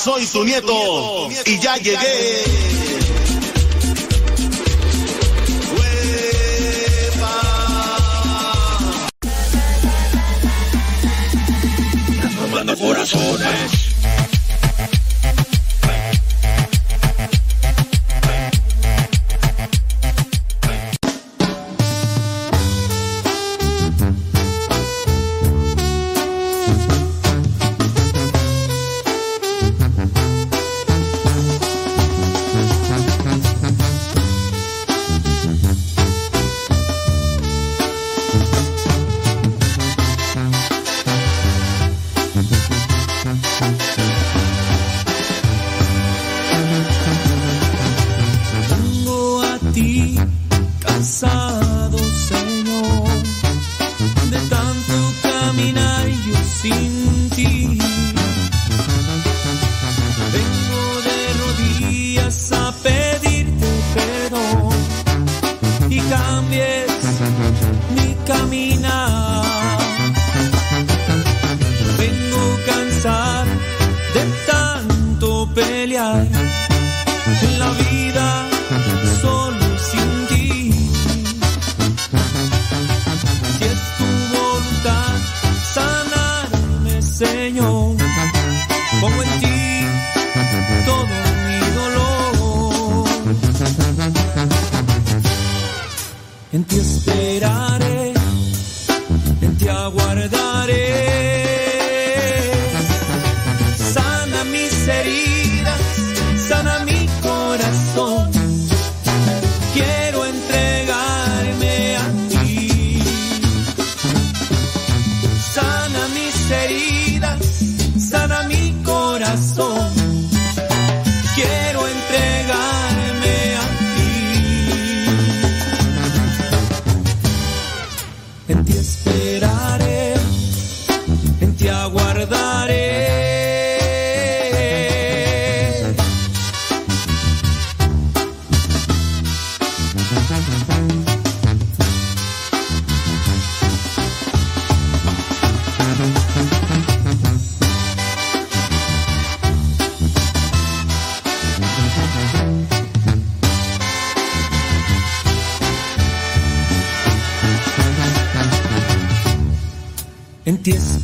Soy tu nieto y ya llegué. Tomando corazones. En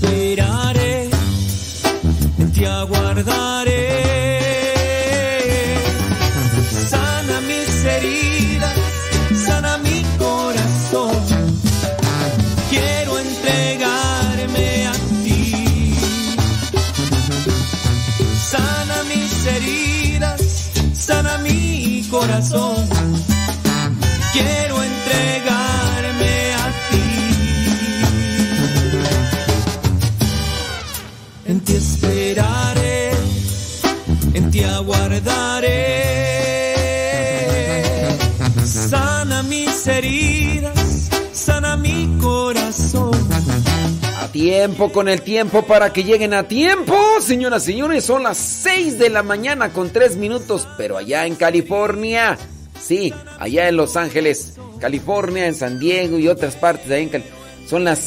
tiempo, con el tiempo, para que lleguen a tiempo. Señoras y señores, son las 6 de la mañana con 3 minutos, pero allá en California. Sí, allá en Los Ángeles, California, en San Diego y otras partes de ahí Son las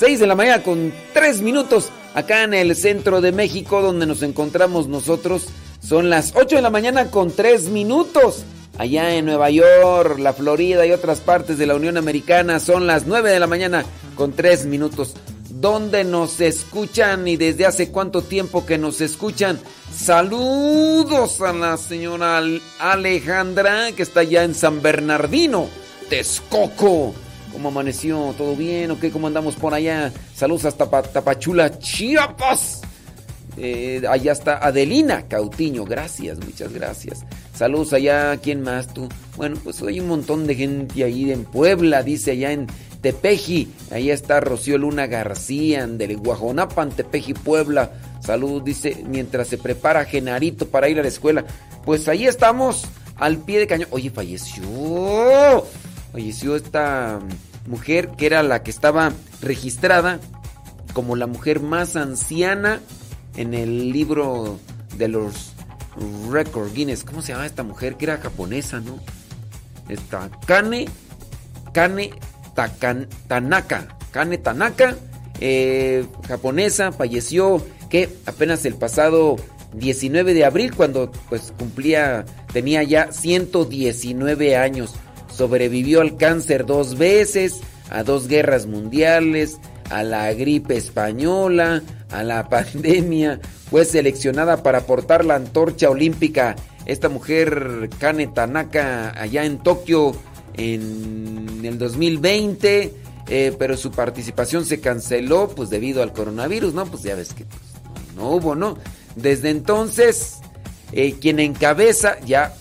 6 de la mañana con 3 minutos. Acá en el centro de México, donde nos encontramos nosotros, son las 8 de la mañana con 3 minutos. Allá en Nueva York, la Florida y otras partes de la Unión Americana son las 9 de la mañana con 3 minutos. ¿Dónde nos escuchan y desde hace cuánto tiempo que nos escuchan? Saludos a la señora Al- Alejandra que está allá en San Bernardino, Texcoco. ¿Cómo amaneció? ¿Todo bien? ¿O qué? ¿Cómo andamos por allá? Saludos hasta Pa- Tapachula, Chiapas. Eh, allá está Adelina Cautiño, gracias, muchas gracias. Saludos allá, ¿quién más tú? Bueno, pues hay un montón de gente ahí en Puebla, dice allá en Tepeji. Ahí está Rocío Luna García, del Guajonapan, Tepeji, Puebla. Salud, dice, mientras se prepara Genarito para ir a la escuela. Pues ahí estamos, al pie de cañón. Oye, falleció. Falleció esta mujer que era la que estaba registrada como la mujer más anciana en el libro de los Record Guinness. ¿Cómo se llama esta mujer? Que era japonesa, ¿no? Esta Kane, Kane Takan- Tanaka. Kane Tanaka, eh, japonesa, falleció que apenas el pasado 19 de abril, cuando pues cumplía, tenía ya 119 años. Sobrevivió al cáncer dos veces, a dos guerras mundiales, a la gripe española, a la pandemia. Fue seleccionada para portar la antorcha olímpica. Esta mujer, Kane Tanaka, allá en Tokio en el 2020, eh, pero su participación se canceló pues debido al coronavirus, ¿no? Pues ya ves que pues, no hubo, ¿no? Desde entonces, eh, quien encabeza, ya,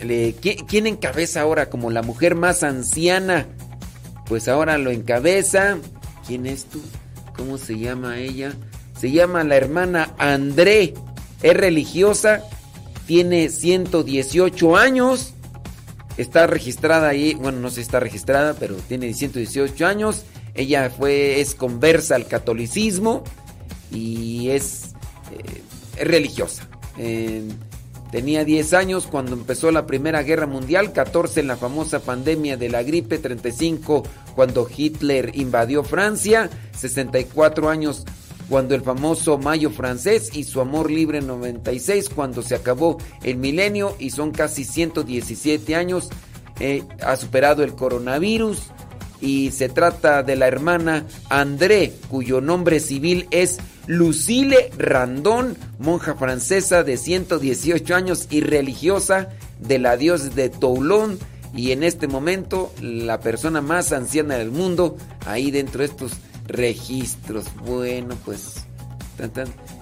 le- ¿qui- ¿quién encabeza ahora como la mujer más anciana? Pues ahora lo encabeza. ¿Quién es tú? ¿Cómo se llama ella? Se llama la hermana André. Es religiosa. Tiene 118 años. Está registrada ahí. Bueno, no sé si está registrada, pero tiene 118 años. Ella fue, es conversa al catolicismo. Y es, eh, religiosa. Tenía 10 años cuando empezó la Primera Guerra Mundial, 14 en la famosa pandemia de la gripe, 35 cuando Hitler invadió Francia, 64 años cuando el famoso Mayo francés y su amor libre 96 cuando se acabó el milenio y son casi 117 años. eh, ha superado el coronavirus y se trata de la hermana André, cuyo nombre civil es Lucille Randón, monja francesa de 118 años y religiosa de la diócesis de Toulon y en este momento la persona más anciana del mundo ahí dentro de estos registros. Bueno, pues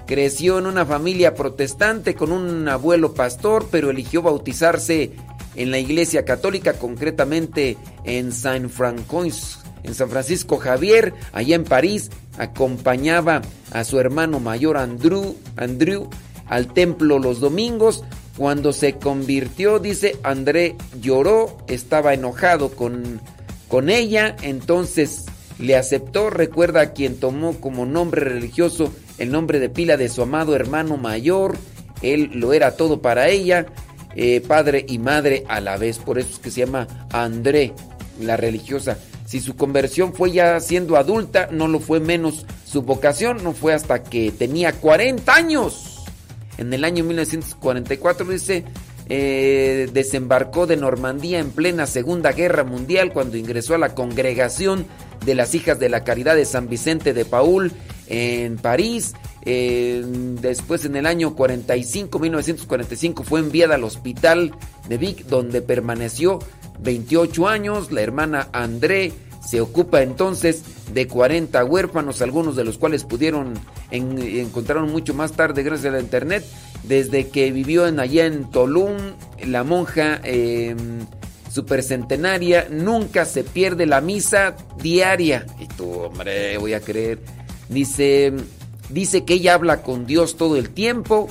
creció en una familia protestante con un abuelo pastor, pero eligió bautizarse en la iglesia católica, concretamente en San Francois, en San Francisco Javier, allá en París, acompañaba a su hermano mayor Andrew, Andrew al templo los domingos. Cuando se convirtió, dice, André lloró, estaba enojado con, con ella, entonces le aceptó, recuerda a quien tomó como nombre religioso el nombre de pila de su amado hermano mayor, él lo era todo para ella, eh, padre y madre a la vez. Por eso es que se llama André, la religiosa. Si su conversión fue ya siendo adulta, no lo fue menos. Su vocación no fue hasta que tenía 40 años. En el año 1944 dice, eh, desembarcó de Normandía en plena Segunda Guerra Mundial cuando ingresó a la congregación de las hijas de la caridad de San Vicente de Paul en París. Después en el año 45, 1945 fue enviada al hospital de Vic donde permaneció 28 años. La hermana André se ocupa entonces de 40 huérfanos, algunos de los cuales pudieron en, encontraron mucho más tarde gracias a la internet. Desde que vivió en, allá en Tolún, la monja eh, supercentenaria nunca se pierde la misa diaria. Y tú, hombre, voy a creer. Dice, dice que ella habla con Dios todo el tiempo.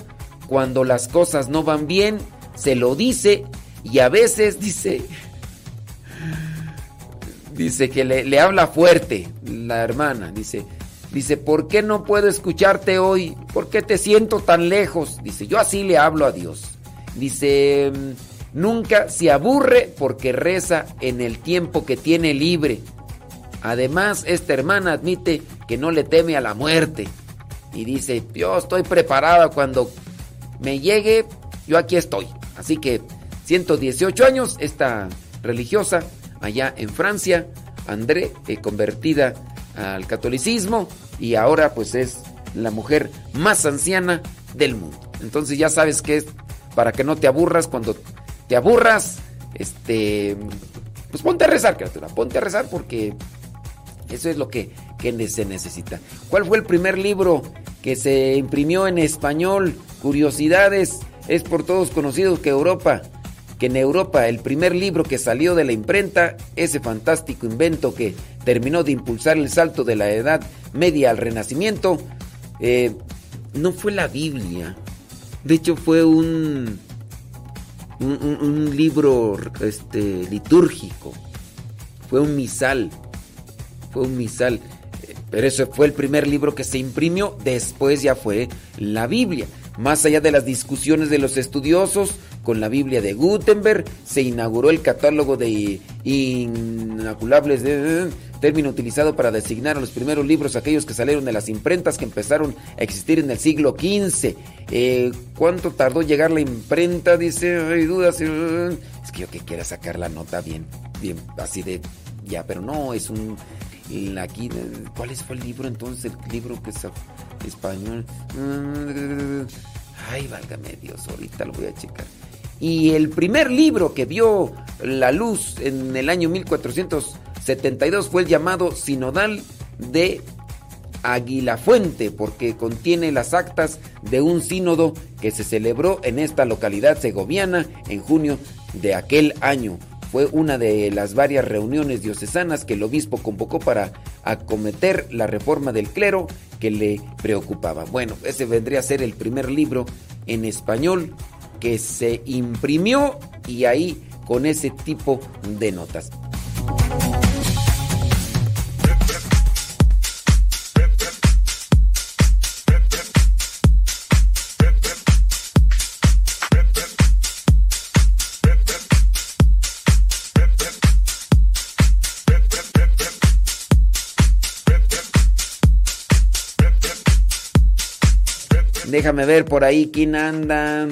Cuando las cosas no van bien, se lo dice. Y a veces dice, dice que le, le habla fuerte la hermana. Dice, Dice, ¿por qué no puedo escucharte hoy? ¿Por qué te siento tan lejos? Dice, yo así le hablo a Dios. Dice, nunca se aburre porque reza en el tiempo que tiene libre. Además, esta hermana admite que no le teme a la muerte. Y dice, yo estoy preparada cuando me llegue, yo aquí estoy. Así que 118 años, esta religiosa allá en Francia, André, eh, convertida al catolicismo y ahora pues es la mujer más anciana del mundo. Entonces ya sabes que es para que no te aburras cuando te aburras, este pues ponte a rezar, criatura, ponte a rezar porque eso es lo que, que se necesita. ¿Cuál fue el primer libro que se imprimió en español? Curiosidades, es por todos conocido que Europa que en Europa el primer libro que salió de la imprenta, ese fantástico invento que terminó de impulsar el salto de la Edad Media al Renacimiento, eh, no fue la Biblia. De hecho fue un, un, libro este, litúrgico. Fue un misal. Fue un misal. Pero ese fue el primer libro que se imprimió. Después ya fue la Biblia. Más allá de las discusiones de los estudiosos, con la Biblia de Gutenberg se inauguró el catálogo de inaculables, de, término utilizado para designar a los primeros libros, aquellos que salieron de las imprentas que empezaron a existir en el siglo XV. Eh, ¿Cuánto tardó llegar la imprenta? Dice, hay dudas. Es que yo que quiera sacar la nota bien, bien, así de, ya, pero no, es un... Aquí, ¿cuál fue el libro entonces? El libro que es español. Ay, válgame Dios, ahorita lo voy a checar. Y el primer libro que vio la luz en el año 1472 fue el llamado Sinodal de Aguilafuente, porque contiene las actas de un sínodo que se celebró en esta localidad segoviana en junio de aquel año. Fue una de las varias reuniones diocesanas que el obispo convocó para acometer la reforma del clero que le preocupaba. Bueno, ese vendría a ser el primer libro en español que se imprimió y ahí con ese tipo de notas. Déjame ver por ahí quién anda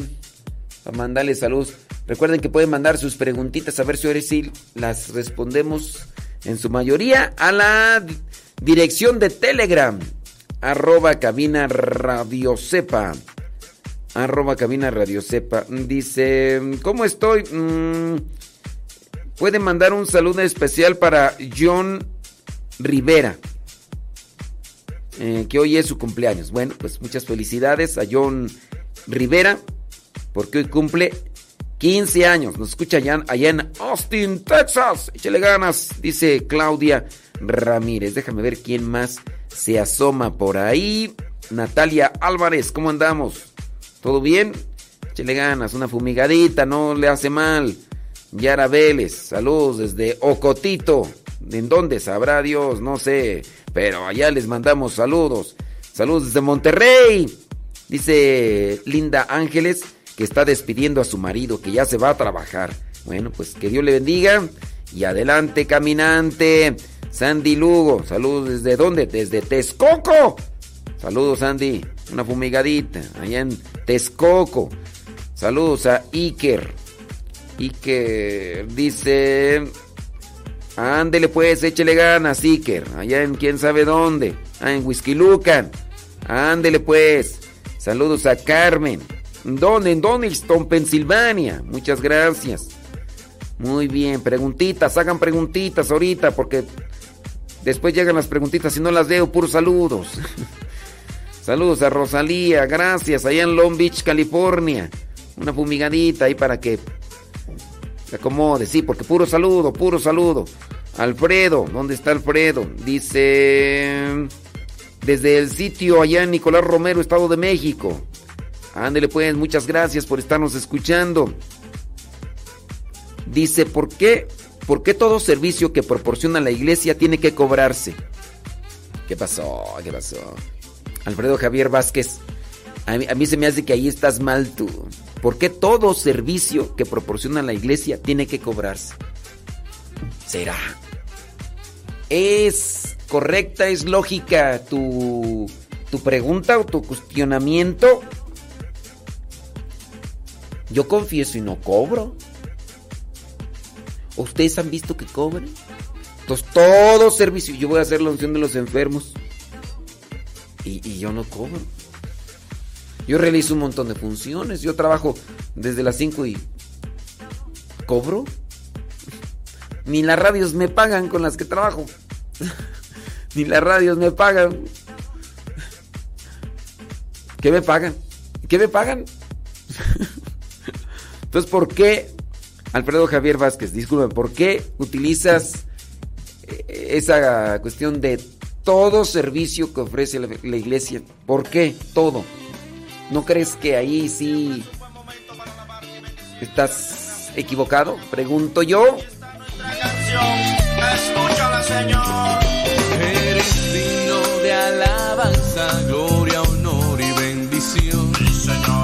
para mandarle saludos. Recuerden que pueden mandar sus preguntitas a ver si ahora sí las respondemos en su mayoría a la dirección de Telegram. Arroba cabina radio sepa. Arroba cabina radio sepa. Dice, ¿cómo estoy? Mm, pueden mandar un saludo especial para John Rivera. Eh, que hoy es su cumpleaños. Bueno, pues muchas felicidades a John Rivera porque hoy cumple 15 años. Nos escucha allá, allá en Austin, Texas. Échale ganas, dice Claudia Ramírez. Déjame ver quién más se asoma por ahí. Natalia Álvarez, ¿cómo andamos? ¿Todo bien? Échale ganas, una fumigadita, no le hace mal. Yara Vélez, saludos desde Ocotito. ¿En dónde sabrá Dios? No sé. Pero allá les mandamos saludos. Saludos desde Monterrey. Dice Linda Ángeles que está despidiendo a su marido, que ya se va a trabajar. Bueno, pues que Dios le bendiga y adelante caminante. Sandy Lugo, saludos desde dónde? Desde Texcoco. Saludos Sandy, una fumigadita allá en Texcoco. Saludos a Iker. Iker dice, ándele pues, échele ganas Iker, allá en quién sabe dónde, ah, en Whisky Lucan. Ándele pues. Saludos a Carmen. ¿Dónde? En Donaldston, Pensilvania. Muchas gracias. Muy bien, preguntitas, hagan preguntitas ahorita porque después llegan las preguntitas y no las veo, puros saludos. saludos a Rosalía, gracias, allá en Long Beach, California. Una fumigadita ahí para que se acomode, sí, porque puro saludo, puro saludo. Alfredo, ¿dónde está Alfredo? Dice desde el sitio allá en Nicolás Romero, Estado de México. Ándele pues, muchas gracias por estarnos escuchando. Dice, ¿por qué? ¿Por qué todo servicio que proporciona la iglesia tiene que cobrarse? ¿Qué pasó? ¿Qué pasó? Alfredo Javier Vázquez, a mí, se me hace que ahí estás mal tú. ¿Por qué todo servicio que proporciona la iglesia tiene que cobrarse? ¿Será? ¿Es correcta, es lógica tu, tu pregunta o tu cuestionamiento? Yo confieso y no cobro. ¿Ustedes han visto que cobren? Entonces, todo servicio. Yo voy a hacer la unción de los enfermos. Y, y yo no cobro. Yo realizo un montón de funciones. Yo trabajo desde las 5 y. ¿Cobro? Ni las radios me pagan con las que trabajo. Ni las radios me pagan. ¿Qué me pagan? ¿Qué me pagan? Entonces, ¿por qué, Alfredo Javier Vázquez, disculpen, ¿por qué utilizas eh, esa cuestión de todo servicio que ofrece la, la iglesia? ¿Por qué? Todo. ¿No crees que ahí sí estás equivocado? Pregunto yo. Eres digno de alabanza, gloria, honor y bendición.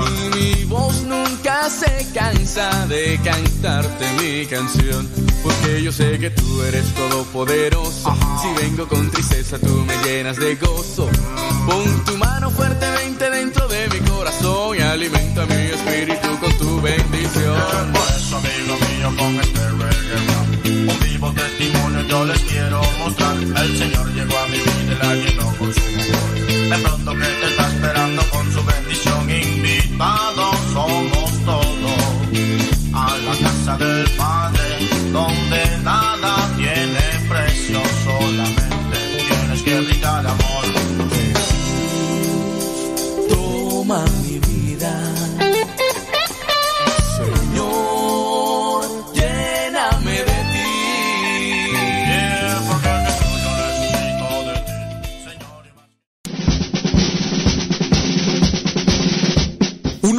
Y mi voz nunca se cansa de cantarte mi canción. Porque yo sé que tú eres todopoderoso. Si vengo con tristeza, tú me llenas de gozo. Pon tu mano fuertemente de alimenta mi espíritu con tu bendición. Por eso, amigo mío, con este reggae un vivo testimonio yo les quiero mostrar. El Señor llegó a mi vida y la llenó con su amor. De pronto que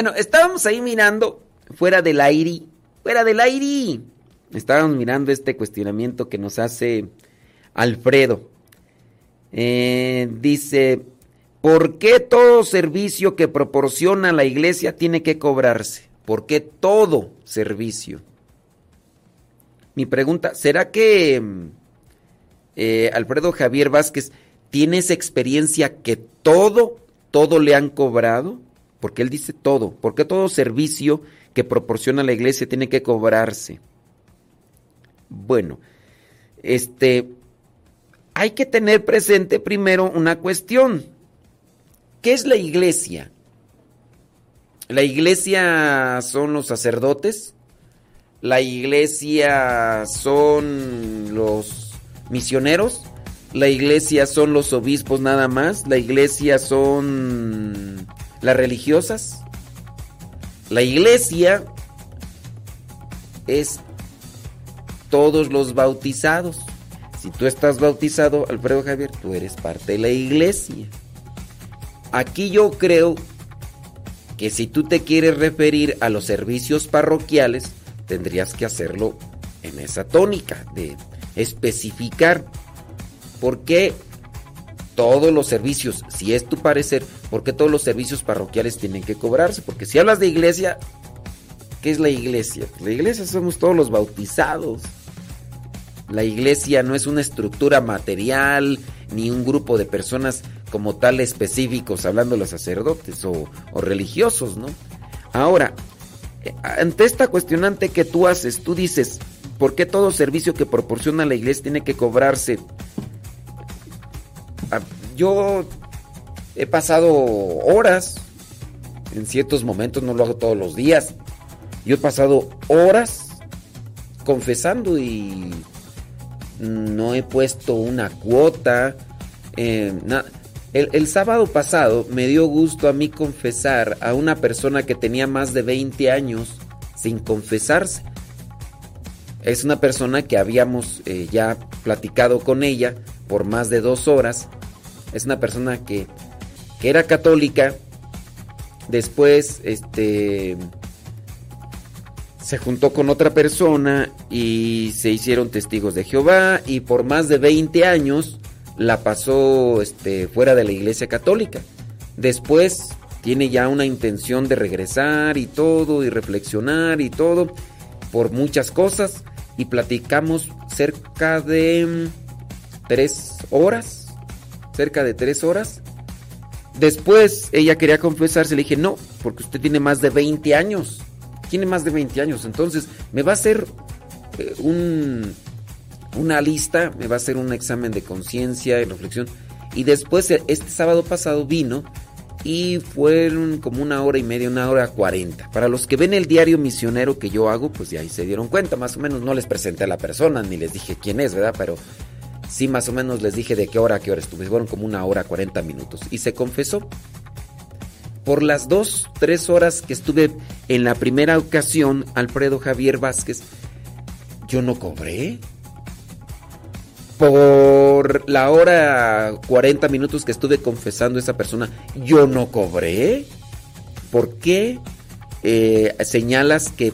Bueno, estábamos ahí mirando fuera del aire, fuera del aire. Estábamos mirando este cuestionamiento que nos hace Alfredo. Eh, dice, ¿por qué todo servicio que proporciona la iglesia tiene que cobrarse? ¿Por qué todo servicio? Mi pregunta, ¿será que eh, Alfredo Javier Vázquez tiene esa experiencia que todo, todo le han cobrado? Porque él dice todo. ¿Por qué todo servicio que proporciona la iglesia tiene que cobrarse? Bueno, este, hay que tener presente primero una cuestión. ¿Qué es la iglesia? La iglesia son los sacerdotes, La iglesia son los misioneros. La iglesia son los obispos nada más. La iglesia son las religiosas. La iglesia es todos los bautizados. Si tú estás bautizado, Alfredo Javier, tú eres parte de la iglesia. Aquí yo creo que si tú te quieres referir a los servicios parroquiales, tendrías que hacerlo en esa tónica de especificar por qué todos los servicios, si es tu parecer, por qué todos los servicios parroquiales tienen que cobrarse. Porque si hablas de iglesia, ¿qué es la iglesia? La iglesia somos todos los bautizados. La iglesia no es una estructura material ni un grupo de personas como tal específicos, hablando de los sacerdotes o, o religiosos, ¿no? Ahora, eh, ante esta cuestionante que tú haces, tú dices, ¿por qué todo servicio que proporciona la iglesia tiene que cobrarse? Yo he pasado horas, en ciertos momentos, no lo hago todos los días, yo he pasado horas confesando y no he puesto una cuota. eh, el sábado pasado me dio gusto a mí confesar a una persona que tenía más de 20 años sin confesarse. Es una persona que habíamos eh, ya platicado con ella por más de dos horas. Es una persona que, que era católica. Después, este se juntó con otra persona y se hicieron testigos de Jehová y por más de 20 años la pasó este, fuera de la iglesia católica. Después tiene ya una intención de regresar y todo y reflexionar y todo por muchas cosas y platicamos cerca de tres horas, cerca de tres horas. Después ella quería confesarse, le dije, no, porque usted tiene más de 20 años. Tiene más de 20 años, entonces me va a hacer eh, un, una lista, me va a hacer un examen de conciencia y reflexión. Y después, eh, este sábado pasado vino y fueron como una hora y media, una hora cuarenta. Para los que ven el diario misionero que yo hago, pues ya ahí se dieron cuenta, más o menos no les presenté a la persona ni les dije quién es, ¿verdad? Pero sí, más o menos les dije de qué hora a qué hora estuve. Fueron como una hora cuarenta minutos. Y se confesó. Por las dos, tres horas que estuve en la primera ocasión, Alfredo Javier Vázquez, yo no cobré. Por la hora 40 minutos que estuve confesando a esa persona, yo no cobré. ¿Por qué eh, señalas que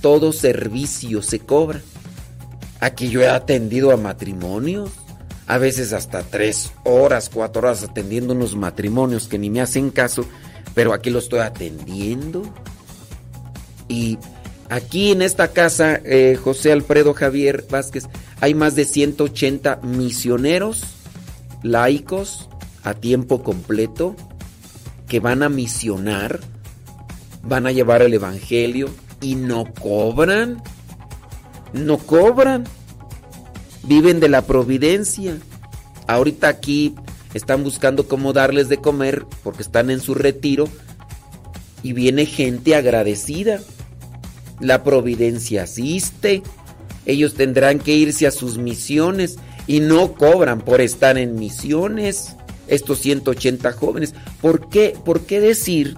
todo servicio se cobra? Aquí yo he atendido a matrimonios, a veces hasta tres horas, cuatro horas atendiendo unos matrimonios que ni me hacen caso, pero aquí lo estoy atendiendo. Y aquí en esta casa, eh, José Alfredo Javier Vázquez, hay más de 180 misioneros laicos a tiempo completo que van a misionar, van a llevar el Evangelio y no cobran. No cobran. Viven de la providencia. Ahorita aquí están buscando cómo darles de comer porque están en su retiro y viene gente agradecida. La providencia asiste. Ellos tendrán que irse a sus misiones y no cobran por estar en misiones. Estos 180 jóvenes. ¿Por qué, por qué decir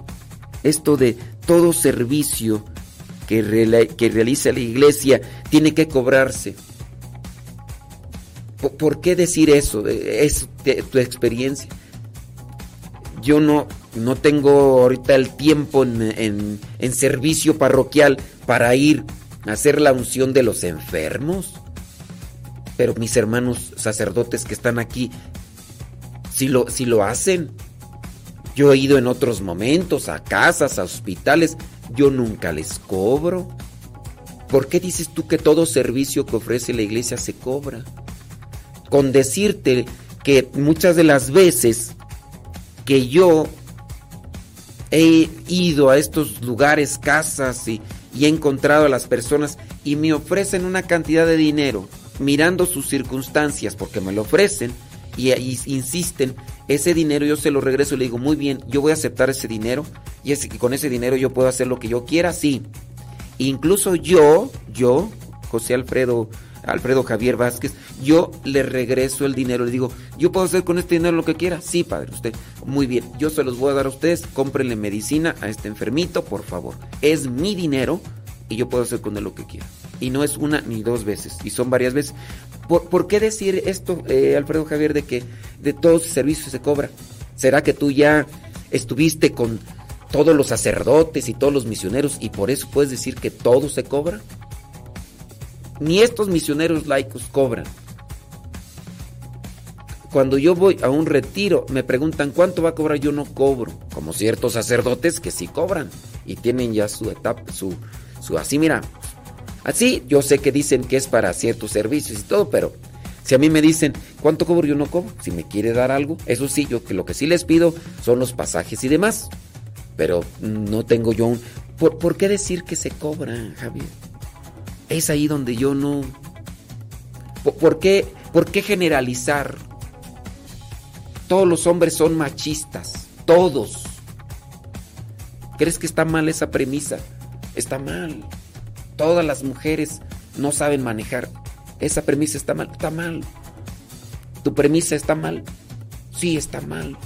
esto de todo servicio que, realiza la iglesia tiene que cobrarse? ¿Por, qué decir eso? Es tu experiencia. Yo no, no tengo ahorita el tiempo en, en- en servicio parroquial para ir a hacer la unción de los enfermos. Pero mis hermanos sacerdotes que están aquí, si lo, si lo hacen. Yo he ido en otros momentos a casas, a hospitales, yo nunca les cobro. ¿Por qué dices tú que todo servicio que ofrece la iglesia se cobra? Con decirte que muchas de las veces que yo he ido a estos lugares, casas y, he encontrado a las personas y me ofrecen una cantidad de dinero, mirando sus circunstancias, porque me lo ofrecen y insisten, ese dinero yo se lo regreso y le digo, muy bien, yo voy a aceptar ese dinero y, ese- y con ese dinero yo puedo hacer lo que yo quiera, sí. Incluso yo, yo, José Alfredo, Alfredo Javier Vázquez, yo le regreso el dinero. Le digo, ¿yo puedo hacer con este dinero lo que quiera? Sí, padre, usted. Muy bien, yo se los voy a dar a ustedes. Cómprenle medicina a este enfermito, por favor. Es mi dinero y yo puedo hacer con él lo que quiera. Y no es una ni dos veces, y son varias veces. ¿Por, qué decir esto, eh, Alfredo Javier, de que de todos los servicios se cobra? ¿Será que tú ya estuviste con todos los sacerdotes y todos los misioneros y por eso puedes decir que todo se cobra? Ni estos misioneros laicos cobran. Cuando yo voy a un retiro, me preguntan cuánto va a cobrar, yo no cobro, como ciertos sacerdotes que sí cobran y tienen ya su etapa, su, su así, mira, Así, yo sé que dicen que es para ciertos servicios y todo, pero si a mí me dicen, ¿cuánto cobro? Yo no cobro. Si me quiere dar algo, eso sí, yo que lo que sí les pido son los pasajes y demás. Pero no tengo yo un... ¿Por, qué decir que se cobra, Javier? Es ahí donde yo no... ¿Por, qué, ¿Por qué generalizar? Todos los hombres son machistas. Todos. ¿Crees que está mal esa premisa? Está mal todas las mujeres no saben manejar. Esa premisa está mal, está mal. ¿Tu premisa está mal? Sí, está mal.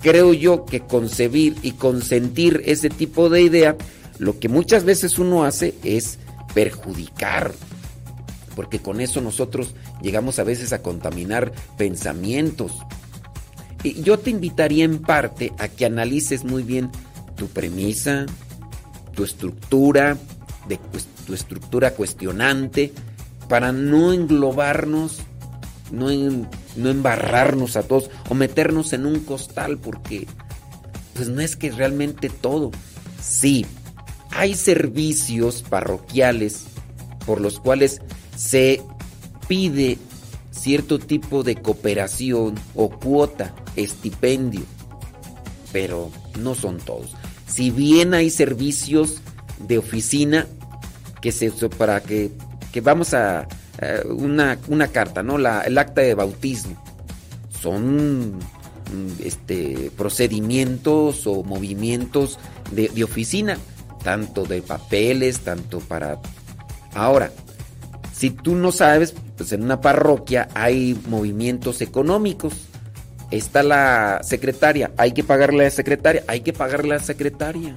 Creo yo que concebir y consentir ese tipo de idea, lo que muchas veces uno hace es perjudicar, porque con eso nosotros llegamos a veces a contaminar pensamientos. Y yo te invitaría en parte a que analices muy bien tu premisa, tu estructura, de tu estructura cuestionante, para no englobarnos, no, no embarrarnos a todos o meternos en un costal, porque pues no es que realmente todo. Sí, hay servicios parroquiales por los cuales se pide cierto tipo de cooperación o cuota, estipendio, pero no son todos. Si bien hay servicios de oficina que se para que, que vamos a una, una, carta, ¿no? La, el acta de bautismo. Son mm, este, procedimientos o movimientos de, de oficina, tanto de papeles, tanto para... Ahora, si tú no sabes, pues en una parroquia hay movimientos económicos. Está la secretaria, hay que pagarle a la secretaria, hay que pagarle a la secretaria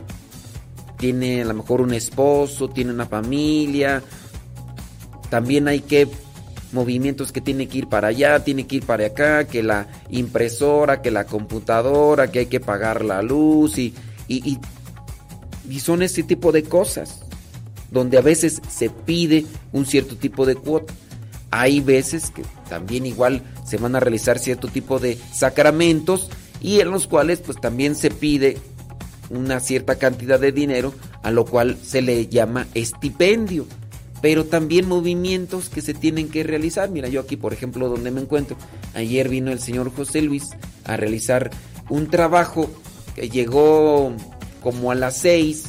tiene a lo mejor un esposo, tiene una familia. También hay que movimientos que tiene que ir para allá, tiene que ir para acá, que la impresora, que la computadora, que hay que pagar la luz y, y, y, son ese tipo de cosas donde a veces se pide un cierto tipo de cuota. Hay veces que también igual se van a realizar cierto tipo de sacramentos y en los cuales pues también se pide una cierta cantidad de dinero, a lo cual se le llama estipendio. Pero también movimientos que se tienen que realizar. Mira, yo aquí, por ejemplo, donde me encuentro, ayer vino el señor José Luis a realizar un trabajo que llegó como a las 6,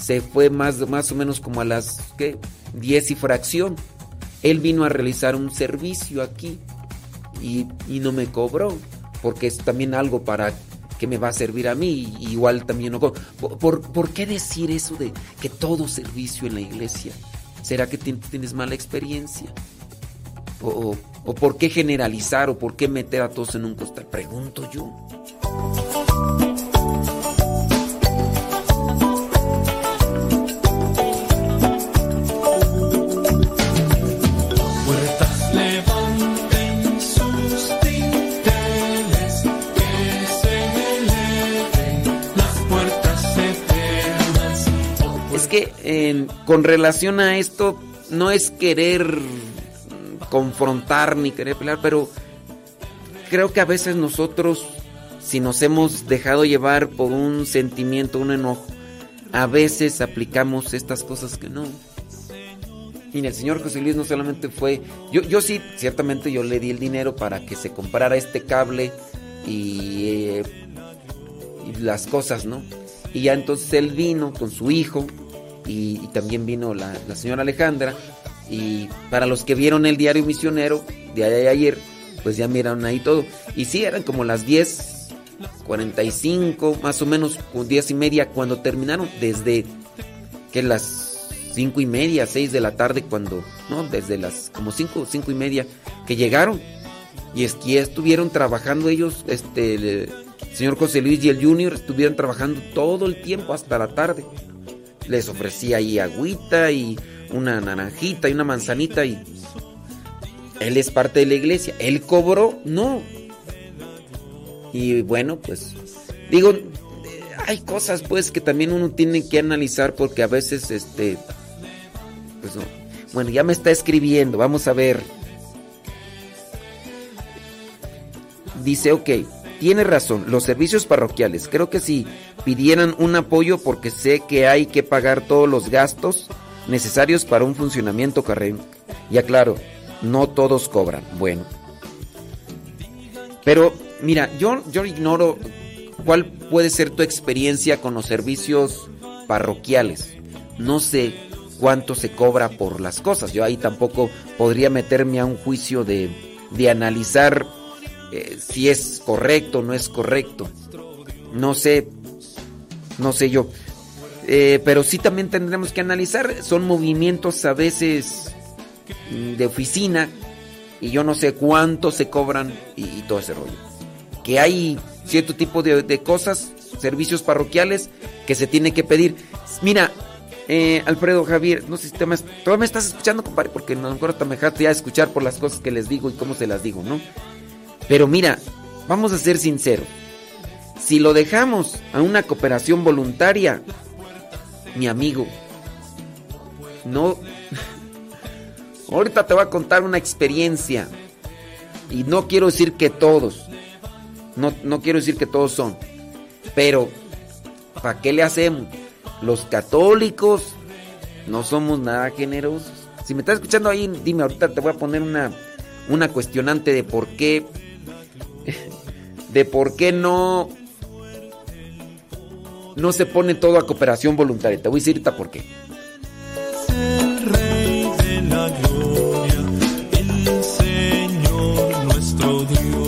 se fue más, más o menos como a las ¿qué? 10 y fracción. Él vino a realizar un servicio aquí y, y no me cobró, porque es también algo para que me va a servir a mí, igual también no. ¿Por, ¿Por, qué decir eso de que todo servicio en la iglesia? ¿Será que tienes mala experiencia? O, ¿O por qué generalizar o por qué meter a todos en un costal? Pregunto yo. Con relación a esto no es querer confrontar ni querer pelear, pero creo que a veces nosotros, si nos hemos dejado llevar por un sentimiento, un enojo, a veces aplicamos estas cosas que no. Y el señor José Luis no solamente fue, yo, sí, ciertamente yo le di el dinero para que se comprara este cable y, eh, y las cosas, ¿no? Y ya entonces él vino con su hijo y, también vino la, señora Alejandra. Y para los que vieron el diario misionero de ayer, pues ya miraron ahí todo. Y sí, eran como las 10, 45, más o menos, 10 y media, cuando terminaron. Desde que las cinco y media, seis de la tarde cuando, no, desde las como cinco, cinco y media que llegaron. Y es que estuvieron trabajando ellos, este, el señor José Luis y el Junior estuvieron trabajando todo el tiempo hasta la tarde. Les ofrecía ahí agüita y una naranjita y una manzanita y él es parte de la iglesia. Él cobró, no. Y bueno, pues digo, hay cosas pues que también uno tiene que analizar porque a veces este pues no. Bueno, ya me está escribiendo, vamos a ver. Dice, ok, tiene razón, los servicios parroquiales, creo que si pidieran un apoyo porque sé que hay que pagar todos los gastos necesarios para un funcionamiento correcto. Ya claro, no todos cobran. Bueno. Pero mira, yo, yo ignoro cuál puede ser tu experiencia con los servicios parroquiales. No sé cuánto se cobra por las cosas. Yo ahí tampoco podría meterme a un juicio de, de analizar eh, si es correcto o no es correcto. No sé, no sé yo. Eh, pero sí también tendremos que analizar, son movimientos a veces mm, de oficina y yo no sé cuánto se cobran y, todo ese rollo. Que hay cierto tipo de, de, cosas, servicios parroquiales que se tiene que pedir. Mira, eh, Alfredo Javier, no sé si te me, todavía me estás escuchando, compadre, porque a lo mejor hasta me dejaste ya escuchar por las cosas que les digo y cómo se las digo, ¿no? Pero mira, vamos a ser sinceros. Si lo dejamos a una cooperación voluntaria, mi amigo, no... Ahorita te voy a contar una experiencia. Y no quiero decir que todos. No, no quiero decir que todos son. Pero, ¿para qué le hacemos? Los católicos no somos nada generosos. Si me estás escuchando ahí, dime, ahorita te voy a poner una, una cuestionante de por qué. De por qué no. No se pone todo a cooperación voluntaria. Te voy a decir por qué. El Rey de la Gloria, el Señor nuestro Dios.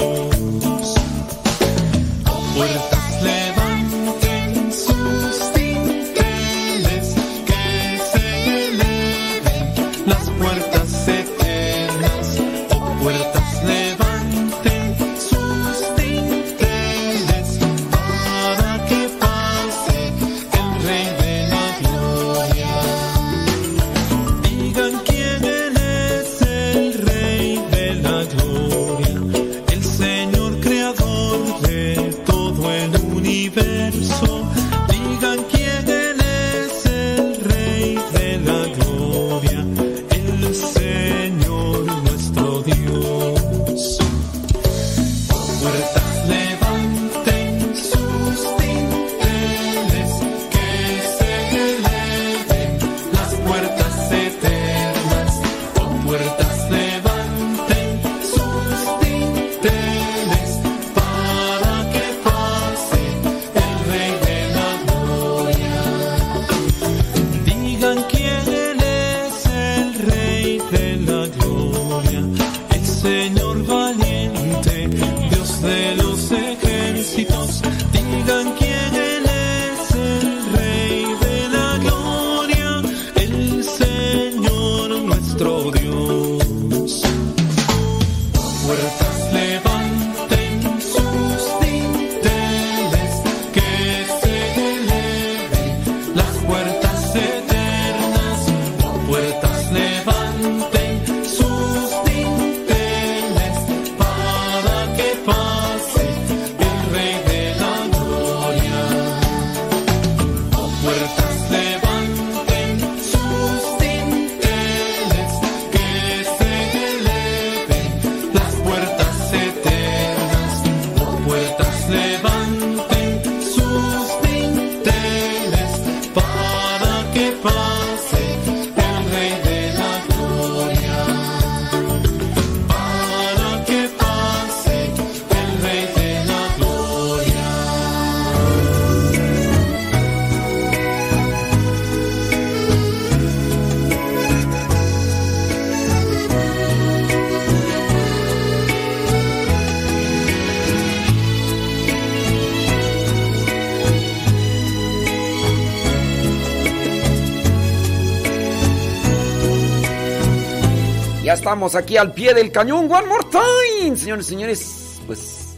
Estamos aquí al pie del cañón, one more time. Señores, señores, pues...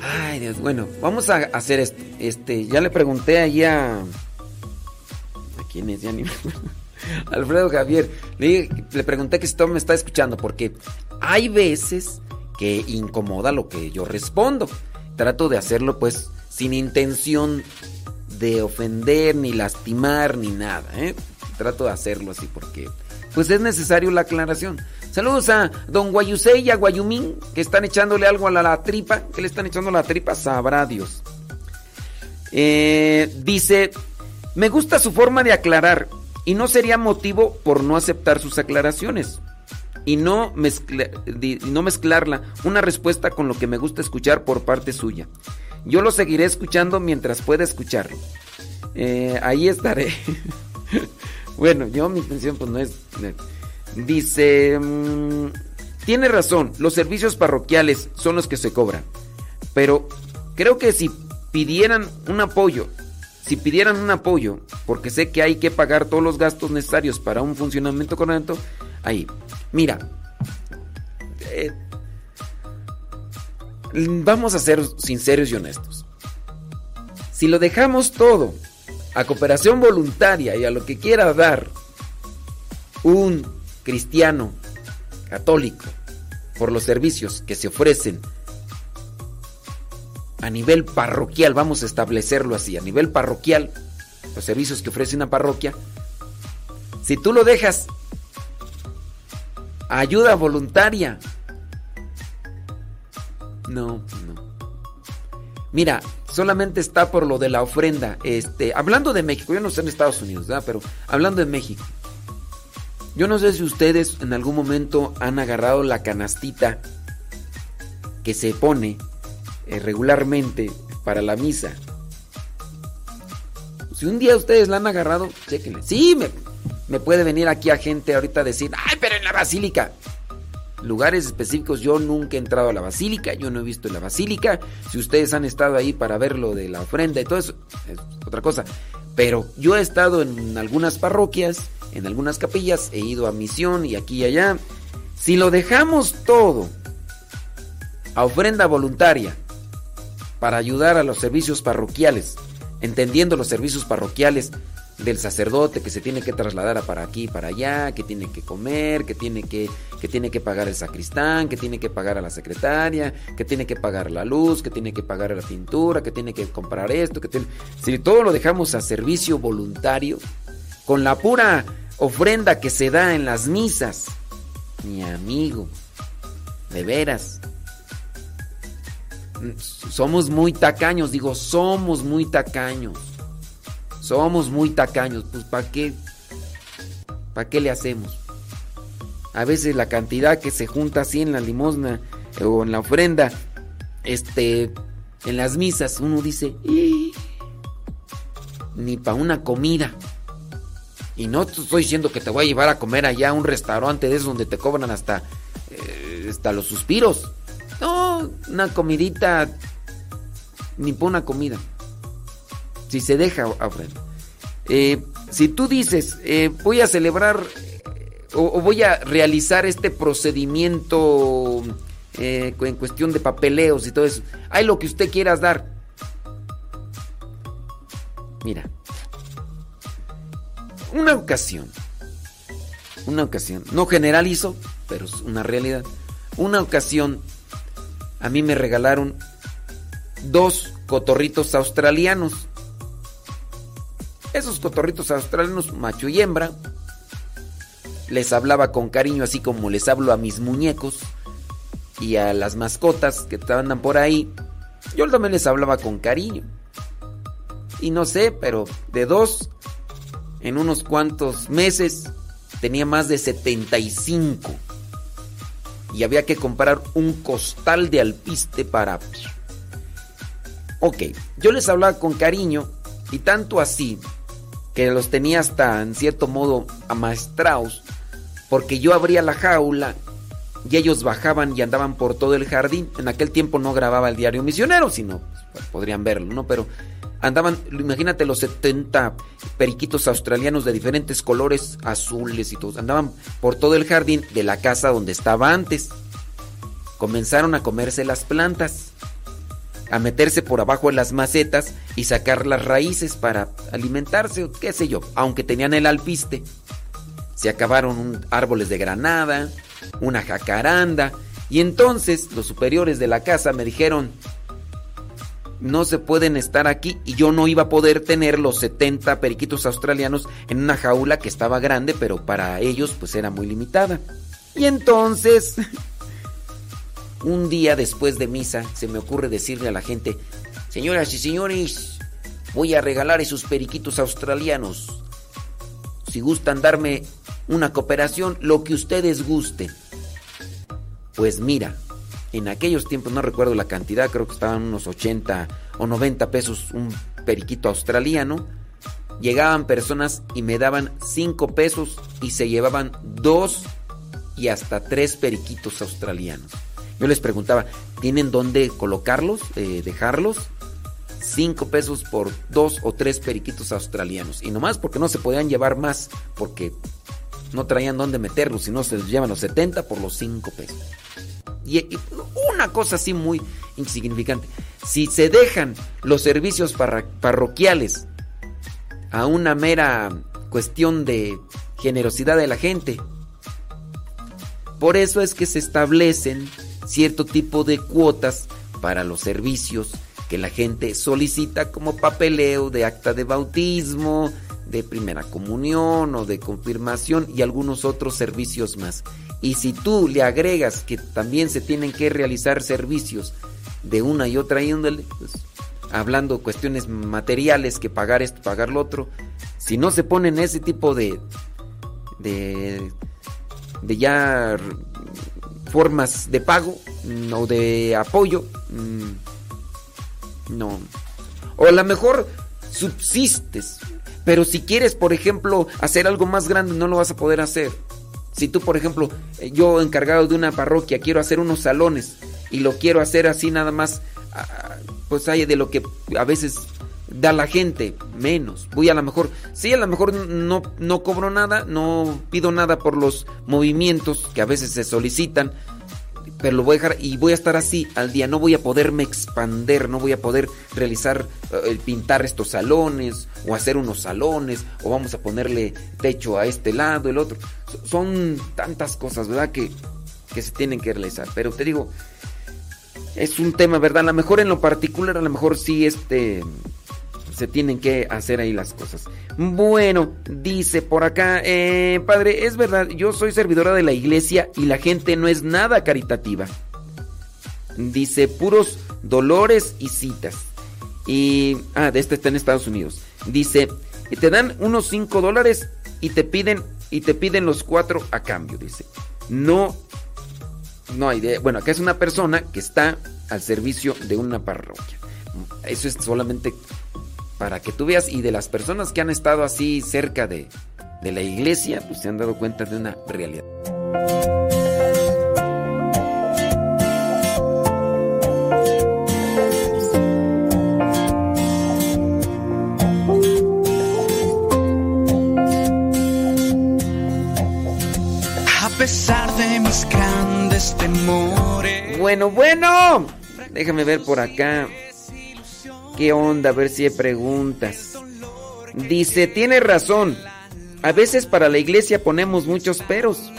Ay, Dios, bueno, vamos a hacer esto. Este, ya le pregunté allí a... ¿A quién es? Ya ni... Alfredo Javier. Le, le pregunté que si todo me está escuchando, porque hay veces que incomoda lo que yo respondo. Trato de hacerlo pues sin intención de ofender, ni lastimar, ni nada. ¿eh? Trato de hacerlo así porque pues es necesario la aclaración. Saludos a don Guayusei y a Guayumín que están echándole algo a la, tripa. que le están echando a la tripa? Sabrá Dios. Eh, dice, me gusta su forma de aclarar y no sería motivo por no aceptar sus aclaraciones y no, mezcla- no mezclarla una respuesta con lo que me gusta escuchar por parte suya. Yo lo seguiré escuchando mientras pueda escucharlo. Eh, ahí estaré. bueno, yo mi intención pues no es... eh, Dice... mm, tiene razón, los servicios parroquiales son los que se cobran. Pero creo que si pidieran un apoyo, si pidieran un apoyo, porque sé que hay que pagar todos los gastos necesarios para un funcionamiento correcto, ahí, mira, eh, vamos a ser sinceros y honestos. Si lo dejamos todo a cooperación voluntaria y a lo que quiera dar un cristiano católico por los servicios que se ofrecen a nivel parroquial, vamos a establecerlo así, a nivel parroquial, los servicios que ofrece una parroquia, si tú lo dejas ayuda voluntaria, no, no. Mira, solamente está por lo de la ofrenda. Este, hablando de México, yo no sé en Estados Unidos, ¿verdad? Pero hablando de México. Yo no sé si ustedes en algún momento han agarrado la canastita que se pone eh, regularmente para la misa. Si un día ustedes la han agarrado, chéquenle. Sí, me, me puede venir aquí a gente ahorita a decir, ay, pero en la basílica. Lugares específicos, yo nunca he entrado a la basílica, yo no he visto la basílica. Si ustedes han estado ahí para ver lo de la ofrenda y todo eso, es otra cosa. Pero yo he estado en algunas parroquias, en algunas capillas, he ido a misión y aquí y allá. Si lo dejamos todo a ofrenda voluntaria para ayudar a los servicios parroquiales, entendiendo los servicios parroquiales del sacerdote que se tiene que trasladar para aquí, para allá, que tiene que comer, que tiene que, que tiene que pagar el sacristán, que tiene que pagar a la secretaria, que tiene que pagar la luz, que tiene que pagar la pintura, que tiene que comprar esto, que tiene... Si todo lo dejamos a servicio voluntario, con la pura ofrenda que se da en las misas, mi amigo, de veras, somos muy tacaños, digo, somos muy tacaños. Somos muy tacaños, pues ¿para qué? ¿Para qué le hacemos? A veces la cantidad que se junta así en la limosna eh, o en la ofrenda, este, en las misas, uno dice, "Ih, ni para una comida. Y no te estoy diciendo que te voy a llevar a comer allá a un restaurante de esos donde te cobran hasta, eh, hasta los suspiros. No, una comidita, ni para una comida. Si se deja ofrenda. Eh, si tú dices, eh, voy a celebrar o, o voy a realizar este procedimiento eh, en cuestión de papeleos y todo eso, hay lo que usted quieras dar. Mira, una ocasión, una ocasión, no generalizo, pero es una realidad. Una ocasión a mí me regalaron dos cotorritos australianos. Esos cotorritos australianos, macho y hembra, les hablaba con cariño, así como les hablo a mis muñecos y a las mascotas que andan por ahí. Yo también les hablaba con cariño. Y no sé, pero de dos, en unos cuantos meses, tenía más de 75. Y había que comprar un costal de alpiste para... Ok, yo les hablaba con cariño y tanto así que los tenía hasta en cierto modo amaestrados porque yo abría la jaula y ellos bajaban y andaban por todo el jardín. En aquel tiempo no grababa el diario misionero, sino pues, podrían verlo, ¿no? Pero andaban, imagínate los 70 periquitos australianos de diferentes colores, azules y todos, andaban por todo el jardín de la casa donde estaba antes. Comenzaron a comerse las plantas, a meterse por abajo en las macetas y sacar las raíces para alimentarse, o qué sé yo, aunque tenían el alpiste. Se acabaron árboles de granada, una jacaranda, y entonces los superiores de la casa me dijeron, no se pueden estar aquí y yo no iba a poder tener los 70 periquitos australianos en una jaula que estaba grande, pero para ellos pues era muy limitada. Y entonces, un día después de misa, se me ocurre decirle a la gente, señoras y señores, voy a regalar esos periquitos australianos. Si gustan darme una cooperación, lo que ustedes gusten. Pues mira, en aquellos tiempos no recuerdo la cantidad, creo que estaban unos 80 o 90 pesos un periquito australiano. Llegaban personas y me daban 5 pesos y se llevaban dos y hasta tres periquitos australianos. Yo les preguntaba, ¿tienen dónde colocarlos, eh, dejarlos? 5 pesos por dos o tres periquitos australianos. Y nomás porque no se podían llevar más, porque no traían dónde meterlos, si no se los llevan los 70 por los 5 pesos. Y, una cosa así muy insignificante. Si se dejan los servicios parroquiales a una mera cuestión de generosidad de la gente, por eso es que se establecen cierto tipo de cuotas para los servicios que la gente solicita como papeleo de acta de bautismo, de primera comunión o de confirmación y algunos otros servicios más. Y si tú le agregas que también se tienen que realizar servicios de una y otra índole, pues, hablando cuestiones materiales, que pagar esto, pagar lo otro, si no se ponen ese tipo de, de, de ya formas de pago o de apoyo, mm, no. O a lo mejor subsistes, pero si quieres, por ejemplo, hacer algo más grande, no lo vas a poder hacer. Si tú, por ejemplo, eh, yo encargado de una parroquia, quiero hacer unos salones y lo quiero hacer así nada más, ah, pues hay de lo que a veces da la gente, menos. Voy a lo mejor, sí, a lo mejor no, no cobro nada, no pido nada por los movimientos que a veces se solicitan, pero lo voy a dejar y voy a estar así al día. No voy a poderme expander, no voy a poder realizar, eh, pintar estos salones o hacer unos salones o vamos a ponerle techo a este lado, el otro. So- Son tantas cosas, ¿verdad? Que, que se tienen que realizar. Pero te digo, es un tema, ¿verdad? A lo mejor en lo particular, a lo mejor sí este se tienen que hacer ahí las cosas. Bueno, dice por acá, eh, padre, es verdad, yo soy servidora de la iglesia y la gente no es nada caritativa. Dice, puros dolores y citas. Y, ah, de este está en Estados Unidos. Dice, te dan unos 5 dólares y te piden, y te piden los cuatro a cambio, dice. No, no hay idea. Bueno, acá es una persona que está al servicio de una parroquia. Eso es solamente para que tú veas y de las personas que han estado así cerca de, de la iglesia, pues se han dado cuenta de una realidad. A pesar de mis grandes temores. Bueno, bueno. Déjame ver por acá. ¿Qué onda? A ver si preguntas. Dice, tiene razón. A veces para la iglesia ponemos muchos peros.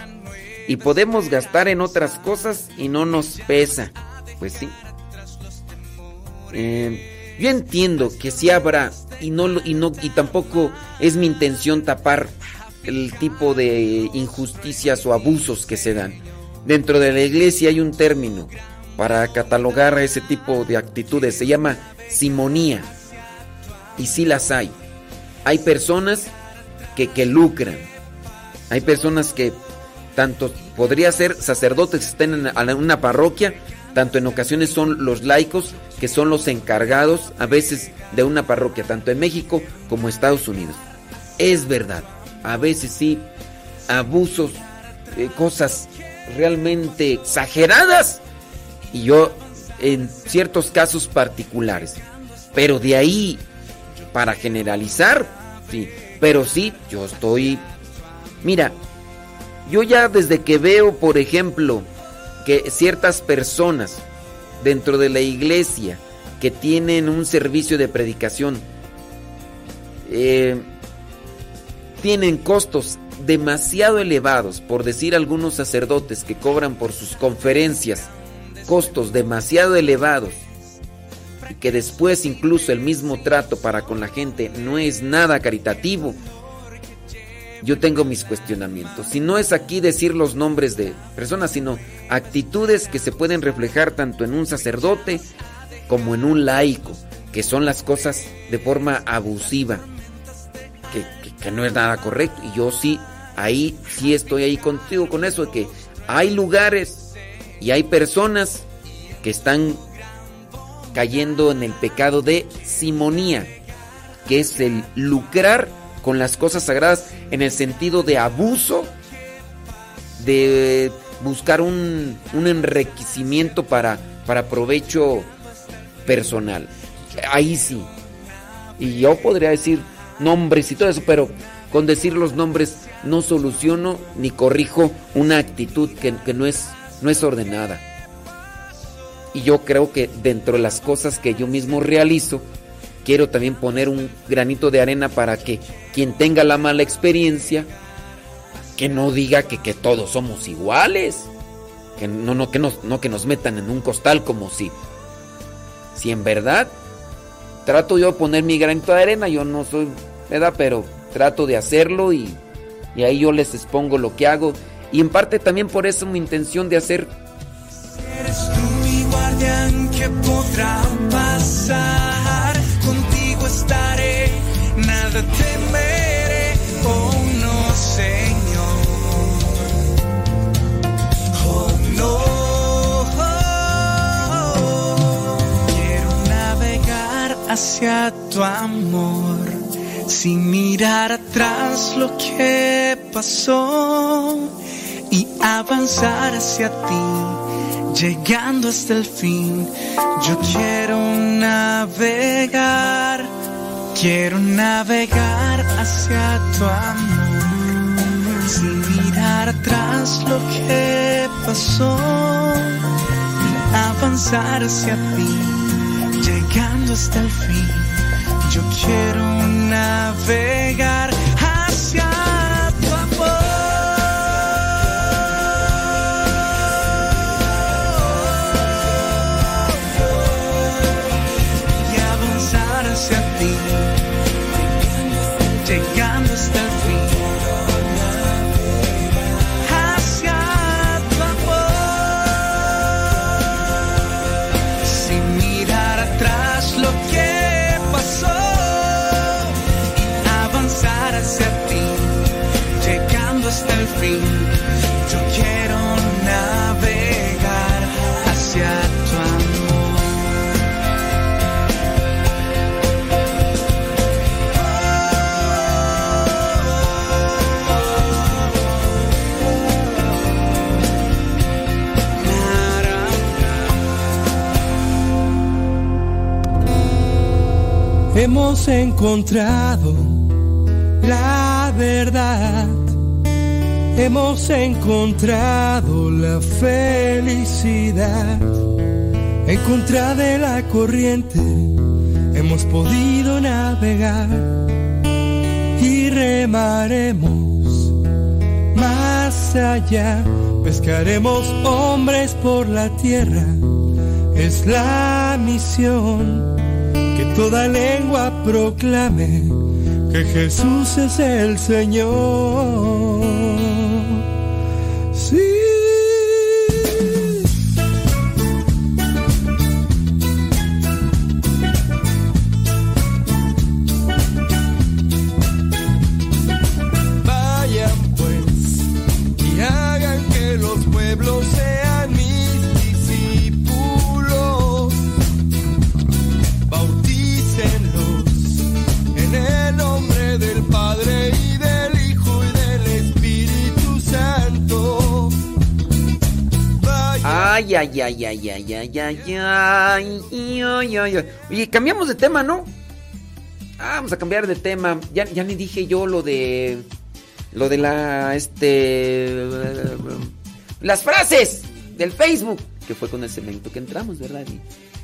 Y podemos gastar en otras cosas y no nos pesa. Pues sí. Eh, yo entiendo que si habrá y no y no y tampoco es mi intención tapar el tipo de injusticias o abusos que se dan. Dentro de la iglesia hay un término para catalogar ese tipo de actitudes, se llama simonía. Y sí las hay. Hay personas que, que lucran. Hay personas que tanto podría ser sacerdotes que estén en una parroquia, tanto en ocasiones son los laicos que son los encargados a veces de una parroquia, tanto en México como Estados Unidos. Es verdad, a veces sí, abusos, eh, cosas realmente exageradas y yo en ciertos casos particulares. Pero de ahí para generalizar, sí, pero sí, yo estoy... Mira, yo ya desde que veo, por ejemplo, que ciertas personas dentro de la iglesia que tienen un servicio de predicación, eh, tienen costos demasiado elevados, por decir algunos sacerdotes que cobran por sus conferencias, costos demasiado elevados, y que después incluso el mismo trato para con la gente no es nada caritativo, yo tengo mis cuestionamientos. Si no es aquí decir los nombres de personas, sino actitudes que se pueden reflejar tanto en un sacerdote como en un laico, que son las cosas de forma abusiva, que, no es nada correcto. Y yo sí, ahí sí estoy ahí contigo con eso, de que hay lugares y hay personas que están cayendo en el pecado de simonía, que es el lucrar con las cosas sagradas en el sentido de abuso, de buscar un, un enriquecimiento para, para provecho personal. Ahí sí. Y yo podría decir nombres y todo eso, pero con decir los nombres no soluciono ni corrijo una actitud que, que no, es, no es ordenada. Y yo creo que dentro de las cosas que yo mismo realizo, quiero también poner un granito de arena para que quien tenga la mala experiencia, que no diga que, que todos somos iguales. Que no, no, que nos, no que nos metan en un costal como si, si en verdad trato yo de poner mi granito de arena, yo no soy, ¿verdad? Pero trato de hacerlo y, y ahí yo les expongo lo que hago. Y en parte también por eso mi intención de hacer... Eres tú mi guardián que podrá pasar estaré, nada temeré, oh no, Señor. Oh no. Hacia tu amor, sin mirar atrás lo que pasó y avanzar hacia ti llegando hasta el fin. Yo quiero navegar, quiero navegar hacia tu amor, sin mirar atrás lo que pasó, y avanzar hacia ti, llegando hasta el fin. Yo quiero navegar Hemos encontrado la verdad. Hemos encontrado la felicidad. En contra de la corriente hemos podido navegar y remaremos más allá. Pescaremos hombres por la tierra. Es la misión toda lengua proclame que Jesús es el Señor. Ay, ay, ay, ay, ay, ay, ay, ay. Oye, cambiamos de tema, ¿no? Ah, vamos a cambiar de tema. Ya, ya ni dije yo lo de. Lo de la. Este. Las frases del Facebook. Que fue con el cemento que entramos, ¿verdad?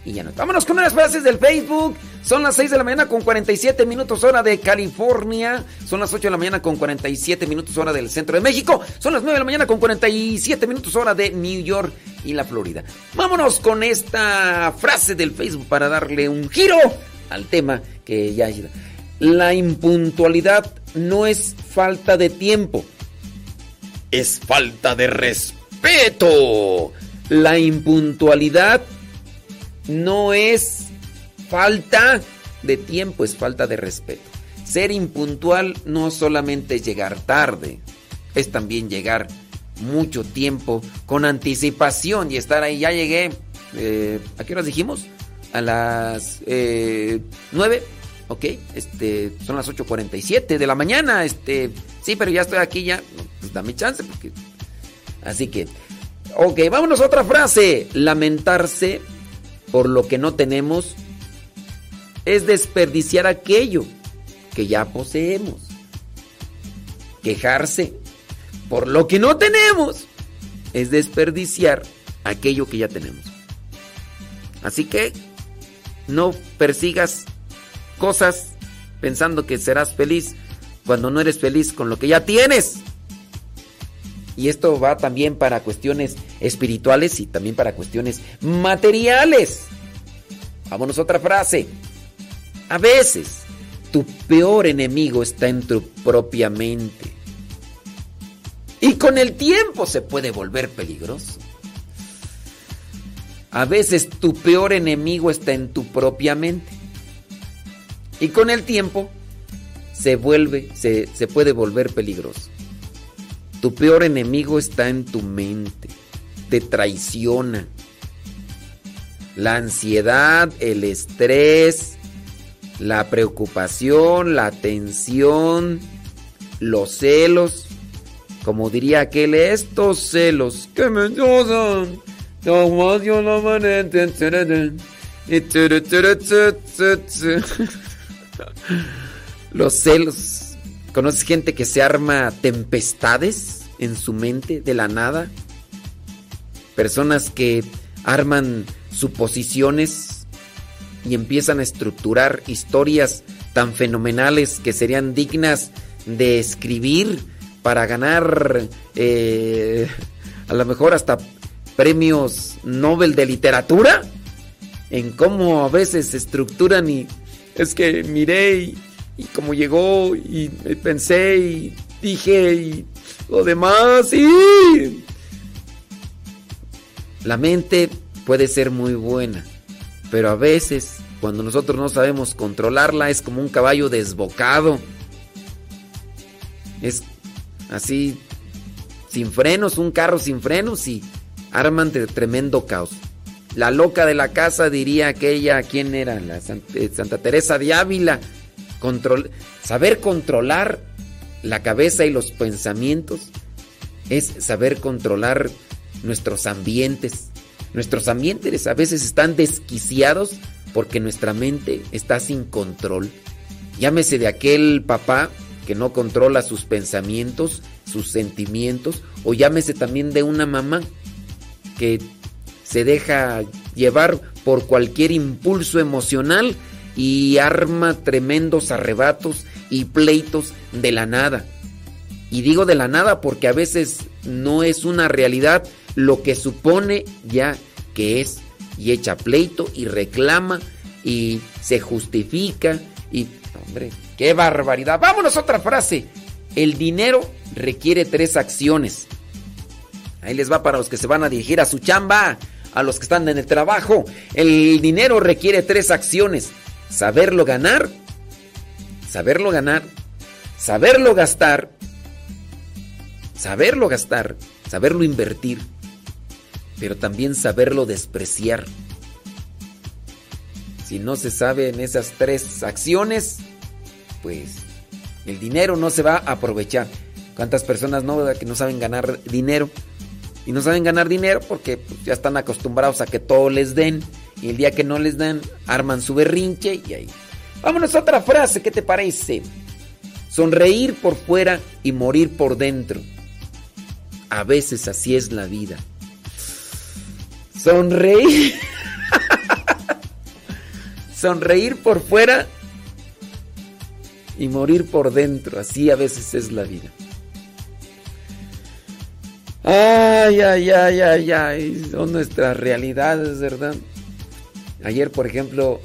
Y, ya no. Vámonos con las frases del Facebook. Son las 6 de la mañana con 47 minutos hora de California. Son las 8 de la mañana con 47 minutos hora del centro de México. Son las 9 de la mañana con 47 minutos hora de New York y la Florida. Vámonos con esta frase del Facebook para darle un giro al tema que ya la impuntualidad no es falta de tiempo, es falta de respeto. La impuntualidad no es falta de tiempo, es falta de respeto. Ser impuntual no solamente es llegar tarde, es también llegar mucho tiempo con anticipación y estar ahí. Ya llegué, eh, ¿a qué horas dijimos? A las eh, 9, ok, este, son las 8.47 de la mañana, este, sí, pero ya estoy aquí, ya, pues dame chance, porque... Así que, ok, vámonos a otra frase. Lamentarse por lo que no tenemos es desperdiciar aquello que ya poseemos. Quejarse por lo que no tenemos es desperdiciar aquello que ya tenemos. Así que no persigas cosas pensando que serás feliz cuando no eres feliz con lo que ya tienes. Y esto va también para cuestiones espirituales y también para cuestiones materiales. Vámonos a otra frase. A veces tu peor enemigo está en tu propia mente. Y con el tiempo se puede volver peligroso. A veces tu peor enemigo está en tu propia mente. Y con el tiempo se vuelve, se, se puede volver peligroso. Tu peor enemigo está en tu mente. Te traiciona. La ansiedad, el estrés, la preocupación, la tensión, los celos. Como diría aquel, estos celos que me lloran. Los celos. ¿Conoces gente que se arma tempestades en su mente de la nada? Personas que arman suposiciones y empiezan a estructurar historias tan fenomenales que serían dignas de escribir para ganar eh, a lo mejor hasta premios Nobel de literatura en cómo a veces se estructuran y es que miré y, y como llegó y pensé y dije y lo demás y la mente puede ser muy buena, pero a veces cuando nosotros no sabemos controlarla es como un caballo desbocado. Es así sin frenos, un carro sin frenos y arman de tremendo caos. La loca de la casa diría aquella, ¿quién era? La eh, Santa, Teresa de Ávila. Saber controlar la cabeza y los pensamientos es saber controlar nuestros ambientes. Nuestros ambientes a veces están desquiciados porque nuestra mente está sin control. Llámese de aquel papá que no controla sus pensamientos, sus sentimientos, o llámese también de una mamá que se deja llevar por cualquier impulso emocional y arma tremendos arrebatos y pleitos de la nada. Y digo de la nada porque a veces no es una realidad lo que supone ya que es y echa pleito y reclama y se justifica y hombre, qué barbaridad. Vámonos otra frase. El dinero requiere tres acciones. Ahí les va para los que se van a dirigir a su chamba, a los que están en el trabajo. El dinero requiere tres acciones. Saberlo ganar, saberlo ganar, saberlo gastar, saberlo gastar, saberlo invertir, pero también saberlo despreciar. Si no se saben esas tres acciones, pues el dinero no se va a aprovechar. ¿Cuántas personas no, que no saben ganar dinero? Y no saben ganar dinero porque pues, ya están acostumbrados a que todo les den. Y el día que no les dan, arman su berrinche y ahí. Vámonos a otra frase, ¿qué te parece? Sonreír por fuera y morir por dentro. A veces así es la vida. Sonreír. Sonreír por fuera y morir por dentro. Así a veces es la vida. Ay, ay, ay, ay, ay. Son nuestras realidades, ¿verdad? Ayer, por ejemplo,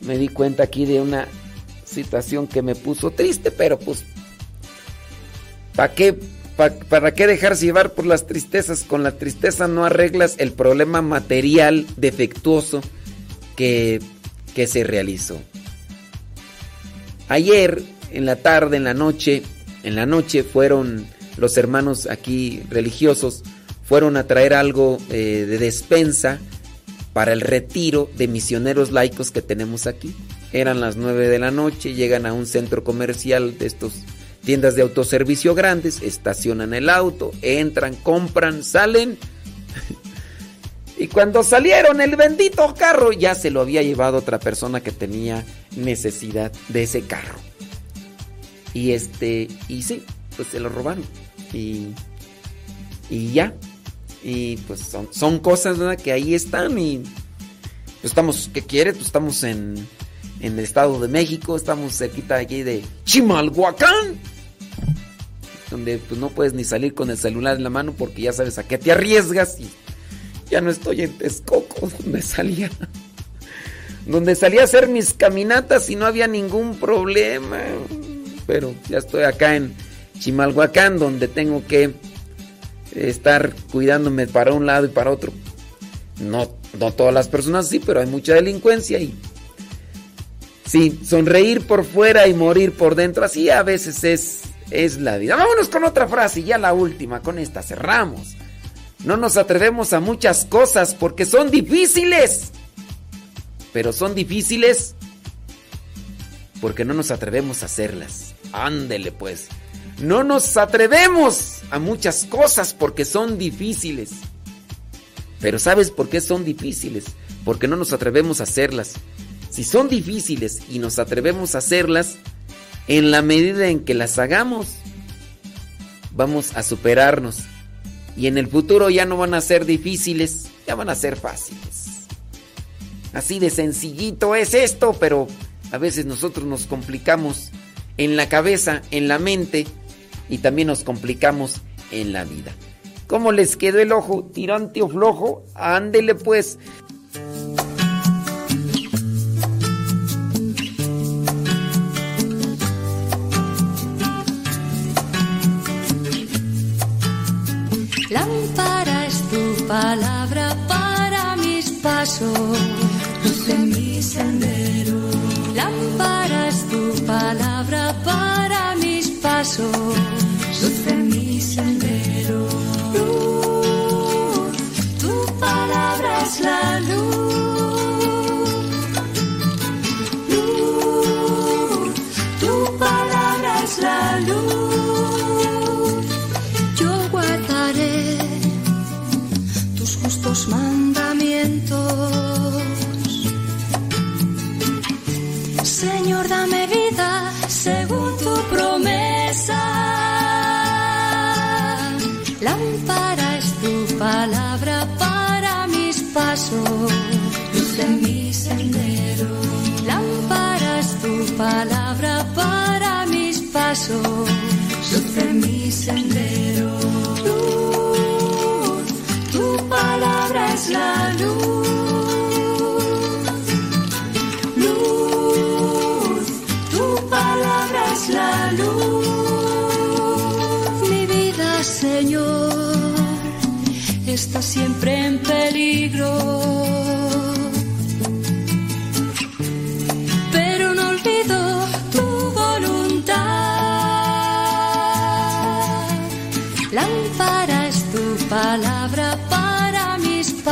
me di cuenta aquí de una situación que me puso triste, pero pues, ¿para qué, ¿para qué dejarse llevar por las tristezas? Con la tristeza no arreglas el problema material defectuoso que, que se realizó. Ayer, en la tarde, en la noche, en la noche fueron los hermanos aquí religiosos, fueron a traer algo eh, de despensa para el retiro de misioneros laicos que tenemos aquí. Eran las 9 de la noche, llegan a un centro comercial de estos tiendas de autoservicio grandes, estacionan el auto, entran, compran, salen. y cuando salieron el bendito carro ya se lo había llevado otra persona que tenía necesidad de ese carro. Y este, y sí, pues se lo robaron. Y, y ya, y pues son, cosas que ahí están y pues estamos, ¿qué quiere? Pues estamos en, en el Estado de México, estamos cerquita aquí de Chimalhuacán, donde pues no puedes ni salir con el celular en la mano porque ya sabes a qué te arriesgas y ya no estoy en Texcoco, donde salía, donde salía a hacer mis caminatas y no había ningún problema, pero ya estoy acá en Chimalhuacán, donde tengo que estar cuidándome para un lado y para otro. No, no todas las personas sí, pero hay mucha delincuencia y sí, sonreír por fuera y morir por dentro, así a veces es, es la vida. Vámonos con otra frase, ya la última, con esta cerramos. No nos atrevemos a muchas cosas porque son difíciles. Pero son difíciles porque no nos atrevemos a hacerlas. Ándele pues. No nos atrevemos a muchas cosas porque son difíciles. Pero ¿sabes por qué son difíciles? Porque no nos atrevemos a hacerlas. Si son difíciles y nos atrevemos a hacerlas, en la medida en que las hagamos, vamos a superarnos. Y en el futuro ya no van a ser difíciles, ya van a ser fáciles. Así de sencillito es esto, pero a veces nosotros nos complicamos en la cabeza, en la mente y también nos complicamos en la vida. ¿Cómo les quedó el ojo tirante o flojo? Ándele pues. Lámpara es tu palabra para mis pasos, luz en mi sendero. La luz. Tu palabra es la luz. Pasos, mi sendero. Luz, tu palabra es la luz. Luz, tu palabra es la luz. Mi vida, Señor, está siempre en peligro.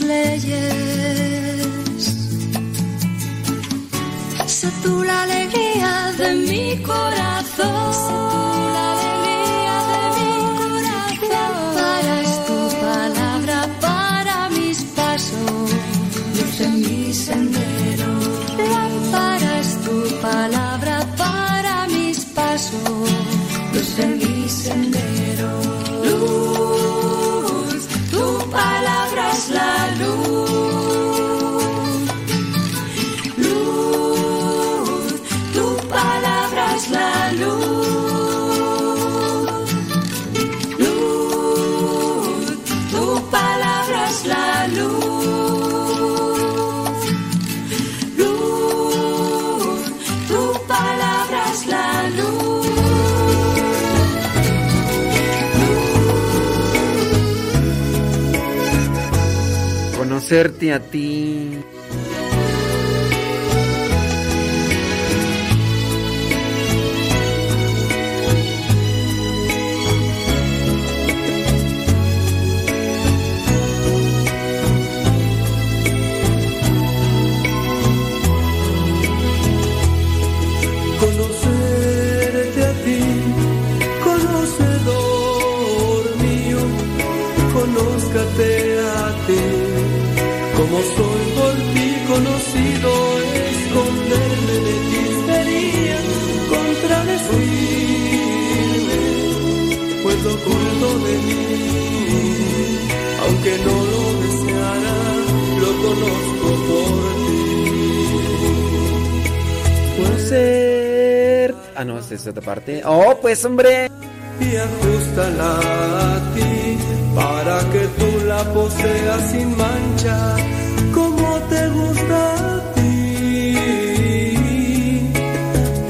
Leyes. Sé tú la alegría de mi corazón. Conocerte a ti. Ser. Ah, no, es otra parte. Oh, pues, hombre. y ajustala a ti para que tú la poseas sin mancha como te gusta a ti.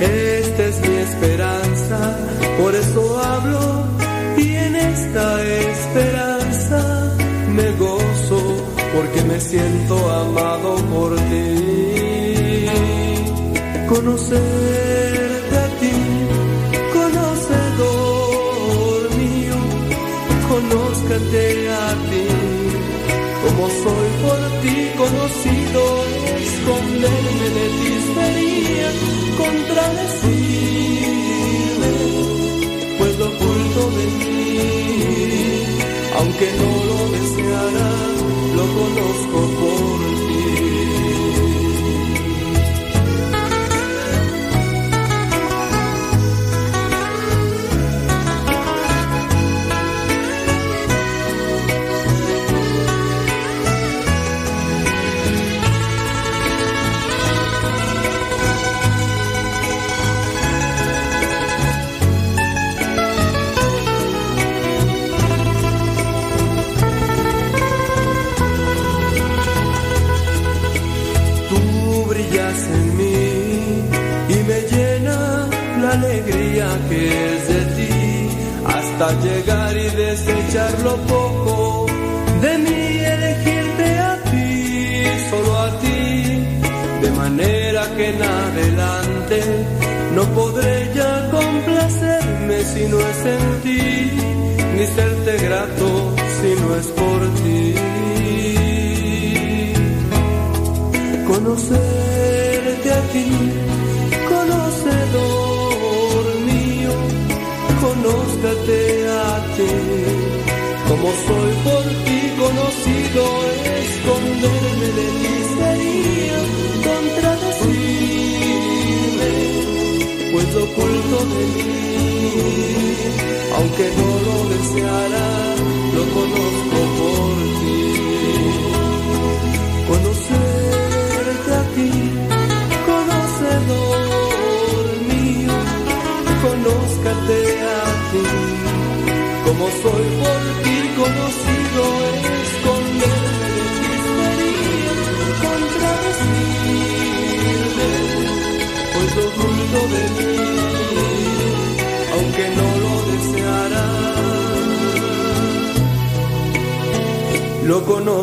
Esta es mi esperanza, por eso hablo y en esta esperanza me gozo porque me siento amado por ti. Conocerte a ti, conocedor mío, conózcate a ti, como soy por ti conocido, esconderme de ti sería contradecirme, pues lo oculto de mí, aunque no lo deseara, lo conozco llegar y desechar lo poco de mí, elegirte a ti, solo a ti, de manera que en adelante no podré ya complacerme si no es en ti, ni serte grato si no es por ti. Conocerte como soy por ti conocido, esconderme de ti sería contradecirme, pues lo oculto de mí, aunque no lo deseara, lo conozco por ti.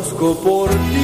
Conozco por ti.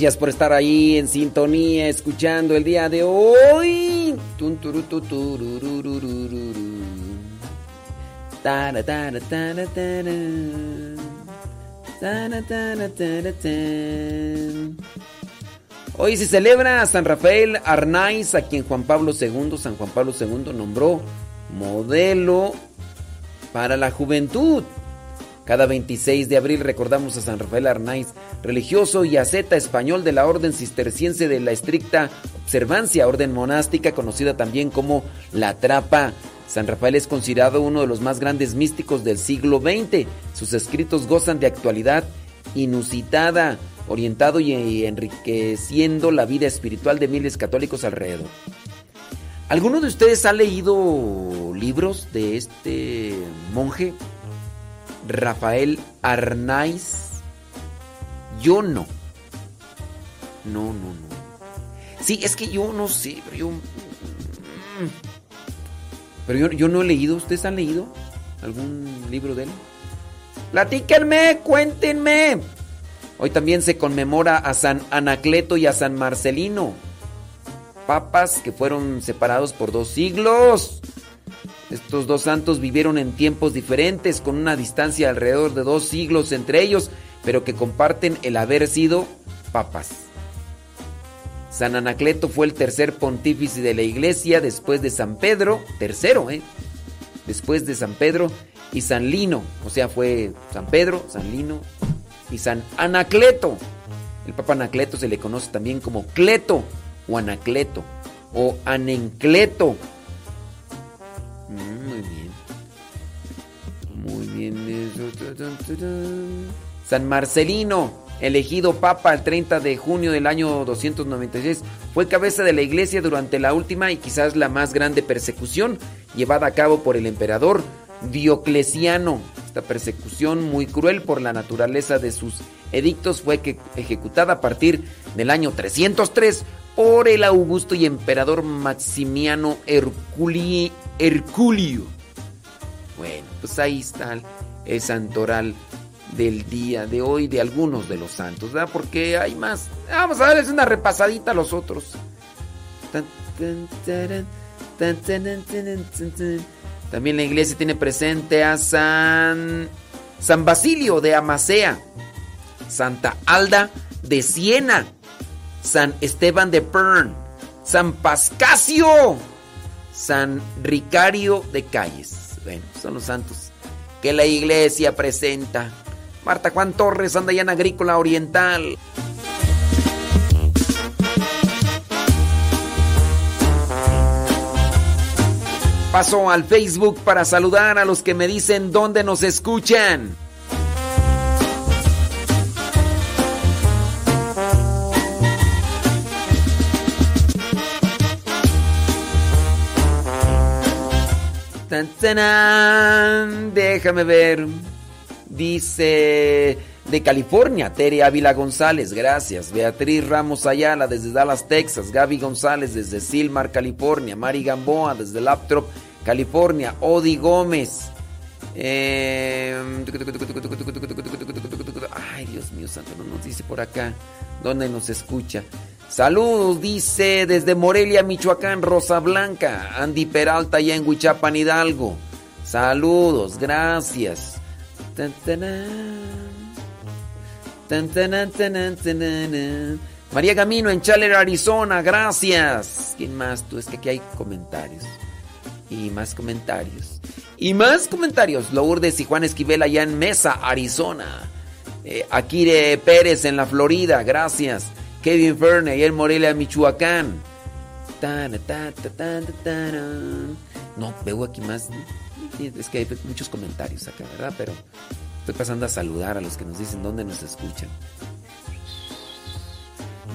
Gracias por estar ahí en sintonía, escuchando el día de hoy. Hoy se celebra a San Rafael Arnaiz, a quien Juan Pablo II, San Juan Pablo II nombró modelo para la juventud. Cada 26 de abril recordamos a San Rafael Arnaiz, religioso y asceta español de la Orden Cisterciense de la Estricta Observancia, orden monástica conocida también como la Trapa. San Rafael es considerado uno de los más grandes místicos del siglo XX. Sus escritos gozan de actualidad inusitada, orientado y enriqueciendo la vida espiritual de miles católicos alrededor. ¿Alguno de ustedes ha leído libros de este monje? Rafael Arnaiz. Yo no. No, no, no. Sí, es que yo no sé, pero yo. mm, Pero yo, yo no he leído. ¿Ustedes han leído algún libro de él? Platíquenme, cuéntenme. Hoy también se conmemora a San Anacleto y a San Marcelino, papas que fueron separados por dos siglos. Estos dos santos vivieron en tiempos diferentes, con una distancia de alrededor de dos siglos entre ellos, pero que comparten el haber sido papas. San Anacleto fue el tercer pontífice de la iglesia después de San Pedro, tercero, ¿eh? Después de San Pedro y San Lino, o sea, fue San Pedro, San Lino y San Anacleto. El Papa Anacleto se le conoce también como Cleto o Anacleto o Anencleto. Mm, muy bien. Muy bien. San Marcelino, elegido papa el 30 de junio del año 296, fue cabeza de la iglesia durante la última y quizás la más grande persecución llevada a cabo por el emperador Diocleciano. Esta persecución muy cruel por la naturaleza de sus edictos fue que, ejecutada a partir del año 303 por el augusto y emperador Maximiano Herculi, Herculio. Bueno, pues ahí está el, santoral del día de hoy de algunos de los santos, ¿verdad? Porque hay más. Vamos a darles una repasadita a los otros. También la iglesia tiene presente a San San Basilio de Amasea, Santa Alda de Siena, San Esteban de Pern, San Pascasio, San Ricario de Calles. Bueno, son los santos que la iglesia presenta. Marta Juan Torres, Andayana Agrícola Oriental. Paso al Facebook para saludar a los que me dicen dónde nos escuchan. Tan. Déjame ver. Dice de California, Tere Ávila González, gracias. Beatriz Ramos Ayala desde Dallas, Texas. Gaby González desde Silmar, California. Mari Gamboa desde Laptop, California. Odi Gómez. Eh, Ay, Dios mío, santo, no nos dice por acá dónde nos escucha. Saludos, dice desde Morelia, Michoacán, Rosa Blanca. Andy Peralta, allá en Huichapan, Hidalgo. Saludos, gracias. María Camino en Chaler, Arizona, gracias. ¿Quién más? Tú es que aquí hay comentarios. Y más comentarios. Y más comentarios. Lourdes y Juan Esquivel allá en Mesa, Arizona. Eh, Akire Pérez en la Florida, gracias. Kevin Ferne allá en Morelia, Michoacán. No, veo aquí más. Es que hay muchos comentarios acá, ¿verdad? Pero estoy pasando a saludar a los que nos dicen dónde nos escuchan.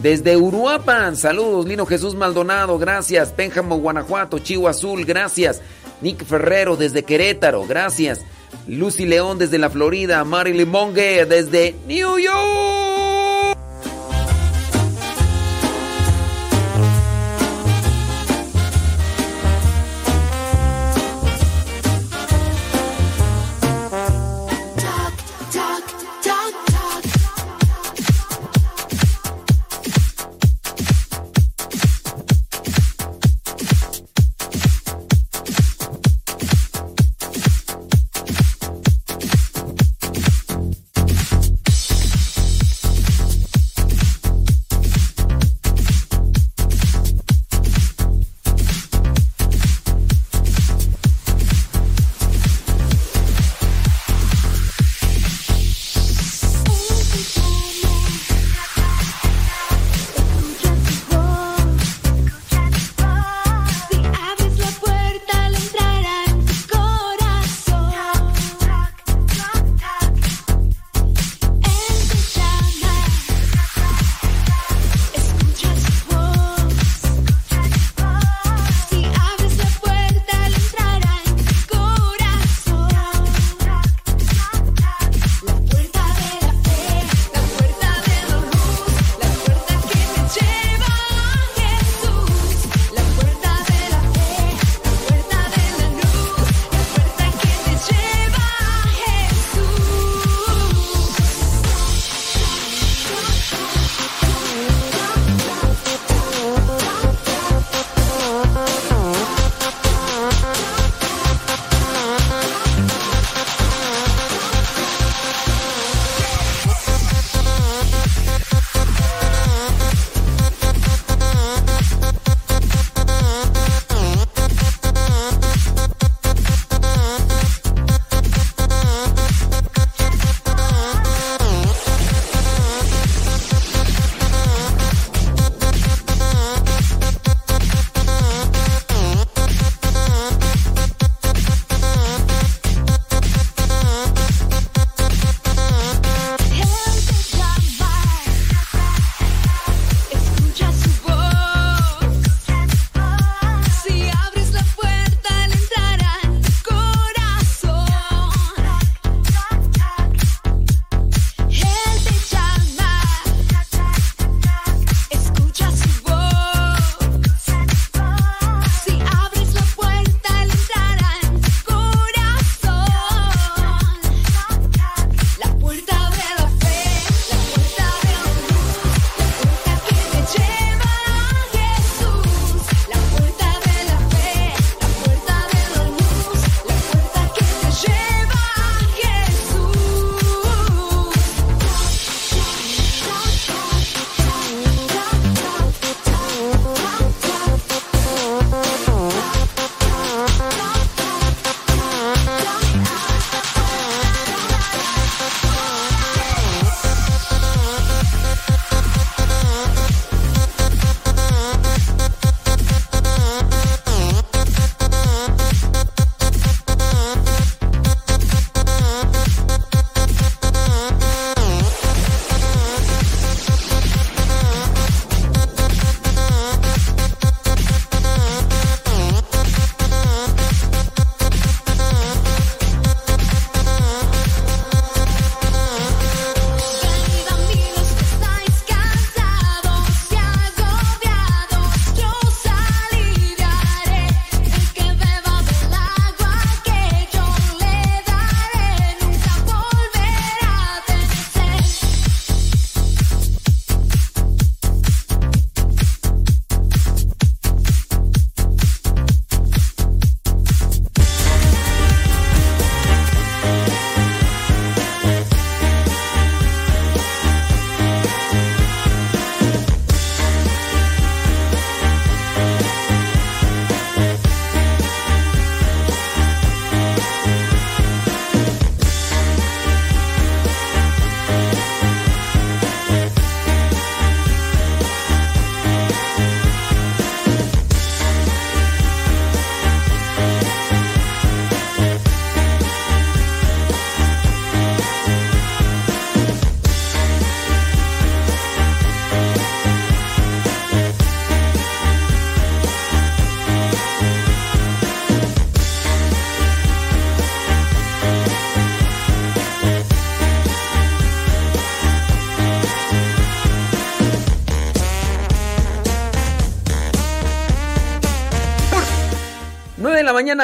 Desde Uruapan, saludos. Lino Jesús Maldonado, gracias. Pénjamo, Guanajuato, Chivo Azul, gracias. Nick Ferrero desde Querétaro, gracias. Lucy León desde la Florida. Marilyn Monge desde New York.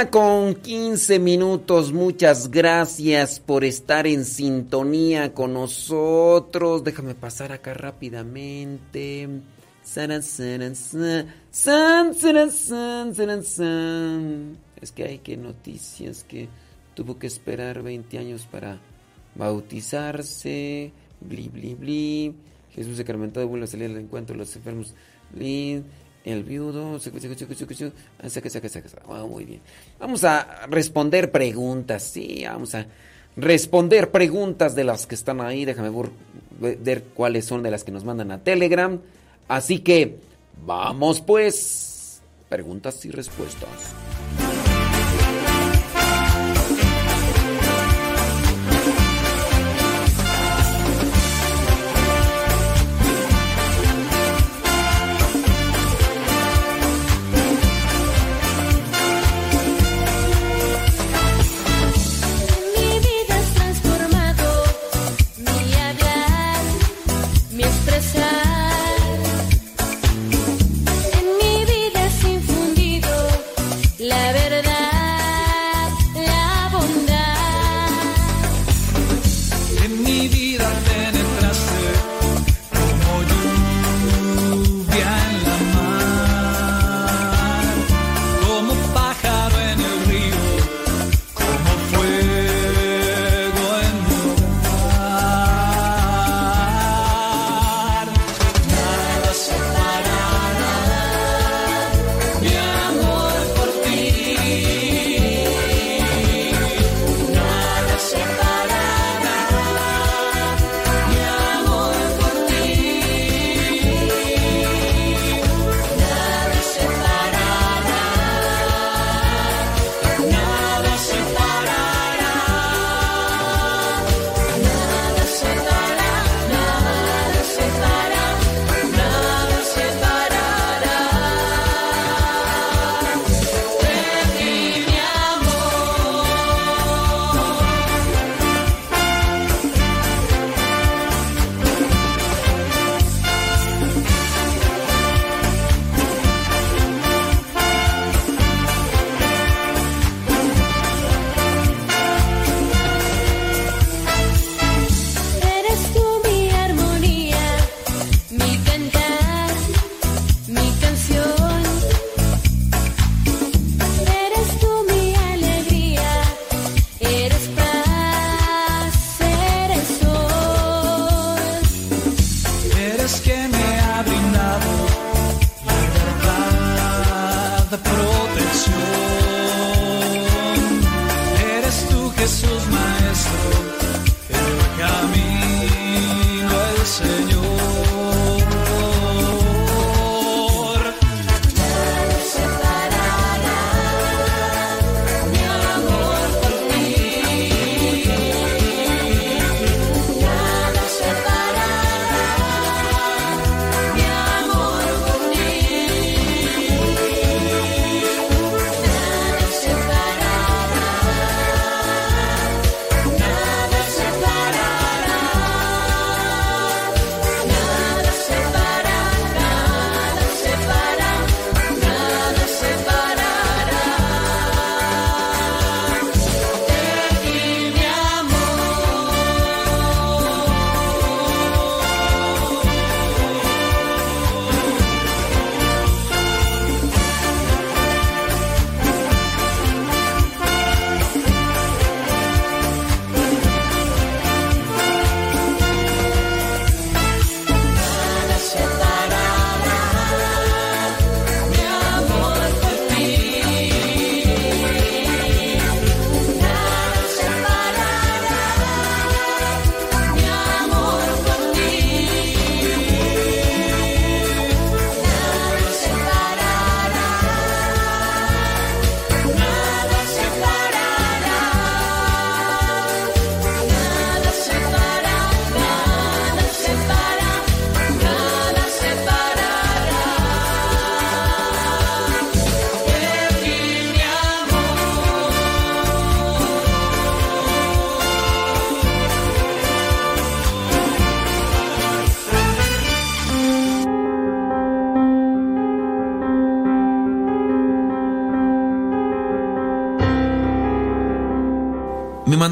Con 15 minutos. Muchas gracias por estar en sintonía con nosotros. Déjame pasar acá rápidamente. Es que hay que noticias que tuvo que esperar 20 años para bautizarse. Bli, bli, bli. Jesús sacramentado vuelve a salir al encuentro de los enfermos. Bli. El viudo. Muy bien. Vamos a responder preguntas. Sí, vamos a responder preguntas de las que están ahí. Déjame ver cuáles son de las que nos mandan a Telegram. Así que vamos pues. Preguntas y respuestas.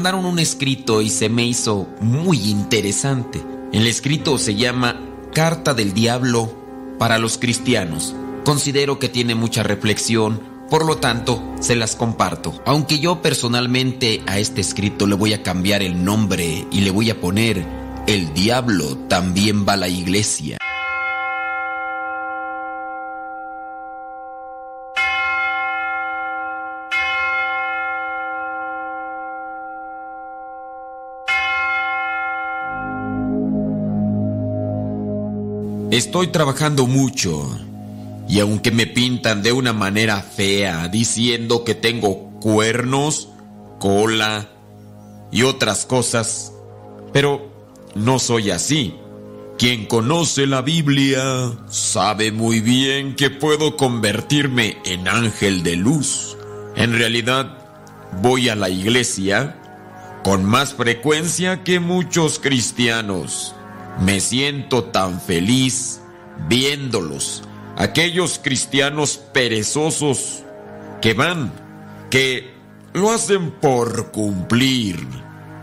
Mandaron un escrito y se me hizo muy interesante. El escrito se llama Carta del Diablo para los cristianos. Considero que tiene mucha reflexión, por lo tanto, se las comparto. Aunque yo personalmente a este escrito le voy a cambiar el nombre y le voy a poner El diablo también va a la iglesia. Estoy trabajando mucho y aunque me pintan de una manera fea diciendo que tengo cuernos, cola y otras cosas, pero no soy así. Quien conoce la Biblia sabe muy bien que puedo convertirme en ángel de luz. En realidad, voy a la iglesia con más frecuencia que muchos cristianos. Me siento tan feliz viéndolos, aquellos cristianos perezosos que van, que lo hacen por cumplir,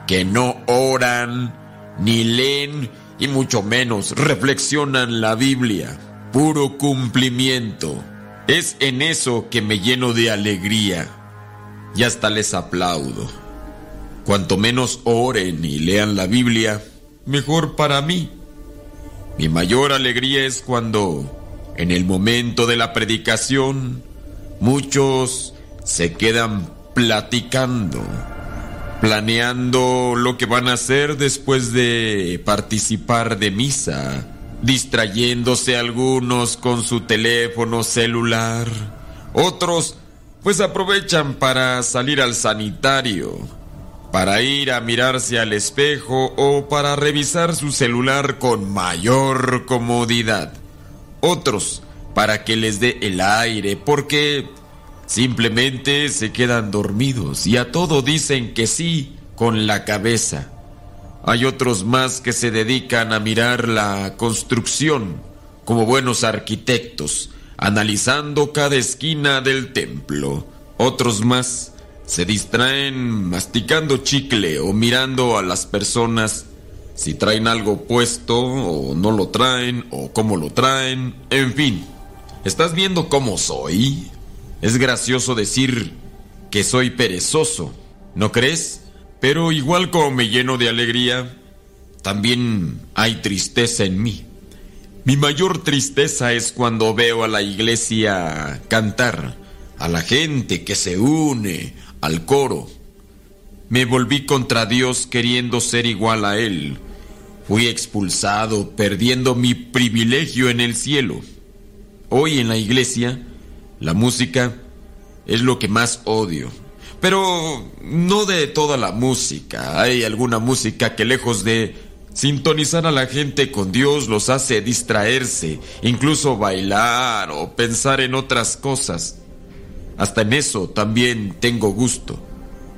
que no oran, ni leen, y mucho menos reflexionan la Biblia. Puro cumplimiento. Es en eso que me lleno de alegría. Y hasta les aplaudo. Cuanto menos oren y lean la Biblia, mejor para mí. Mi mayor alegría es cuando, en el momento de la predicación, muchos se quedan platicando, planeando lo que van a hacer después de participar de misa, distrayéndose algunos con su teléfono celular, otros pues aprovechan para salir al sanitario, para ir a mirarse al espejo o para revisar su celular con mayor comodidad. Otros para que les dé el aire porque simplemente se quedan dormidos y a todo dicen que sí con la cabeza. Hay otros más que se dedican a mirar la construcción como buenos arquitectos, analizando cada esquina del templo. Otros más se distraen masticando chicle o mirando a las personas si traen algo puesto o no lo traen o cómo lo traen, en fin. ¿Estás viendo cómo soy? Es gracioso decir que soy perezoso, ¿no crees? Pero igual como me lleno de alegría, también hay tristeza en mí. Mi mayor tristeza es cuando veo a la iglesia cantar, a la gente que se une, al coro. Me volví contra Dios queriendo ser igual a Él. Fui expulsado, perdiendo mi privilegio en el cielo. Hoy en la iglesia, la música es lo que más odio. Pero no de toda la música. Hay alguna música que lejos de sintonizar a la gente con Dios los hace distraerse, incluso bailar o pensar en otras cosas. Hasta en eso también tengo gusto.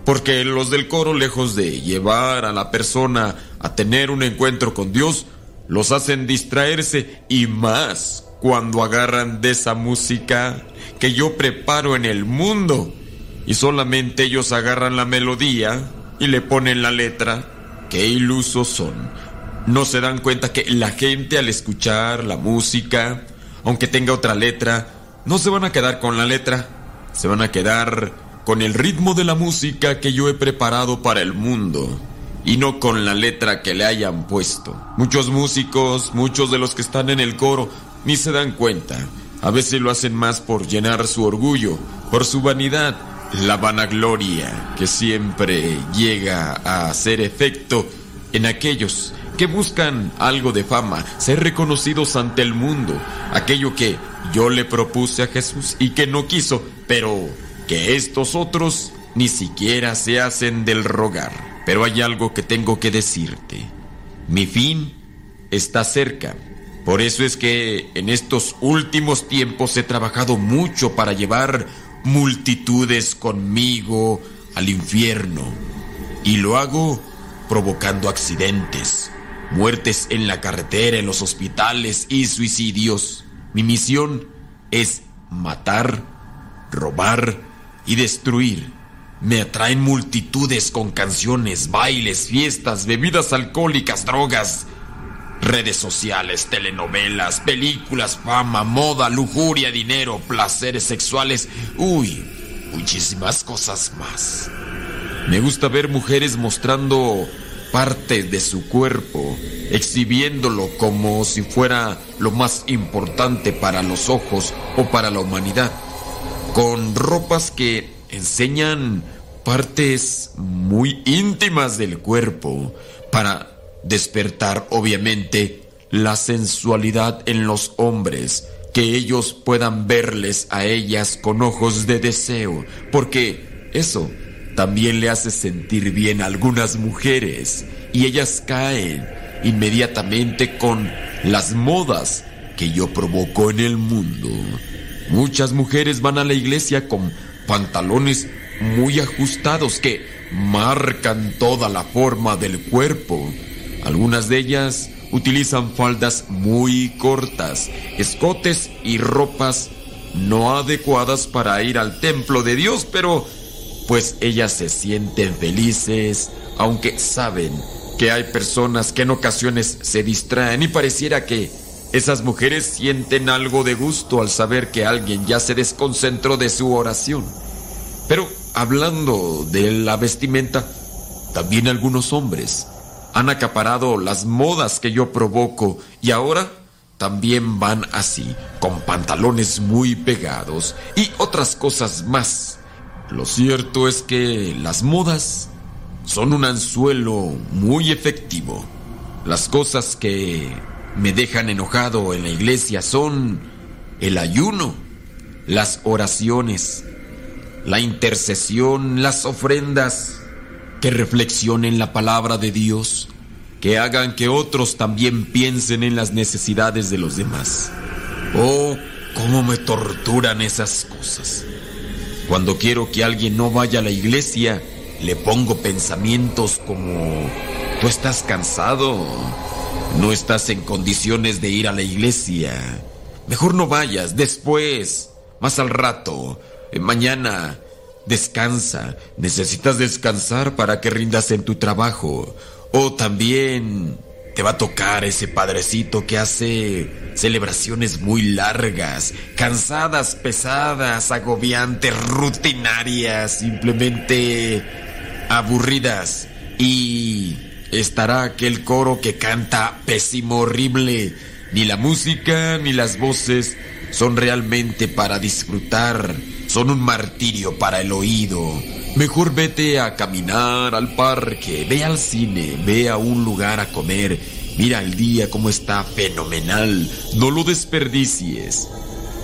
Porque los del coro, lejos de llevar a la persona a tener un encuentro con Dios, los hacen distraerse y más cuando agarran de esa música que yo preparo en el mundo. Y solamente ellos agarran la melodía y le ponen la letra. Qué ilusos son. No se dan cuenta que la gente al escuchar la música, aunque tenga otra letra, no se van a quedar con la letra se van a quedar con el ritmo de la música que yo he preparado para el mundo y no con la letra que le hayan puesto. Muchos músicos, muchos de los que están en el coro, ni se dan cuenta. A veces lo hacen más por llenar su orgullo, por su vanidad, la vanagloria que siempre llega a hacer efecto en aquellos que buscan algo de fama, ser reconocidos ante el mundo, aquello que yo le propuse a Jesús y que no quiso, pero que estos otros ni siquiera se hacen del rogar. Pero hay algo que tengo que decirte. Mi fin está cerca. Por eso es que en estos últimos tiempos he trabajado mucho para llevar multitudes conmigo al infierno. Y lo hago provocando accidentes, muertes en la carretera, en los hospitales y suicidios. Mi misión es matar, robar y destruir. Me atraen multitudes con canciones, bailes, fiestas, bebidas alcohólicas, drogas, redes sociales, telenovelas, películas, fama, moda, lujuria, dinero, placeres sexuales. Uy, muchísimas cosas más. Me gusta ver mujeres mostrando parte de su cuerpo, exhibiéndolo como si fuera lo más importante para los ojos o para la humanidad, con ropas que enseñan partes muy íntimas del cuerpo para despertar obviamente la sensualidad en los hombres, que ellos puedan verles a ellas con ojos de deseo, porque eso también le hace sentir bien a algunas mujeres y ellas caen inmediatamente con las modas que yo provoco en el mundo. Muchas mujeres van a la iglesia con pantalones muy ajustados que marcan toda la forma del cuerpo. Algunas de ellas utilizan faldas muy cortas, escotes y ropas no adecuadas para ir al templo de Dios, pero pues ellas se sienten felices, aunque saben que hay personas que en ocasiones se distraen y pareciera que esas mujeres sienten algo de gusto al saber que alguien ya se desconcentró de su oración. Pero hablando de la vestimenta, también algunos hombres han acaparado las modas que yo provoco y ahora también van así, con pantalones muy pegados y otras cosas más. Lo cierto es que las modas son un anzuelo muy efectivo. Las cosas que me dejan enojado en la iglesia son el ayuno, las oraciones, la intercesión, las ofrendas, que reflexionen la palabra de Dios, que hagan que otros también piensen en las necesidades de los demás. Oh, cómo me torturan esas cosas. Cuando quiero que alguien no vaya a la iglesia, le pongo pensamientos como, tú estás cansado, no estás en condiciones de ir a la iglesia, mejor no vayas, después, más al rato, eh, mañana, descansa, necesitas descansar para que rindas en tu trabajo, o también te va a tocar ese padrecito que hace celebraciones muy largas, cansadas, pesadas, agobiantes, rutinarias, simplemente aburridas. Y estará aquel coro que canta pésimo, horrible. Ni la música ni las voces son realmente para disfrutar, son un martirio para el oído. Mejor vete a caminar al parque, ve al cine, ve a un lugar a comer. Mira el día como está fenomenal. No lo desperdicies.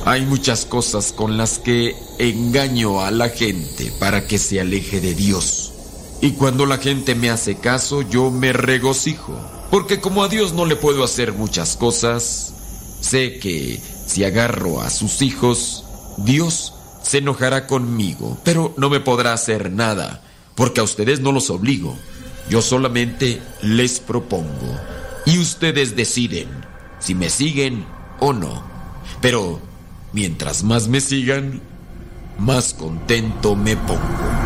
Hay muchas cosas con las que engaño a la gente para que se aleje de Dios. Y cuando la gente me hace caso, yo me regocijo. Porque como a Dios no le puedo hacer muchas cosas, sé que si agarro a sus hijos, Dios se enojará conmigo, pero no me podrá hacer nada, porque a ustedes no los obligo. Yo solamente les propongo. Y ustedes deciden si me siguen o no. Pero mientras más me sigan, más contento me pongo.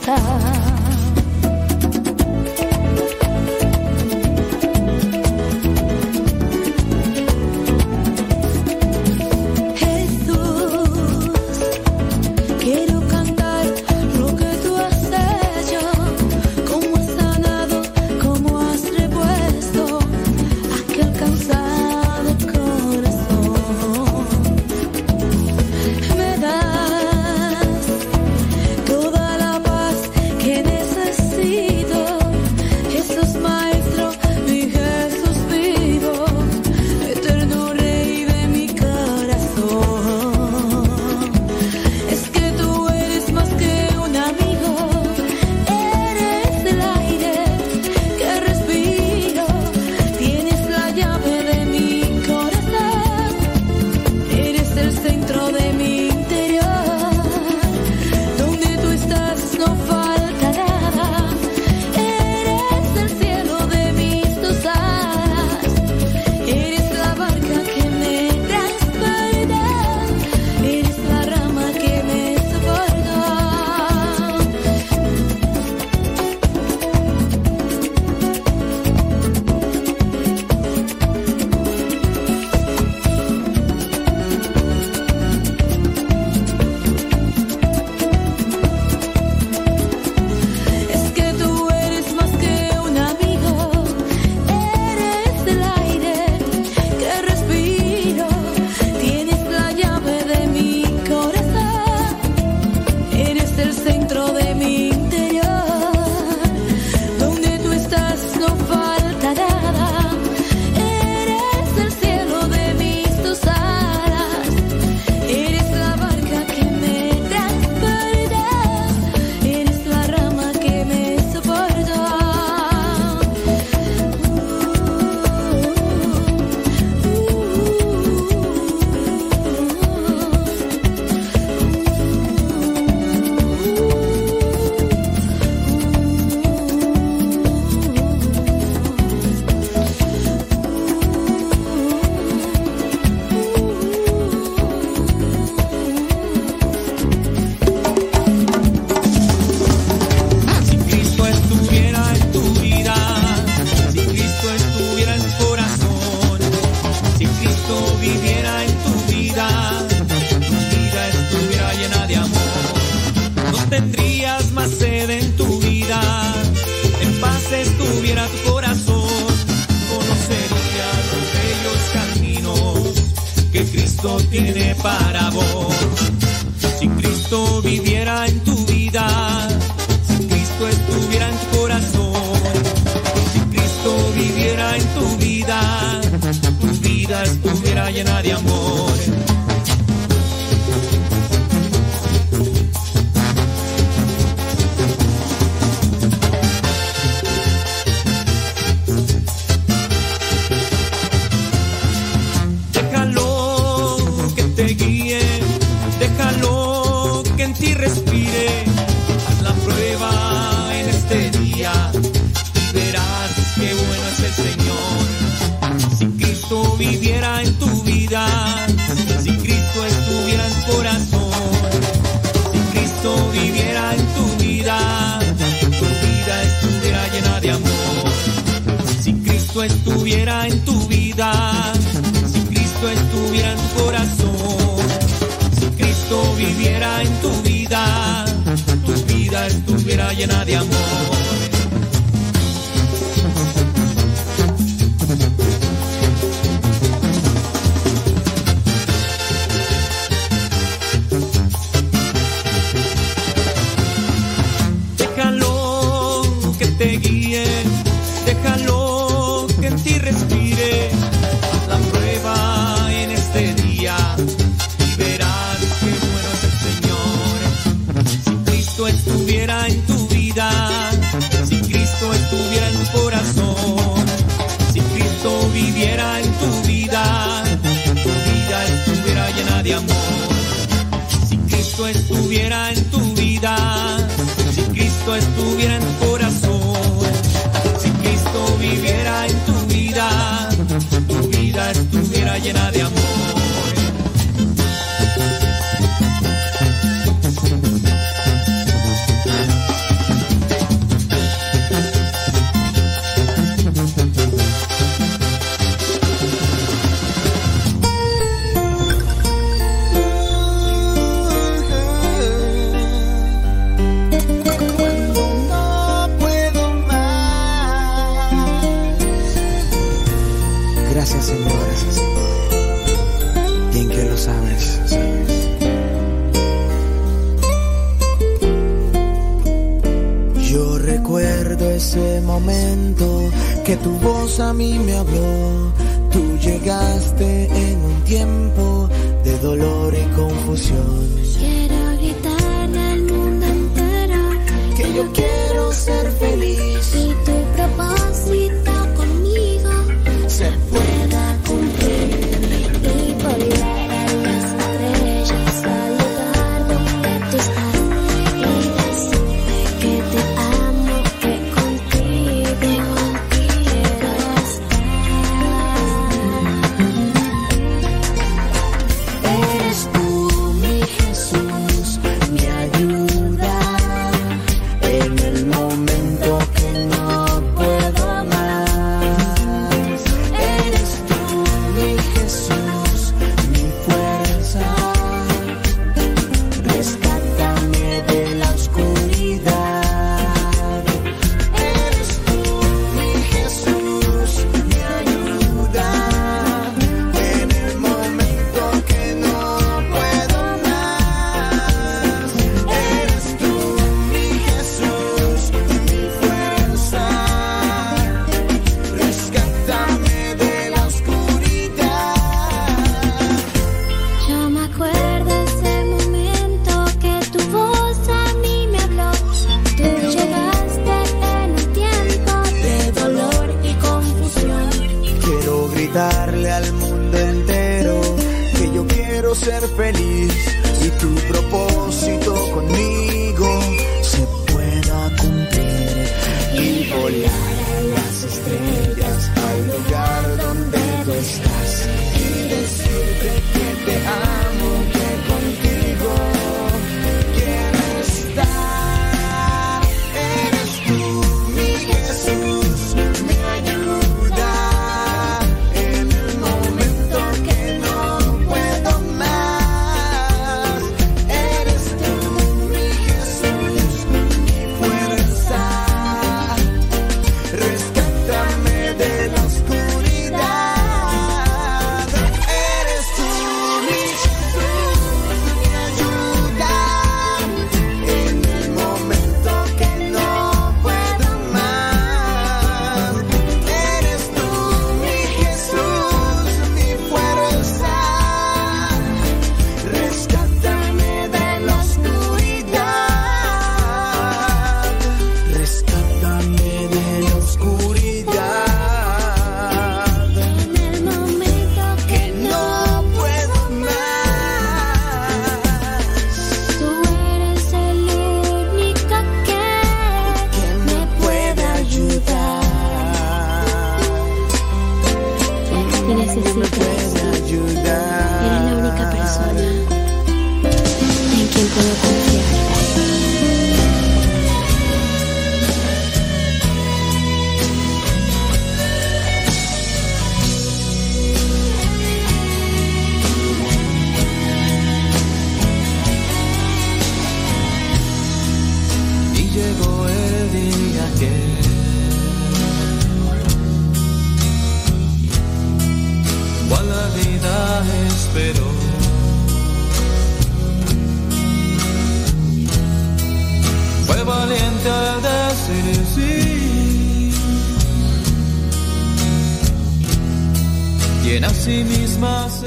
Libertad.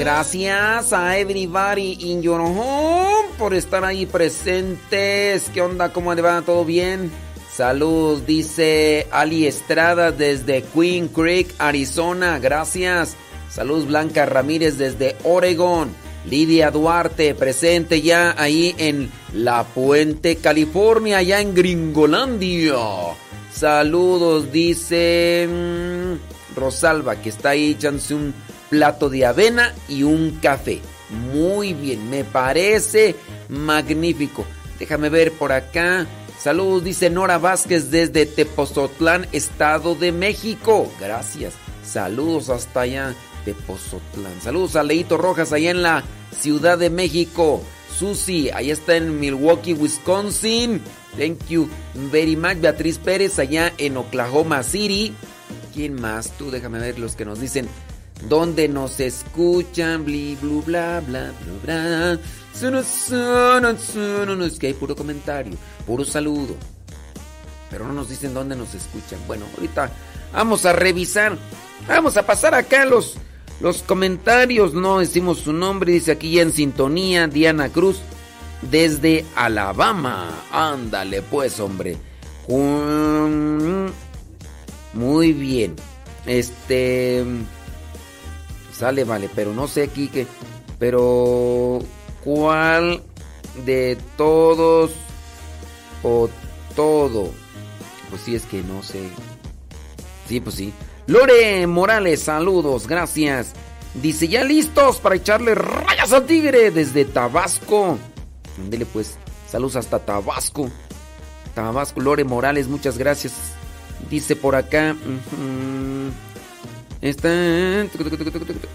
Gracias a everybody in your home por estar ahí presentes. ¿Qué onda? ¿Cómo le va? ¿Todo bien? Salud, dice Ali Estrada desde Queen Creek, Arizona. Gracias. Salud Blanca Ramírez desde Oregón. Lidia Duarte, presente ya ahí en La Puente, California, allá en Gringolandia. Saludos, dice mm, Rosalba, que está ahí echándose plato de avena y un café. Muy bien, me parece magnífico. Déjame ver por acá. Saludos, dice Nora Vázquez desde Tepozotlán, Estado de México. Gracias. Saludos hasta allá, Tepozotlán. Saludos a Leito Rojas allá en la Ciudad de México. Susi, allá está en Milwaukee, Wisconsin. Thank you very much. Beatriz Pérez allá en Oklahoma City. ¿Quién más? Tú déjame ver los que nos dicen. ¿Dónde nos escuchan? Bli, blu, bla, bla, bla, bla. Es que hay puro comentario, puro saludo. Pero no nos dicen dónde nos escuchan. Bueno, ahorita vamos a revisar. Vamos a pasar acá los, los comentarios. No decimos su nombre. Dice aquí ya en sintonía Diana Cruz desde Alabama. Ándale pues, hombre. Muy bien. Este... Sale, vale, pero no sé aquí que... Pero... ¿Cuál de todos o todo? Pues sí, es que no sé. Sí, pues sí. Lore Morales, saludos, gracias. Dice, ya listos para echarle rayas al tigre desde Tabasco. Ándele pues, saludos hasta Tabasco. Tabasco, Lore Morales, muchas gracias. Dice por acá. Está.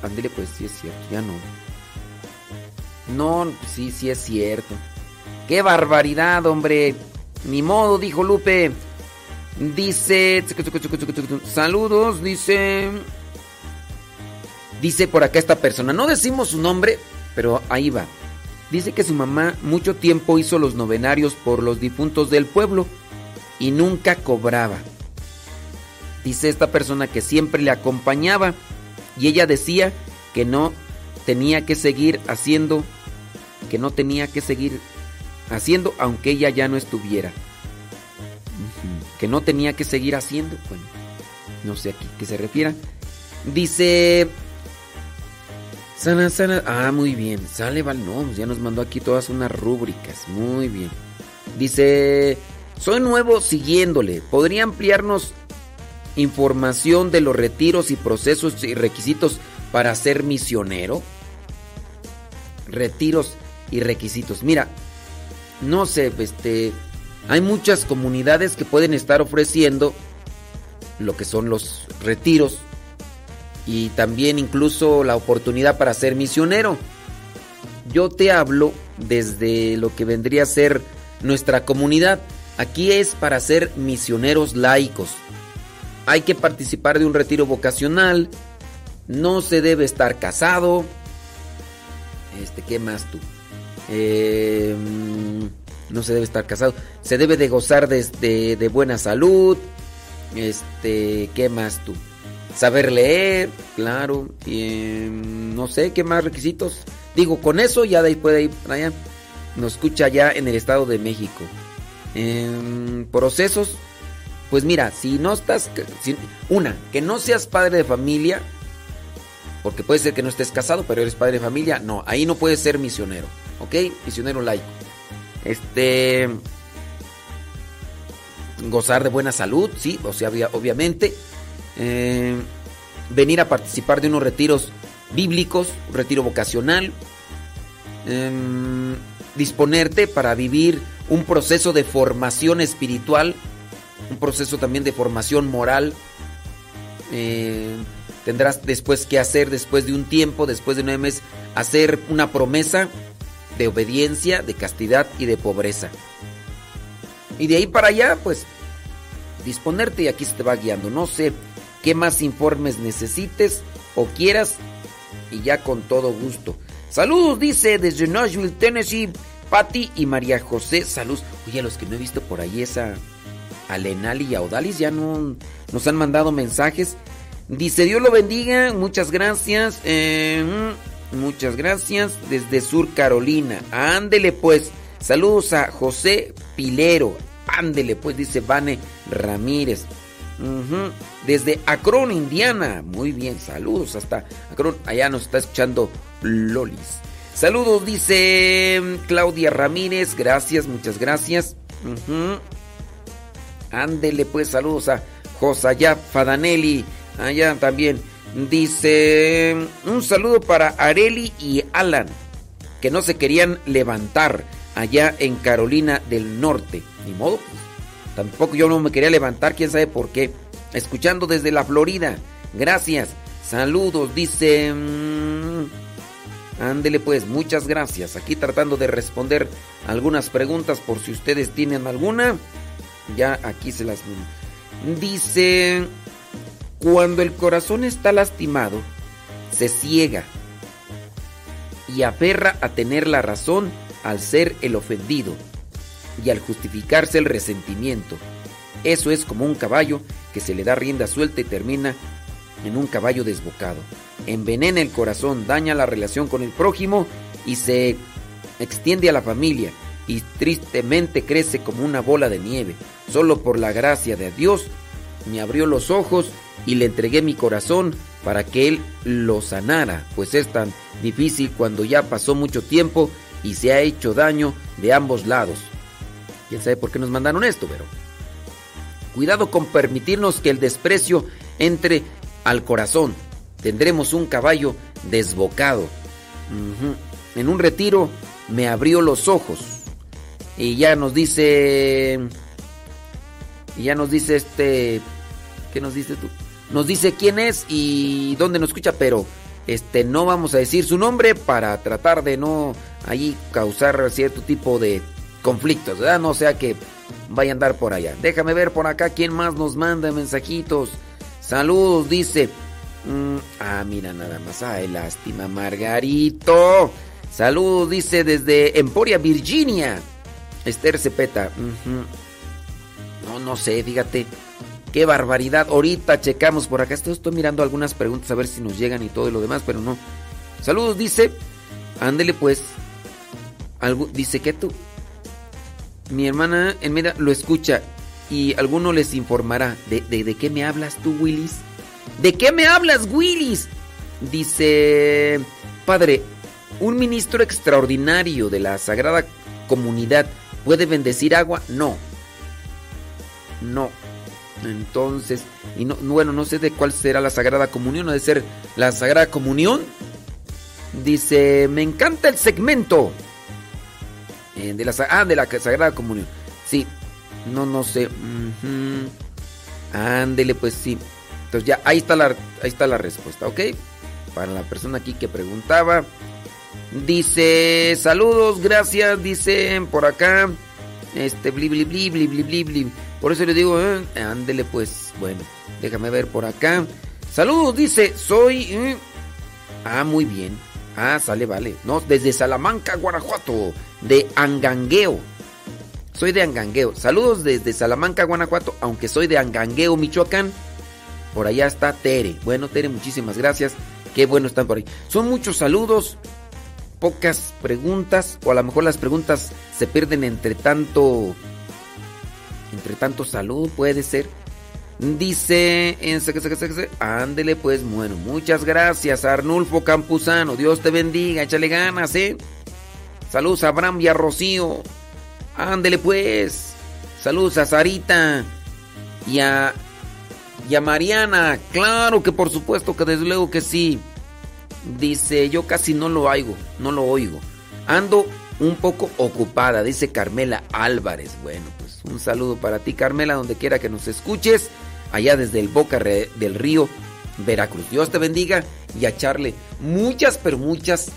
Ándele pues, sí es cierto, ya no. No, sí, sí es cierto. ¡Qué barbaridad, hombre! Ni modo, dijo Lupe. Dice. Saludos, dice. Dice por acá esta persona. No decimos su nombre, pero ahí va. Dice que su mamá mucho tiempo hizo los novenarios por los difuntos del pueblo y nunca cobraba. Dice esta persona que siempre le acompañaba y ella decía que no tenía que seguir haciendo, que no tenía que seguir haciendo aunque ella ya no estuviera. Que no tenía que seguir haciendo. Bueno, no sé aquí qué se refiera. Dice... Sana, sana. Ah, muy bien. Sale, Val. No, ya nos mandó aquí todas unas rúbricas. Muy bien. Dice... Soy nuevo siguiéndole. ¿Podría ampliarnos información de los retiros y procesos y requisitos para ser misionero? Retiros y requisitos. Mira, no sé, este, hay muchas comunidades que pueden estar ofreciendo lo que son los retiros y también incluso la oportunidad para ser misionero. Yo te hablo desde lo que vendría a ser nuestra comunidad. Aquí es para ser misioneros laicos. Hay que participar de un retiro vocacional. No se debe estar casado. Este, ¿qué más tú? Eh, no se debe estar casado. Se debe de gozar de, de- buena salud. Este, ¿qué más tú? Saber leer, claro. Eh, no sé, ¿qué más requisitos? Digo, con eso ya de ahí puede ir para. Nos escucha ya en el Estado de México. Em, procesos, pues mira, si no estás... una, que no seas padre de familia, porque puede ser que no estés casado, pero eres padre de familia. No, ahí no puedes ser misionero, ¿ok? Misionero laico. Este... Gozar de buena salud, sí, o sea, obvia- obviamente. Eh, venir a participar de unos retiros bíblicos, un retiro vocacional. Em, disponerte para vivir un proceso de formación espiritual, un proceso también de formación moral. Eh, tendrás después que hacer, después de un tiempo, después de nueve meses, hacer una promesa de obediencia, de castidad y de pobreza. Y de ahí para allá, pues, disponerte y aquí se te va guiando. No sé qué más informes necesites o quieras y ya con todo gusto. Saludos, dice desde Nashville, Tennessee, Patty y María José. Saludos. Oye, a los que no he visto por ahí esa a Lenali y a Odalis ya no nos han mandado mensajes. Dice Dios lo bendiga, muchas gracias. eh, mm, muchas gracias desde Sur Carolina. Ándele pues. Saludos a José Pilero. Ándele pues, dice Vane Ramírez. Desde Akron, Indiana. Muy bien, saludos hasta Akron. Allá nos está escuchando Lolis. Saludos, dice mm, Claudia Ramírez. Gracias, muchas gracias. Ándele pues, saludos a Josaya Fadanelli. Allá también. Dice un saludo para Areli y Alan, que no se querían levantar allá en Carolina del Norte. Ni modo, pues, tampoco yo no me quería levantar, quién sabe por qué. Escuchando desde la Florida. Gracias. Saludos, dice... mm, Ándele pues, muchas gracias. Aquí tratando de responder algunas preguntas por si ustedes tienen alguna. Ya aquí se las... Dice, cuando el corazón está lastimado, se ciega y aferra a tener la razón al ser el ofendido y al justificarse el resentimiento. Eso es como un caballo que se le da rienda suelta y termina en un caballo desbocado. Envenena el corazón, daña la relación con el prójimo y se extiende a la familia y tristemente crece como una bola de nieve. Solo por la gracia de Dios me abrió los ojos y le entregué mi corazón para que Él lo sanara, pues es tan difícil cuando ya pasó mucho tiempo y se ha hecho daño de ambos lados. ¿Quién sabe por qué nos mandaron esto, pero... Cuidado con permitirnos que el desprecio entre al corazón. Tendremos un caballo desbocado. En un retiro me abrió los ojos. Y ya nos dice... Y ya nos dice este... ¿Qué nos dice tú? Nos dice quién es y dónde nos escucha, pero este no vamos a decir su nombre para tratar de no ahí causar cierto tipo de conflictos, ¿verdad? No sea que vaya a andar por allá. Déjame ver por acá quién más nos manda mensajitos. Saludos, dice. Mm, ah, mira nada más. Ay, lástima, Margarito. Saludos, dice desde Emporia, Virginia. Esther Cepeta. No, no sé, fíjate. Qué barbaridad. Ahorita checamos por acá. Estoy, mirando algunas preguntas a ver si nos llegan y todo lo demás, pero no. Saludos, dice. Ándele pues. Algo, dice que tú. Mi hermana en media lo escucha y alguno les informará. ¿De, de, de qué me hablas tú, Willis? ¿De qué me hablas, Willis? Dice, padre, ¿un ministro extraordinario de la Sagrada Comunidad puede bendecir agua? No. No. Entonces, y no, bueno, no sé de cuál será la Sagrada Comunión, ha de ser la Sagrada Comunión. Dice, me encanta el segmento. Eh, de la, ah, de la Sagrada Comunión. Sí, no, no sé. Ándele, pues sí. Entonces ya, ahí está la, ahí está la respuesta, ¿ok? Para la persona aquí que preguntaba. Dice, saludos, gracias, dicen por acá. Este, bli, bli, bli, bli, bli, bli. Por eso le digo, eh, ándele pues. Bueno, déjame ver por acá. Saludos, dice, soy... eh. Ah, muy bien. Ah, sale, vale. No, desde Salamanca, Guanajuato. De Angangueo. Soy de Angangueo. Saludos desde Salamanca, Guanajuato. Aunque soy de Angangueo, Michoacán. Por allá está Tere. Bueno, Tere, muchísimas gracias. Qué bueno están por ahí. Son muchos saludos, pocas preguntas, o a lo mejor las preguntas se pierden entre tanto. Entre tanto salud, puede ser. Dice, ándele pues, bueno, muchas gracias Arnulfo Campuzano, Dios te bendiga, échale ganas, ¿eh? Saludos a Abraham y a Rocío, ándele pues, saludos a Sarita y a, y a Mariana, claro que por supuesto que desde luego que sí. Dice, yo casi no lo oigo, no lo oigo. Ando un poco ocupada, dice Carmela Álvarez. Bueno, pues un saludo para ti, Carmela, donde quiera que nos escuches, allá desde el Boca del Río, Veracruz. Dios te bendiga y a echarle muchas, pero muchas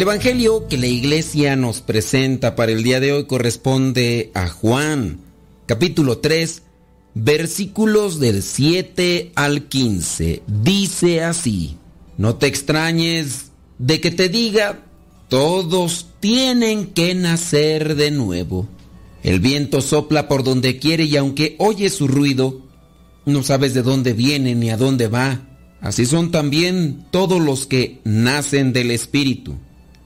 El Evangelio que la iglesia nos presenta para el día de hoy corresponde a Juan, capítulo 3, versículos del 7 al 15. Dice así, no te extrañes de que te diga, todos tienen que nacer de nuevo. El viento sopla por donde quiere y aunque oyes su ruido, no sabes de dónde viene ni a dónde va. Así son también todos los que nacen del Espíritu.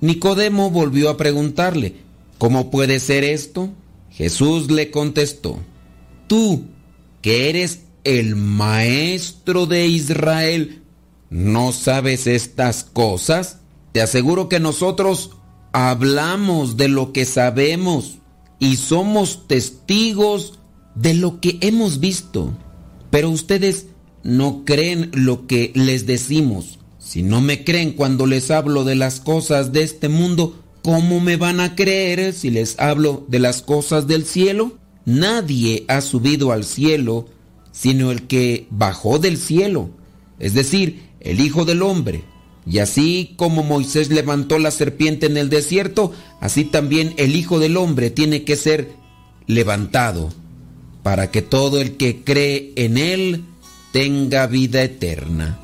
Nicodemo volvió a preguntarle, ¿cómo puede ser esto? Jesús le contestó, tú, que eres el maestro de Israel, ¿no sabes estas cosas? Te aseguro que nosotros hablamos de lo que sabemos y somos testigos de lo que hemos visto. Pero ustedes no creen lo que les decimos. Si no me creen cuando les hablo de las cosas de este mundo, ¿cómo me van a creer si les hablo de las cosas del cielo? Nadie ha subido al cielo sino el que bajó del cielo, es decir, el Hijo del Hombre. Y así como Moisés levantó la serpiente en el desierto, así también el Hijo del Hombre tiene que ser levantado, para que todo el que cree en él tenga vida eterna.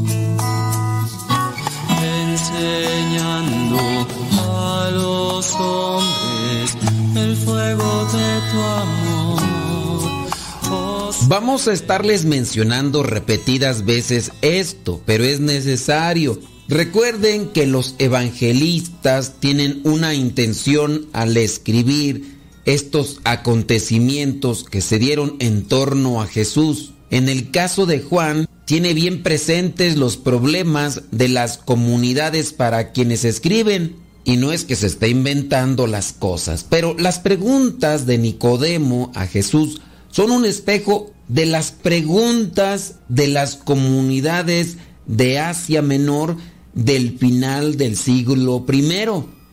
Oh, Vamos a estarles mencionando repetidas veces esto, pero es necesario. Recuerden que los evangelistas tienen una intención al escribir estos acontecimientos que se dieron en torno a Jesús. En el caso de Juan, tiene bien presentes los problemas de las comunidades para quienes escriben. Y no es que se esté inventando las cosas, pero las preguntas de Nicodemo a Jesús son un espejo de las preguntas de las comunidades de Asia Menor del final del siglo I.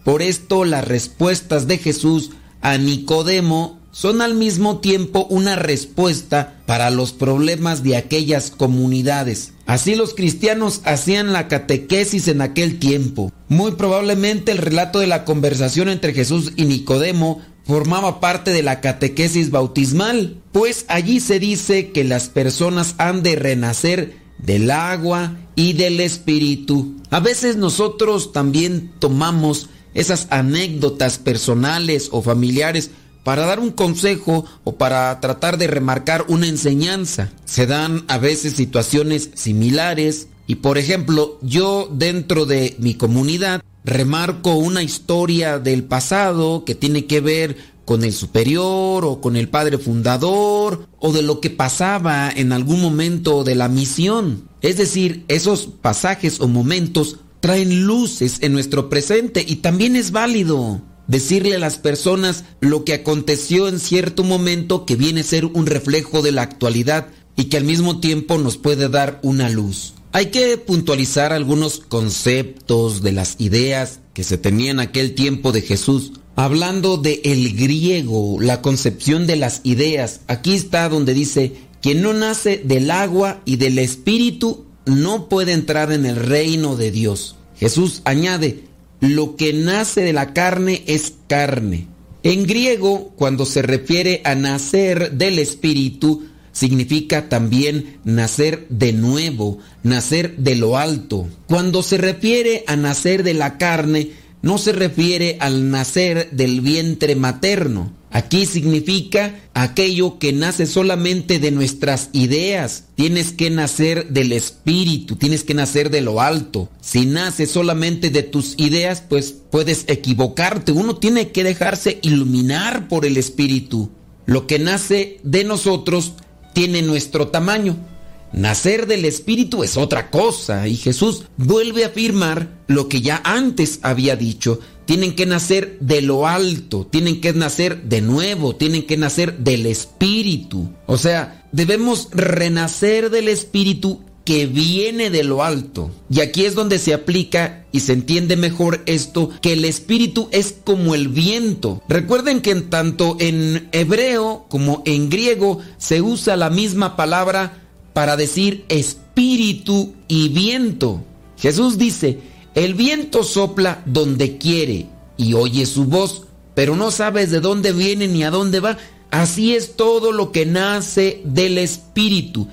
Por esto las respuestas de Jesús a Nicodemo son al mismo tiempo una respuesta para los problemas de aquellas comunidades. Así los cristianos hacían la catequesis en aquel tiempo. Muy probablemente el relato de la conversación entre Jesús y Nicodemo formaba parte de la catequesis bautismal, pues allí se dice que las personas han de renacer del agua y del espíritu. A veces nosotros también tomamos esas anécdotas personales o familiares para dar un consejo o para tratar de remarcar una enseñanza. Se dan a veces situaciones similares y por ejemplo yo dentro de mi comunidad remarco una historia del pasado que tiene que ver con el superior o con el padre fundador o de lo que pasaba en algún momento de la misión. Es decir, esos pasajes o momentos traen luces en nuestro presente y también es válido decirle a las personas lo que aconteció en cierto momento que viene a ser un reflejo de la actualidad y que al mismo tiempo nos puede dar una luz. Hay que puntualizar algunos conceptos de las ideas que se tenían en aquel tiempo de Jesús. Hablando de el griego, la concepción de las ideas, aquí está donde dice, quien no nace del agua y del espíritu no puede entrar en el reino de Dios. Jesús añade, lo que nace de la carne es carne. En griego, cuando se refiere a nacer del espíritu, significa también nacer de nuevo, nacer de lo alto. Cuando se refiere a nacer de la carne, no se refiere al nacer del vientre materno. Aquí significa aquello que nace solamente de nuestras ideas. Tienes que nacer del espíritu, tienes que nacer de lo alto. Si naces solamente de tus ideas, pues puedes equivocarte. Uno tiene que dejarse iluminar por el espíritu. Lo que nace de nosotros tiene nuestro tamaño. Nacer del Espíritu es otra cosa y Jesús vuelve a afirmar lo que ya antes había dicho. Tienen que nacer de lo alto, tienen que nacer de nuevo, tienen que nacer del Espíritu. O sea, debemos renacer del Espíritu que viene de lo alto. Y aquí es donde se aplica y se entiende mejor esto, que el espíritu es como el viento. Recuerden que en tanto en hebreo como en griego se usa la misma palabra para decir espíritu y viento. Jesús dice, el viento sopla donde quiere y oye su voz, pero no sabes de dónde viene ni a dónde va. Así es todo lo que nace del espíritu.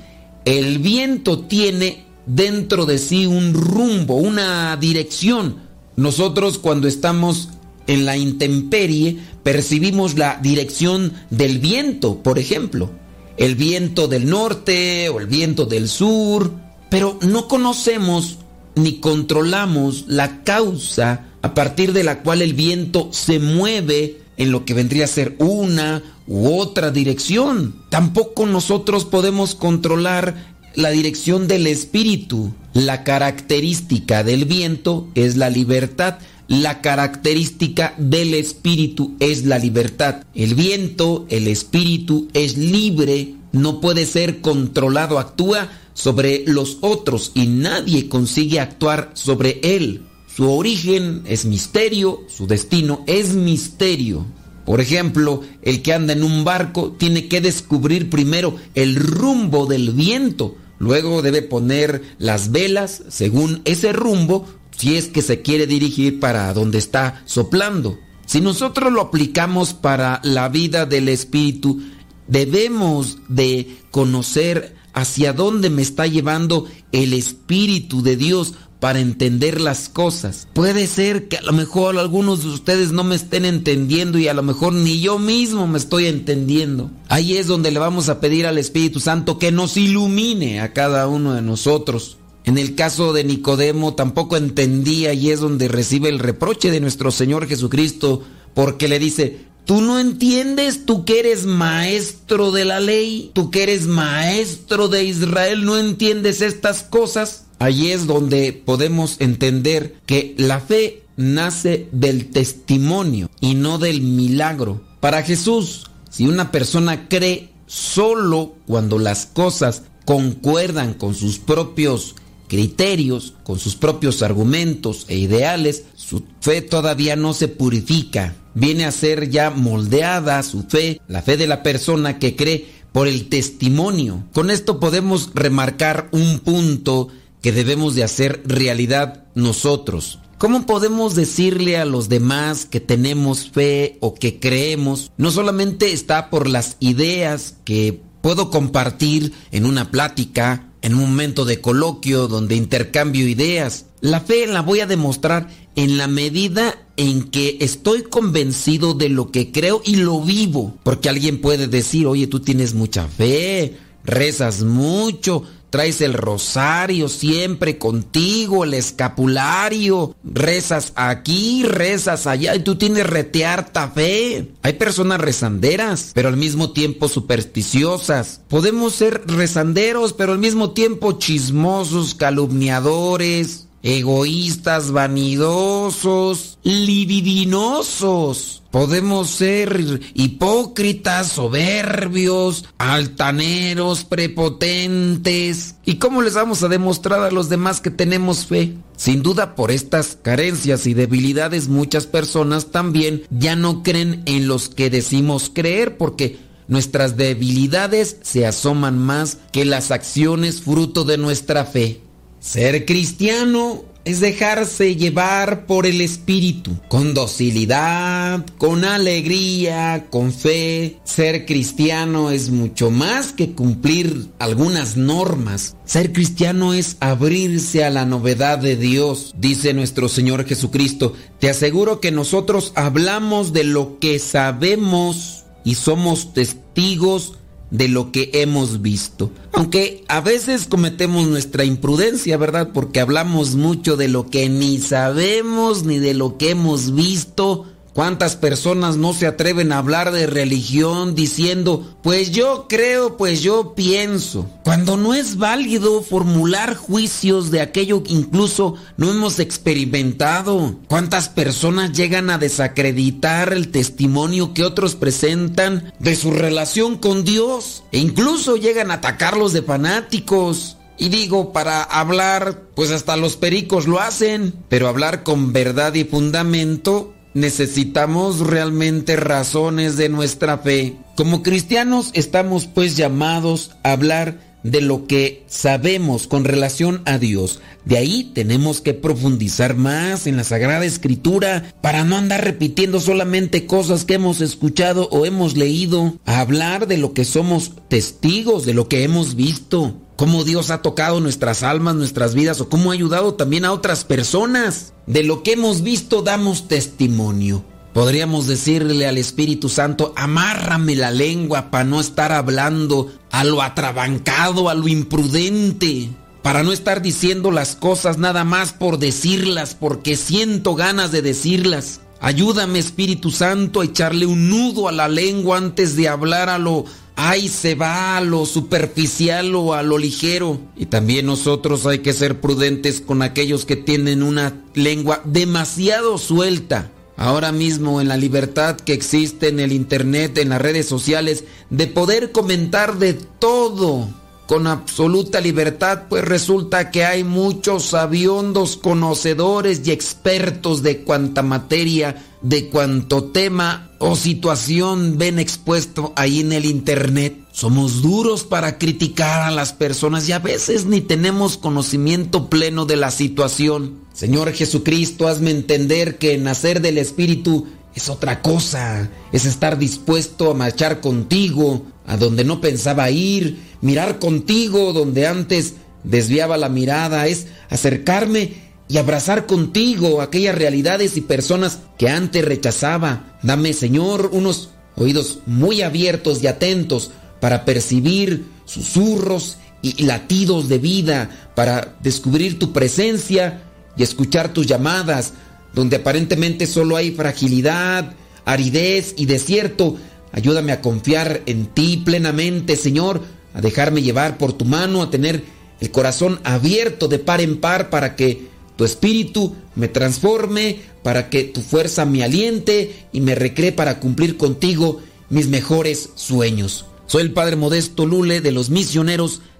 El viento tiene dentro de sí un rumbo, una dirección. Nosotros cuando estamos en la intemperie percibimos la dirección del viento, por ejemplo. El viento del norte o el viento del sur, pero no conocemos ni controlamos la causa a partir de la cual el viento se mueve en lo que vendría a ser una u otra dirección. Tampoco nosotros podemos controlar la dirección del espíritu. La característica del viento es la libertad. La característica del espíritu es la libertad. El viento, el espíritu es libre, no puede ser controlado, actúa sobre los otros y nadie consigue actuar sobre él. Su origen es misterio, su destino es misterio. Por ejemplo, el que anda en un barco tiene que descubrir primero el rumbo del viento, luego debe poner las velas según ese rumbo si es que se quiere dirigir para donde está soplando. Si nosotros lo aplicamos para la vida del espíritu, debemos de conocer hacia dónde me está llevando el espíritu de Dios para entender las cosas. Puede ser que a lo mejor algunos de ustedes no me estén entendiendo y a lo mejor ni yo mismo me estoy entendiendo. Ahí es donde le vamos a pedir al Espíritu Santo que nos ilumine a cada uno de nosotros. En el caso de Nicodemo tampoco entendía y es donde recibe el reproche de nuestro Señor Jesucristo porque le dice, Tú no entiendes, tú que eres maestro de la ley, tú que eres maestro de Israel, no entiendes estas cosas. Allí es donde podemos entender que la fe nace del testimonio y no del milagro. Para Jesús, si una persona cree solo cuando las cosas concuerdan con sus propios criterios, con sus propios argumentos e ideales, su fe todavía no se purifica. Viene a ser ya moldeada su fe, la fe de la persona que cree por el testimonio. Con esto podemos remarcar un punto que debemos de hacer realidad nosotros. ¿Cómo podemos decirle a los demás que tenemos fe o que creemos? No solamente está por las ideas que puedo compartir en una plática, en un momento de coloquio donde intercambio ideas. La fe la voy a demostrar en la medida en que estoy convencido de lo que creo y lo vivo. Porque alguien puede decir, oye, tú tienes mucha fe, rezas mucho, traes el rosario siempre contigo, el escapulario, rezas aquí, rezas allá y tú tienes retearta fe. Hay personas rezanderas, pero al mismo tiempo supersticiosas. Podemos ser rezanderos, pero al mismo tiempo chismosos, calumniadores, egoístas, vanidosos, libidinosos. Podemos ser hipócritas, soberbios, altaneros, prepotentes. ¿Y cómo les vamos a demostrar a los demás que tenemos fe? Sin duda por estas carencias y debilidades muchas personas también ya no creen en los que decimos creer porque nuestras debilidades se asoman más que las acciones fruto de nuestra fe. Ser cristiano es dejarse llevar por el Espíritu, con docilidad, con alegría, con fe. Ser cristiano es mucho más que cumplir algunas normas. Ser cristiano es abrirse a la novedad de Dios, dice nuestro Señor Jesucristo. Te aseguro que nosotros hablamos de lo que sabemos y somos testigos de lo que hemos visto. Aunque a veces cometemos nuestra imprudencia, ¿verdad? Porque hablamos mucho de lo que ni sabemos ni de lo que hemos visto. ¿Cuántas personas no se atreven a hablar de religión diciendo, pues yo creo, pues yo pienso? Cuando no es válido formular juicios de aquello que incluso no hemos experimentado. ¿Cuántas personas llegan a desacreditar el testimonio que otros presentan de su relación con Dios? E incluso llegan a atacarlos de fanáticos. Y digo, para hablar, pues hasta los pericos lo hacen, pero hablar con verdad y fundamento necesitamos realmente razones de nuestra fe. Como cristianos estamos pues llamados a hablar de lo que sabemos con relación a Dios. De ahí tenemos que profundizar más en la Sagrada Escritura para no andar repitiendo solamente cosas que hemos escuchado o hemos leído, a hablar de lo que somos testigos, de lo que hemos visto, cómo Dios ha tocado nuestras almas, nuestras vidas o cómo ha ayudado también a otras personas. De lo que hemos visto damos testimonio. Podríamos decirle al Espíritu Santo, amárrame la lengua para no estar hablando a lo atrabancado, a lo imprudente, para no estar diciendo las cosas nada más por decirlas, porque siento ganas de decirlas. Ayúdame Espíritu Santo a echarle un nudo a la lengua antes de hablar a lo ay se va a lo superficial o a lo ligero. Y también nosotros hay que ser prudentes con aquellos que tienen una lengua demasiado suelta. Ahora mismo en la libertad que existe en el Internet, en las redes sociales, de poder comentar de todo con absoluta libertad, pues resulta que hay muchos sabiondos conocedores y expertos de cuanta materia, de cuanto tema o situación ven expuesto ahí en el Internet. Somos duros para criticar a las personas y a veces ni tenemos conocimiento pleno de la situación. Señor Jesucristo, hazme entender que nacer del Espíritu es otra cosa, es estar dispuesto a marchar contigo a donde no pensaba ir, mirar contigo donde antes desviaba la mirada, es acercarme y abrazar contigo aquellas realidades y personas que antes rechazaba. Dame, Señor, unos oídos muy abiertos y atentos para percibir susurros y latidos de vida, para descubrir tu presencia y escuchar tus llamadas, donde aparentemente solo hay fragilidad, aridez y desierto. Ayúdame a confiar en ti plenamente, Señor, a dejarme llevar por tu mano, a tener el corazón abierto de par en par para que tu espíritu me transforme, para que tu fuerza me aliente y me recree para cumplir contigo mis mejores sueños. Soy el Padre Modesto Lule de los misioneros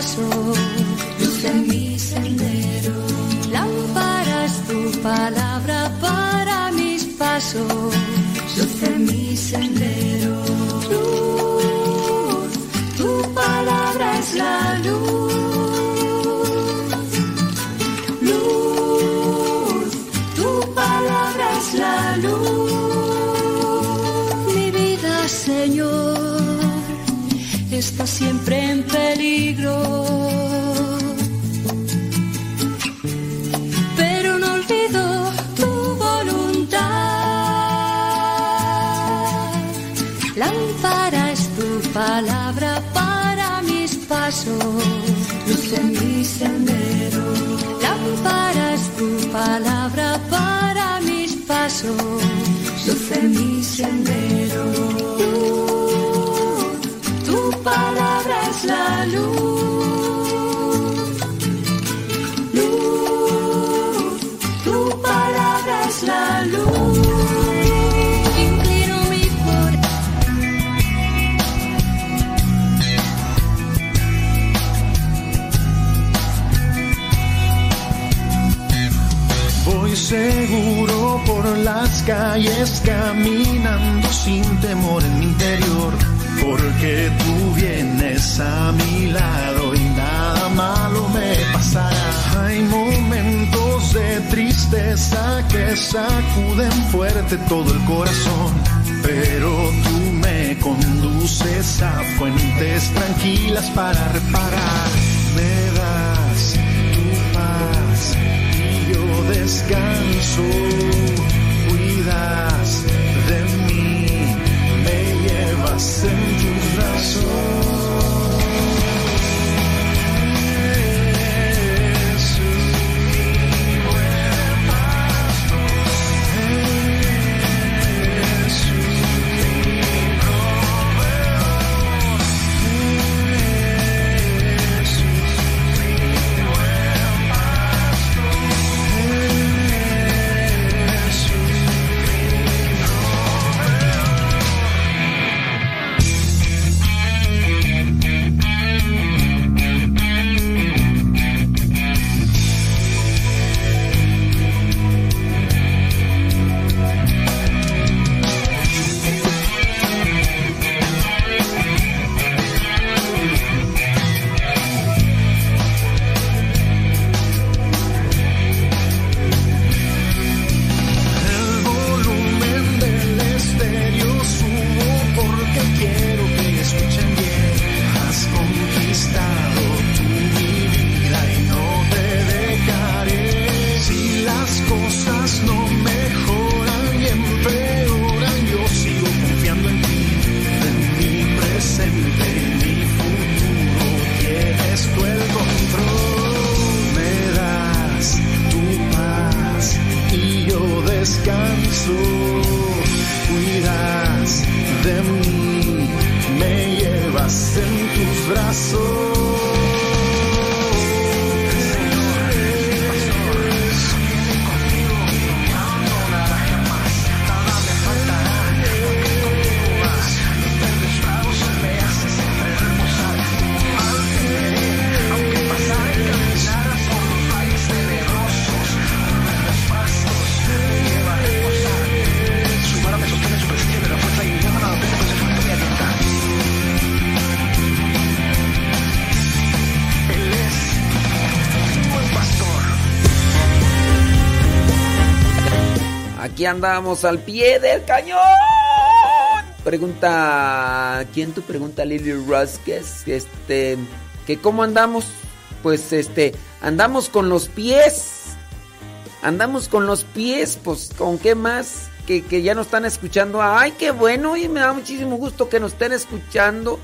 luz en mi sendero. Lámpara es tu palabra para mis pasos, luz en mi sendero. Luz, tu palabra es la luz. Luz, tu palabra es la luz. Está siempre en peligro. Pero no olvido tu voluntad. Lámpara es tu palabra para mis pasos, luz en mi sendero. Lámpara es tu palabra para mis pasos, luz en mi sendero. Palabra es la luz. Luz, tu palabra la luz. Voy seguro por las calles caminando sin temor en mi interior, porque tú vienes a mi lado y nada malo me pasará. Hay momentos de tristeza que sacuden fuerte todo el corazón, pero tú me conduces a fuentes tranquilas para reparar. Me das tu paz y yo descanso, cuidas de mí, llevas en tus Aquí andamos al pie del cañón. Pregunta, ¿quién tú pregunta Lily Rasquez? Este, que cómo andamos? Pues este, andamos con los pies. Andamos con los pies, pues con qué más que, que ya nos están escuchando. Ay, qué bueno y me da muchísimo gusto que nos estén escuchando.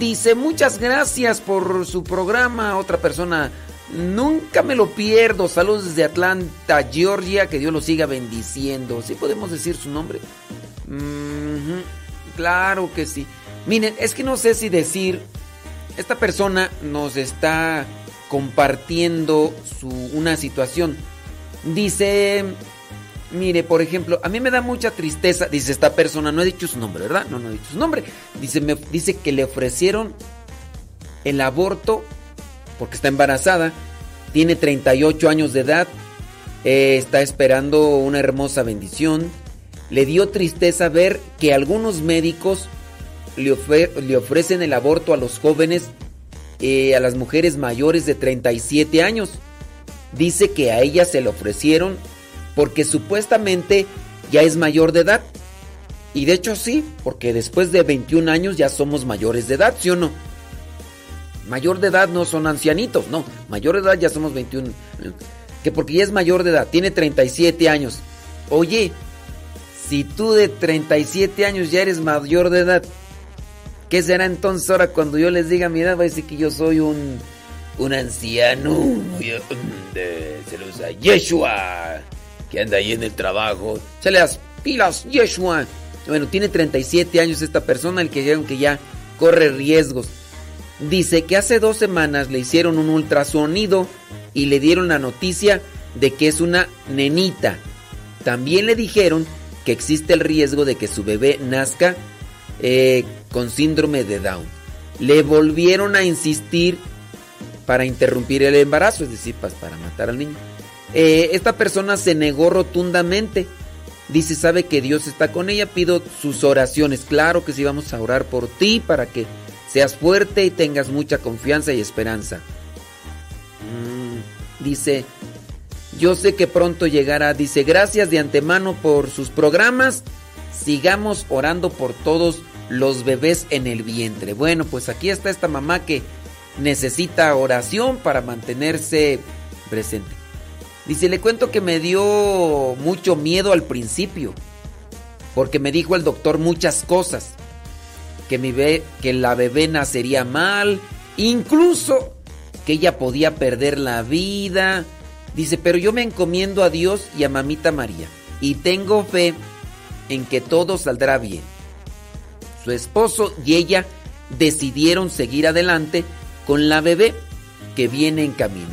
Dice, muchas gracias por su programa. Otra persona, nunca me lo pierdo. Saludos desde Atlanta, Georgia. Que Dios lo siga bendiciendo. ¿Sí podemos decir su nombre? Claro que sí. Miren, es que no sé si decir, esta persona nos está compartiendo su, una situación. Dice, mire, por ejemplo, a mí me da mucha tristeza, dice esta persona, no he dicho su nombre, ¿verdad? No, no he dicho su nombre. Dice, me, dice que le ofrecieron el aborto porque está embarazada, tiene 38 años de edad, eh, está esperando una hermosa bendición. Le dio tristeza ver que algunos médicos le, ofrecen el aborto a los jóvenes, eh, a las mujeres mayores de 37 años. Dice que a ella se le ofrecieron porque supuestamente ya es mayor de edad. Y de hecho sí, porque después de 21 años ya somos mayores de edad, ¿sí o no? Mayor de edad no son ancianitos, no. Mayor de edad ya somos 21. Que porque ya es mayor de edad, tiene 37 años. Oye, si tú de 37 años ya eres mayor de edad, ¿qué será entonces ahora cuando yo les diga mi edad? Va a decir que yo soy un, un anciano. de- Se lo usa Yeshua, que anda ahí en el trabajo. Se le das pilas, Yeshua. Bueno, tiene 37 años esta persona, el que dijeron que ya corre riesgos. Dice que hace dos semanas le hicieron un ultrasonido y le dieron la noticia de que es una nenita. También le dijeron que existe el riesgo de que su bebé nazca eh, con síndrome de Down. Le volvieron a insistir para interrumpir el embarazo, es decir, pas- para matar al niño. Eh, esta persona se negó rotundamente. Dice, sabe que Dios está con ella, pido sus oraciones. Claro que sí, vamos a orar por ti para que seas fuerte y tengas mucha confianza y esperanza. Mm, dice, yo sé que pronto llegará. Dice, gracias de antemano por sus programas. Sigamos orando por todos los bebés en el vientre. Bueno, pues aquí está esta mamá que necesita oración para mantenerse presente. Dice, le cuento que me dio mucho miedo al principio. Porque me dijo el doctor muchas cosas. Que, mi be- que la bebé nacería mal. Incluso que ella podía perder la vida. Dice, pero yo me encomiendo a Dios y a Mamita María. Y tengo fe en que todo saldrá bien. Su esposo y ella decidieron seguir adelante con la bebé que viene en camino.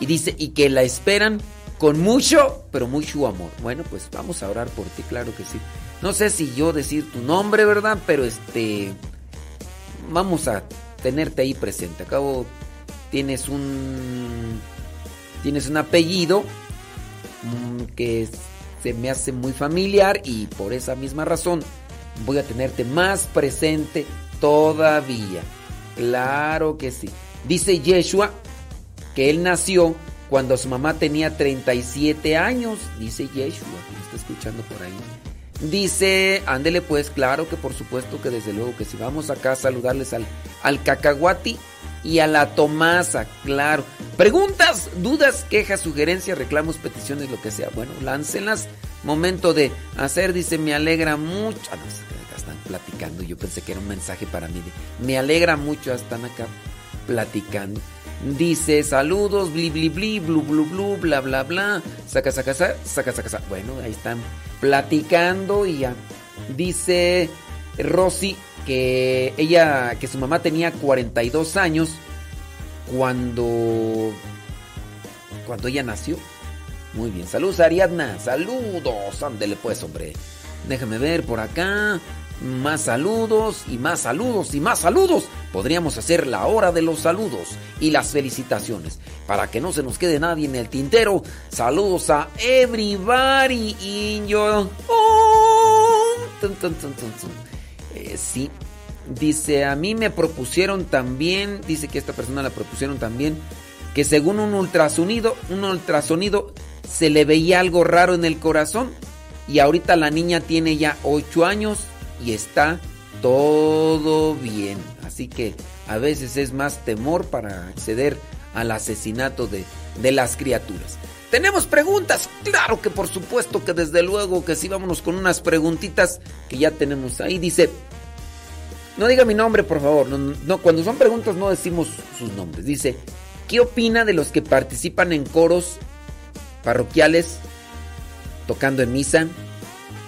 Y dice, y que la esperan con mucho, pero mucho amor. Bueno, pues vamos a orar por ti, claro que sí. No sé si yo decir tu nombre, ¿verdad? Pero este, vamos a tenerte ahí presente. Acabo, tienes un, tienes un apellido mm, que se me hace muy familiar y por esa misma razón voy a tenerte más presente todavía. Claro que sí. Dice Yeshua que él nació cuando su mamá tenía 37 años. Dice Yeshua, que me está escuchando por ahí. Dice, ándele pues, claro que por supuesto que desde luego que si vamos acá a saludarles al, al cacahuati y a la tomasa, claro. Preguntas, dudas, quejas, sugerencias, reclamos, peticiones, lo que sea. Bueno, láncenlas. Momento de hacer, dice, me alegra mucho. Ah, no, están platicando. Yo pensé que era un mensaje para mí. me alegra mucho, están acá platicando. Dice, saludos, bli, bli, bli, blu, blu, blu, bla, bla, bla. Saca, saca, saca, saca, saca. Bueno, ahí están platicando y ya. Dice Rosy que ella, que su mamá tenía 42 años cuando, cuando ella nació. Muy bien, saludos Ariadna, saludos, ándele pues hombre. Déjame ver por acá, más saludos y más saludos y más saludos. Podríamos hacer la hora de los saludos y las felicitaciones. Para que no se nos quede nadie en el tintero, saludos a everybody y yo... Tun, tun, tun, tun, tun. Eh, sí, dice, a mí me propusieron también, dice que esta persona la propusieron también, que según un ultrasonido, un ultrasonido se le veía algo raro en el corazón y ahorita la niña tiene ya 8 años y está todo bien. Así que a veces es más temor para acceder al asesinato de, de las criaturas. ¿Tenemos preguntas? Claro que por supuesto que desde luego que sí, vámonos con unas preguntitas que ya tenemos ahí. Dice, no diga mi nombre por favor, no, no, cuando son preguntas no decimos sus nombres. Dice, ¿qué opina de los que participan en coros parroquiales tocando en misa,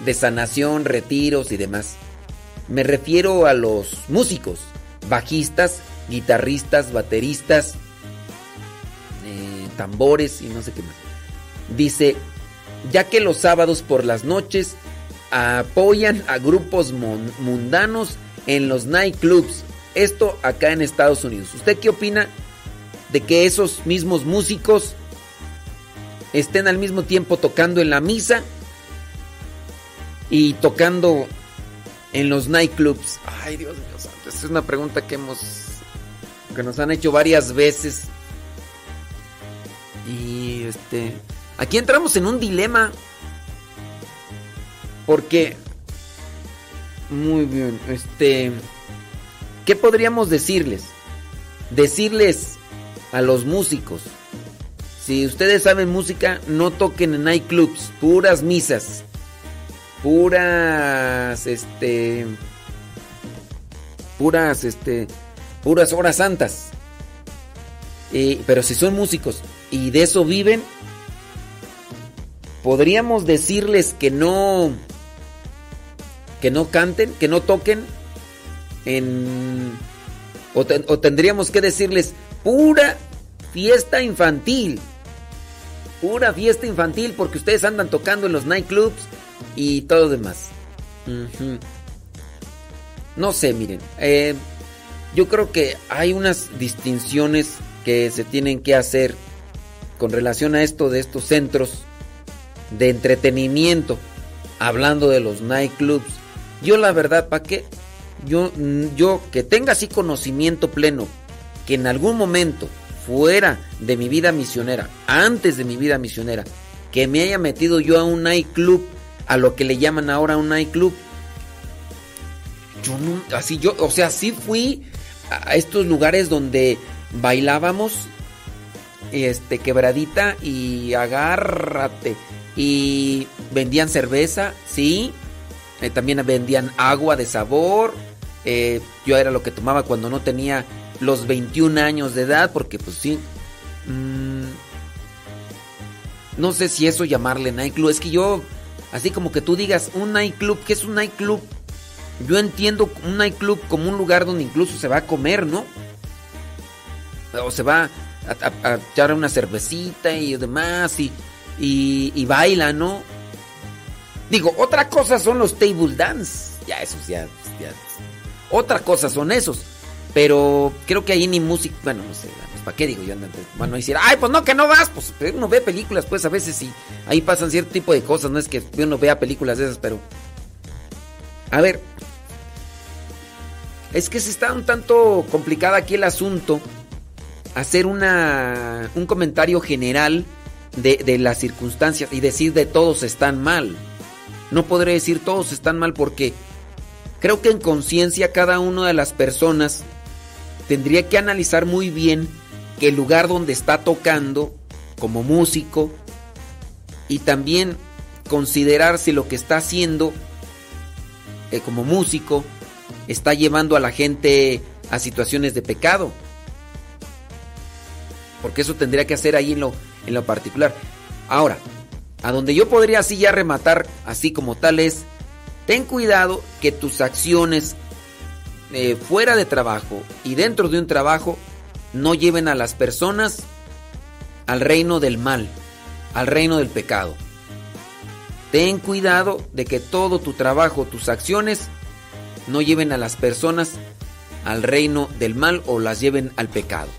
de sanación, retiros y demás? Me refiero a los músicos, bajistas, guitarristas, bateristas, eh, tambores y no sé qué más. Dice, ya que los sábados por las noches apoyan a grupos mundanos en los nightclubs. Esto acá en Estados Unidos. ¿Usted qué opina de que esos mismos músicos estén al mismo tiempo tocando en la misa y tocando en los nightclubs? Ay, Dios mío santo, esa es una pregunta que hemos que nos han hecho varias veces. Y este aquí entramos en un dilema porque muy bien, este ¿qué podríamos decirles? Decirles a los músicos si ustedes saben música, no toquen en nightclubs, puras misas, puras, este, puras, este, puras horas santas. Pero si son músicos y de eso viven, podríamos decirles que no, que no canten, que no toquen en, o, o tendríamos que decirles pura fiesta infantil. Pura fiesta infantil porque ustedes andan tocando en los nightclubs y todo lo demás. No sé, miren. eh, yo creo que hay unas distinciones que se tienen que hacer con relación a esto de estos centros de entretenimiento. Hablando de los nightclubs. Yo la verdad, ¿para qué? Yo, yo que tenga así conocimiento pleno que en algún momento fuera de mi vida misionera, antes de mi vida misionera, que me haya metido yo a un nightclub, a lo que le llaman ahora un nightclub. Yo no, así yo, o sea, sí fui a estos lugares donde bailábamos este quebradita y agárrate y vendían cerveza, sí, eh, también vendían agua de sabor. eh, yo era lo que tomaba cuando no tenía los 21 años de edad, porque pues sí. mm, no sé si eso llamarle nightclub. Es que yo, así como que tú digas un nightclub, ¿qué es un nightclub? Yo entiendo un nightclub como un lugar donde incluso se va a comer, ¿no? O se va a, a- echar una cervecita y demás y, y, y baila, ¿no? Digo, otra cosa son los table dance. Ya, esos ya, ya. Otra cosa son esos. Pero creo que ahí ni música. Bueno, no sé. ¿Para qué digo yo? Bueno, decir, ay, pues no, que no vas. Pues uno ve películas, pues a veces sí. Ahí pasan cierto tipo de cosas. No es que uno vea películas de esas, pero. A ver. Es que se está un tanto complicado aquí el asunto. Hacer una, un comentario general de, de las circunstancias y decir de todos están mal. No podré decir todos están mal porque creo que en conciencia cada una de las personas tendría que analizar muy bien que el lugar donde está tocando como músico y también considerar si lo que está haciendo eh, como músico está llevando a la gente a situaciones de pecado. porque eso tendría que hacer ahí en lo, en lo particular. Ahora, a donde yo podría así ya rematar, así como tal es, ten cuidado que tus acciones eh, fuera de trabajo y dentro de un trabajo no lleven a las personas al reino del mal, al reino del pecado. Ten cuidado de que todo tu trabajo, tus acciones, no lleven a las personas al reino del mal o las lleven al pecado.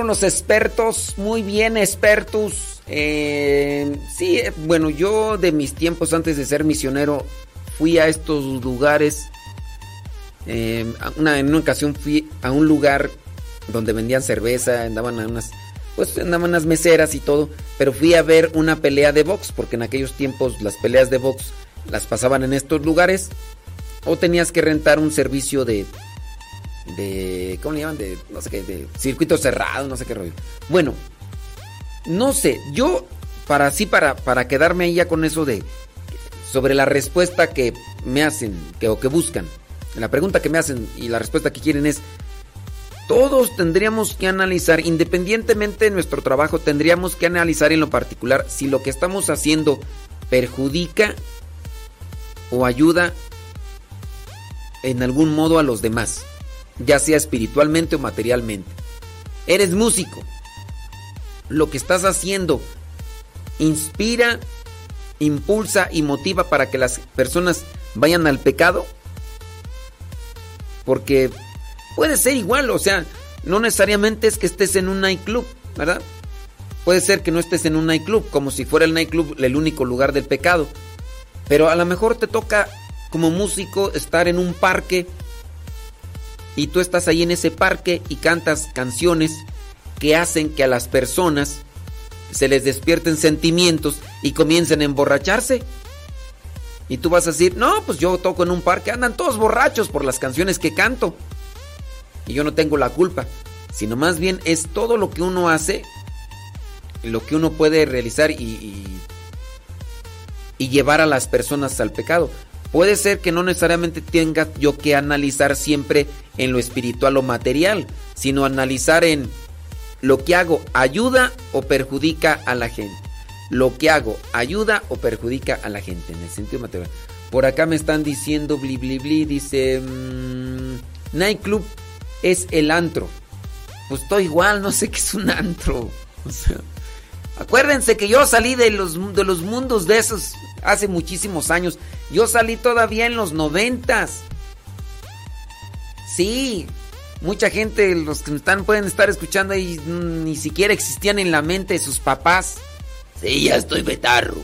Los expertos, muy bien expertos. Eh, sí, bueno, yo de mis tiempos antes de ser misionero fui a estos lugares. Eh, una, en una ocasión fui a un lugar donde vendían cerveza, andaban a unas, pues andaban unas meseras y todo, pero fui a ver una pelea de box, porque en aquellos tiempos las peleas de box las pasaban en estos lugares, o tenías que rentar un servicio de de ¿cómo le llaman? de no sé qué, de circuito cerrado, no sé qué rollo. Bueno, no sé, yo para sí para para quedarme ahí ya con eso de sobre la respuesta que me hacen, que o que buscan. La pregunta que me hacen y la respuesta que quieren es todos tendríamos que analizar, independientemente de nuestro trabajo, tendríamos que analizar en lo particular si lo que estamos haciendo perjudica o ayuda en algún modo a los demás ya sea espiritualmente o materialmente. Eres músico. Lo que estás haciendo inspira, impulsa y motiva para que las personas vayan al pecado. Porque puede ser igual, o sea, no necesariamente es que estés en un nightclub, ¿verdad? Puede ser que no estés en un nightclub, como si fuera el nightclub el único lugar del pecado. Pero a lo mejor te toca como músico estar en un parque y tú estás ahí en ese parque y cantas canciones que hacen que a las personas se les despierten sentimientos y comiencen a emborracharse. Y tú vas a decir, no, pues yo toco en un parque, andan todos borrachos por las canciones que canto. Y yo no tengo la culpa, sino más bien es todo lo que uno hace, lo que uno puede realizar y, y, y llevar a las personas al pecado. Puede ser que no necesariamente tenga yo que analizar siempre en lo espiritual o material, sino analizar en lo que hago ayuda o perjudica a la gente. Lo que hago ayuda o perjudica a la gente en el sentido material. Por acá me están diciendo bli bli bli, dice mmm, nightclub es el antro. Pues estoy igual, no sé qué es un antro. O sea, acuérdense que yo salí de los, de los mundos de esos hace muchísimos años. Yo salí todavía en los noventas. Sí, mucha gente, los que están, pueden estar escuchando ahí, ni siquiera existían en la mente de sus papás. Sí, ya estoy betarro.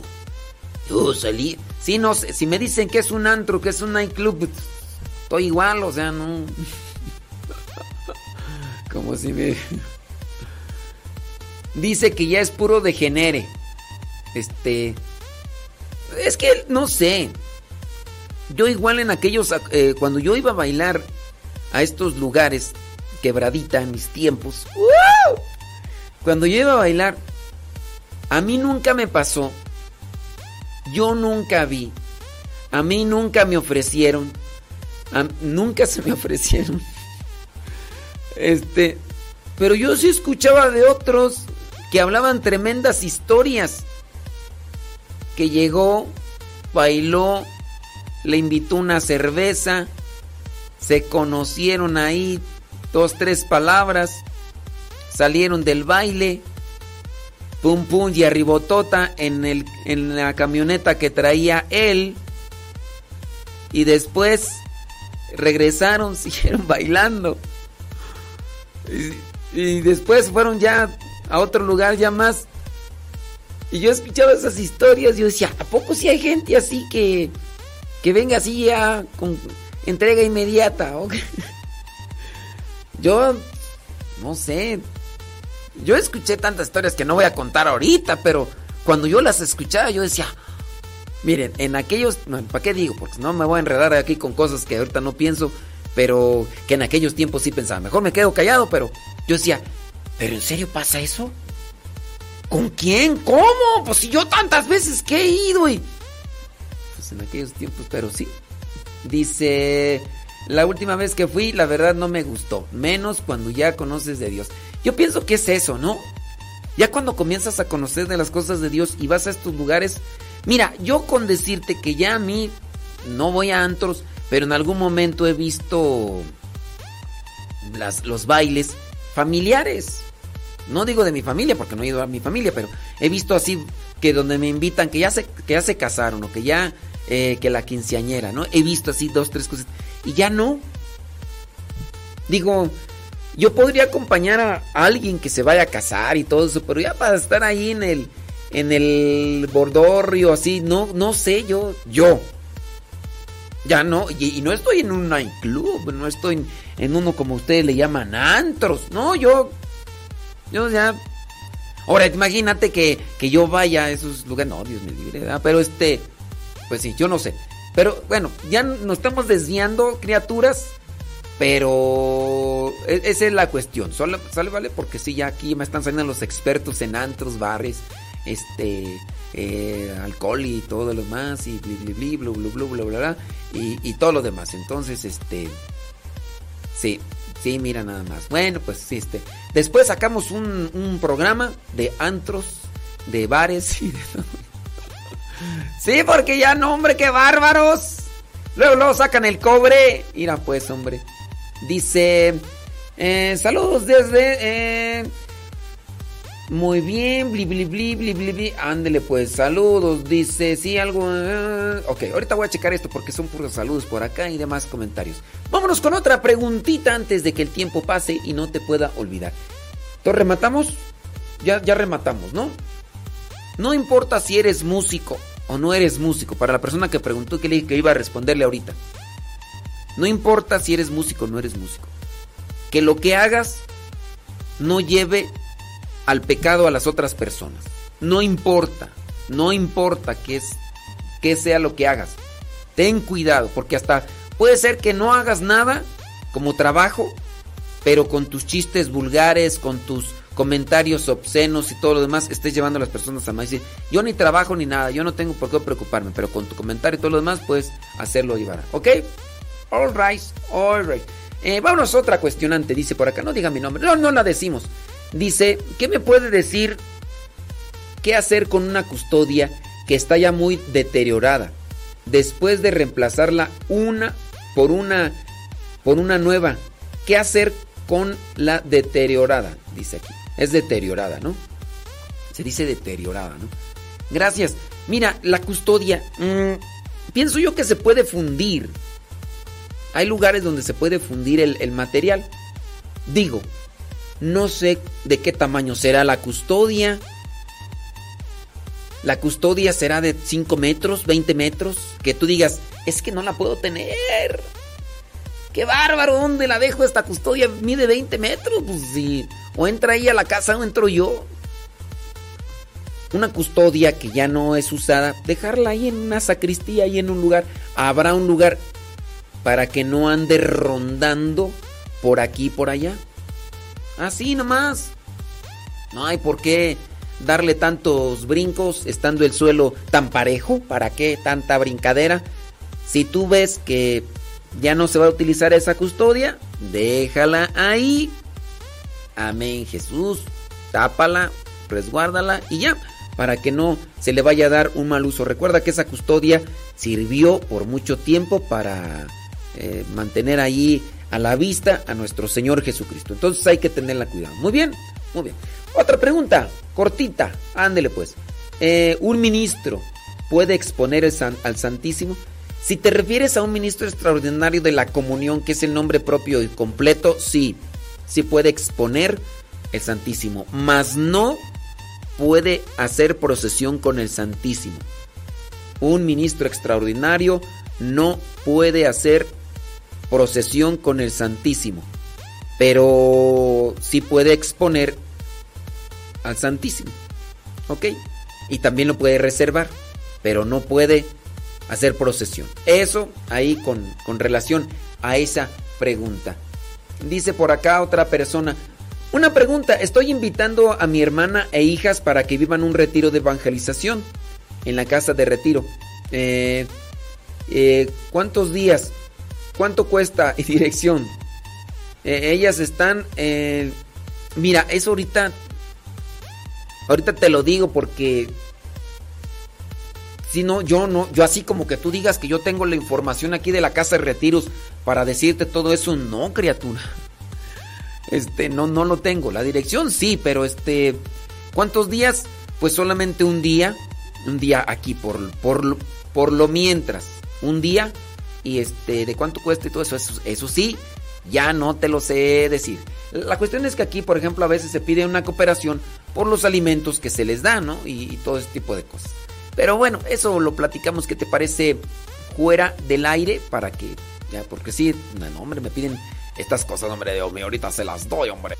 Yo salí. Sí, no sé, si me dicen que es un antro, que es un nightclub, estoy igual, o sea, no. Como si me. Dice que ya es puro degenere. Este. Es que no sé. Yo igual en aquellos, eh, cuando yo iba a bailar a estos lugares, quebradita en mis tiempos, ¡uh! cuando yo iba a bailar, a mí nunca me pasó, yo nunca vi, a mí nunca me ofrecieron, nunca se me ofrecieron, este, pero yo sí escuchaba de otros que hablaban tremendas historias que llegó, bailó le invitó una cerveza, se conocieron ahí dos, tres palabras, salieron del baile, pum pum y arribotota en, el, en la camioneta que traía él, y después regresaron, siguieron bailando. Y, y después fueron ya a otro lugar ya más. Y yo escuchaba esas historias y yo decía, ¿a poco si hay gente así que, que venga así ya con entrega inmediata? ¿o qué? Yo, no sé, yo escuché tantas historias que no voy a contar ahorita, pero cuando yo las escuchaba yo decía, miren, en aquellos, ¿para qué digo? Porque no me voy a enredar aquí con cosas que ahorita no pienso, pero que en aquellos tiempos sí pensaba, mejor me quedo callado, pero yo decía, ¿pero en serio pasa eso? ¿Con quién? ¿Cómo? Pues si yo tantas veces que he ido y... Pues en aquellos tiempos, pero sí. Dice, la última vez que fui, la verdad no me gustó, menos cuando ya conoces de Dios. Yo pienso que es eso, ¿no? Ya cuando comienzas a conocer de las cosas de Dios y vas a estos lugares, mira, yo con decirte que ya a mí no voy a antros, pero en algún momento he visto las, los bailes familiares. No digo de mi familia, porque no he ido a mi familia, pero he visto así que donde me invitan, que ya se, que ya se casaron o que ya, eh, que la quinceañera, ¿no? He visto así dos, tres cosas. Y ya no. Digo, yo podría acompañar a alguien que se vaya a casar y todo eso, pero ya para estar ahí en el, en el bordorrio así, no, no sé, yo, yo. Ya no, y, y no estoy en un nightclub, no estoy en, en uno como ustedes le llaman antros, no, yo, yo ya. Ahora, imagínate que, que yo vaya a esos lugares, no, Dios me libre, ¿verdad? pero este, pues sí, yo no sé. Pero bueno, ya nos estamos desviando, criaturas. Pero e- esa es la cuestión. Solo, sale, vale, porque sí, ya aquí me están saliendo los expertos en antros, bares, este, eh, alcohol y todo lo demás, y bli, bli, bla, bla, bla, y, y todo lo demás. Entonces, este, sí, sí, mira nada más. Bueno, pues sí, este. Después sacamos un, un programa de antros, de bares y de. Sí, porque ya no, hombre, qué bárbaros. Luego, luego sacan el cobre. Mira, pues, hombre. Dice, eh, saludos desde... eh, muy bien, bli, bli, bli, bli, bli, bli. Ándele, pues, saludos. Dice, sí, algo... eh, ok, ahorita voy a checar esto porque son puros saludos por acá y demás comentarios. Vámonos con otra preguntita antes de que el tiempo pase y no te pueda olvidar. ¿Entonces rematamos? Ya, ya rematamos, ¿no? No importa si eres músico o no eres músico. Para la persona que preguntó que le dije que iba a responderle ahorita. No importa si eres músico o no eres músico. Que lo que hagas no lleve al pecado a las otras personas. No importa. No importa que, es, que sea lo que hagas. Ten cuidado, porque hasta puede ser que no hagas nada como trabajo, pero con tus chistes vulgares, con tus comentarios obscenos y todo lo demás, estés llevando a las personas a más. Yo ni trabajo ni nada, yo no tengo por qué preocuparme, pero con tu comentario y todo lo demás, puedes hacerlo llevar. ¿Ok? All right, all right. Eh, vámonos a otra cuestionante, dice por acá, no diga mi nombre, no, no la decimos. Dice, ¿qué me puede decir qué hacer con una custodia que está ya muy deteriorada? Después de reemplazarla una por una por una nueva, ¿qué hacer con la deteriorada? Dice aquí. Es deteriorada, ¿no? Se dice deteriorada, ¿no? Gracias. Mira, la custodia, mm, pienso yo que se puede fundir. Hay lugares donde se puede fundir el, el material. Digo, no sé de qué tamaño será la custodia. La custodia será de 5 metros, 20 metros. Que tú digas, es que no la puedo tener. ¡Qué bárbaro! ¿Dónde la dejo esta custodia? Mide 20 metros. Pues sí. O entra ahí a la casa o entro yo. Una custodia que ya no es usada, dejarla ahí en una sacristía, ahí en un lugar. Habrá un lugar para que no ande rondando por aquí y por allá. Así nomás. No hay por qué darle tantos brincos estando el suelo tan parejo. ¿Para qué tanta brincadera? Si tú ves que ya no se va a utilizar esa custodia, déjala ahí. Amén, Jesús. Tápala, resguárdala y ya, para que no se le vaya a dar un mal uso. Recuerda que esa custodia sirvió por mucho tiempo para eh, mantener ahí a la vista a nuestro Señor Jesucristo. Entonces hay que tenerla cuidado. Muy bien, muy bien. Otra pregunta, cortita, ándele pues. Eh, ¿Un ministro puede exponer el al Santísimo? Si te refieres a un ministro extraordinario de la comunión, que es el nombre propio y completo, sí, sí puede exponer el Santísimo, mas no puede hacer procesión con el Santísimo. Un ministro extraordinario no puede hacer procesión con el Santísimo, pero sí puede exponer al Santísimo. ¿Ok? Y también lo puede reservar, pero no puede hacer procesión. Eso ahí con, con relación a esa pregunta. Dice por acá otra persona. Una pregunta, estoy invitando a mi hermana e hijas para que vivan un retiro de evangelización en la casa de retiro. Eh, eh, ¿Cuántos días? ¿Cuánto cuesta y dirección? Eh, ellas están... eh, mira, eso ahorita... Ahorita te lo digo porque... Si no, yo no, yo así como que tú digas que yo tengo la información aquí de la casa de retiros para decirte todo eso, no, criatura. Este, no, no lo tengo. La dirección sí, pero este, ¿cuántos días? Pues solamente un día, un día aquí por, por, por lo mientras, un día y este, ¿de cuánto cuesta y todo eso? Eso, sí, ya no te lo sé decir. La cuestión es que aquí, por ejemplo, a veces se pide una cooperación por los alimentos que se les da, ¿no? Y, y todo ese tipo de cosas. Pero bueno, eso lo platicamos, ¿qué te parece fuera del aire? Para que, ya, porque sí, no, hombre, me piden estas cosas, hombre, Dios mío, ahorita se las doy, hombre.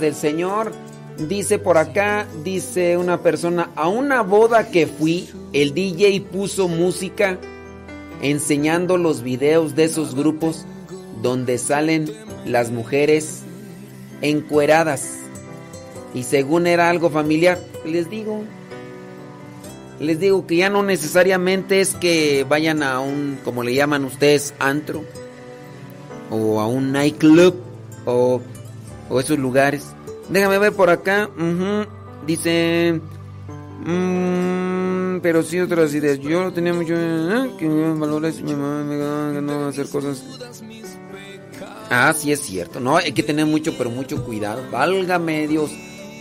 Del Señor, dice por acá, dice una persona, a una boda que fui, el DJ puso música enseñando los videos de esos grupos donde salen las mujeres encueradas. Y según era algo familiar, les digo, les digo que ya no necesariamente es que vayan a un, como le llaman ustedes, antro, o a un nightclub, o, o esos lugares. Déjame ver por acá. Dice. mm, pero sí otras ideas. Yo no tenía mucho. ¿eh? Que me valores mi mamá me que no hacer cosas. Ah, sí es cierto. No, hay que tener mucho, pero mucho cuidado. Válgame Dios.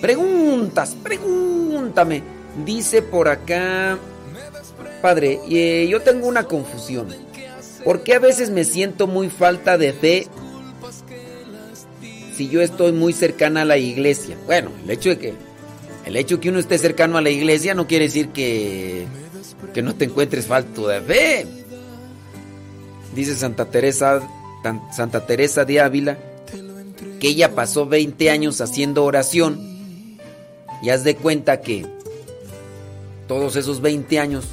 Preguntas, pregúntame. Dice por acá. Padre, eh, yo tengo una confusión. ¿Por qué a veces me siento muy falta de fe si yo estoy muy cercana a la iglesia? Bueno, el hecho de que el hecho de que uno esté cercano a la iglesia no quiere decir que que no te encuentres falto de fe. Dice Santa Teresa Santa Teresa de Ávila que ella pasó 20 años haciendo oración y haz de cuenta que todos esos 20 años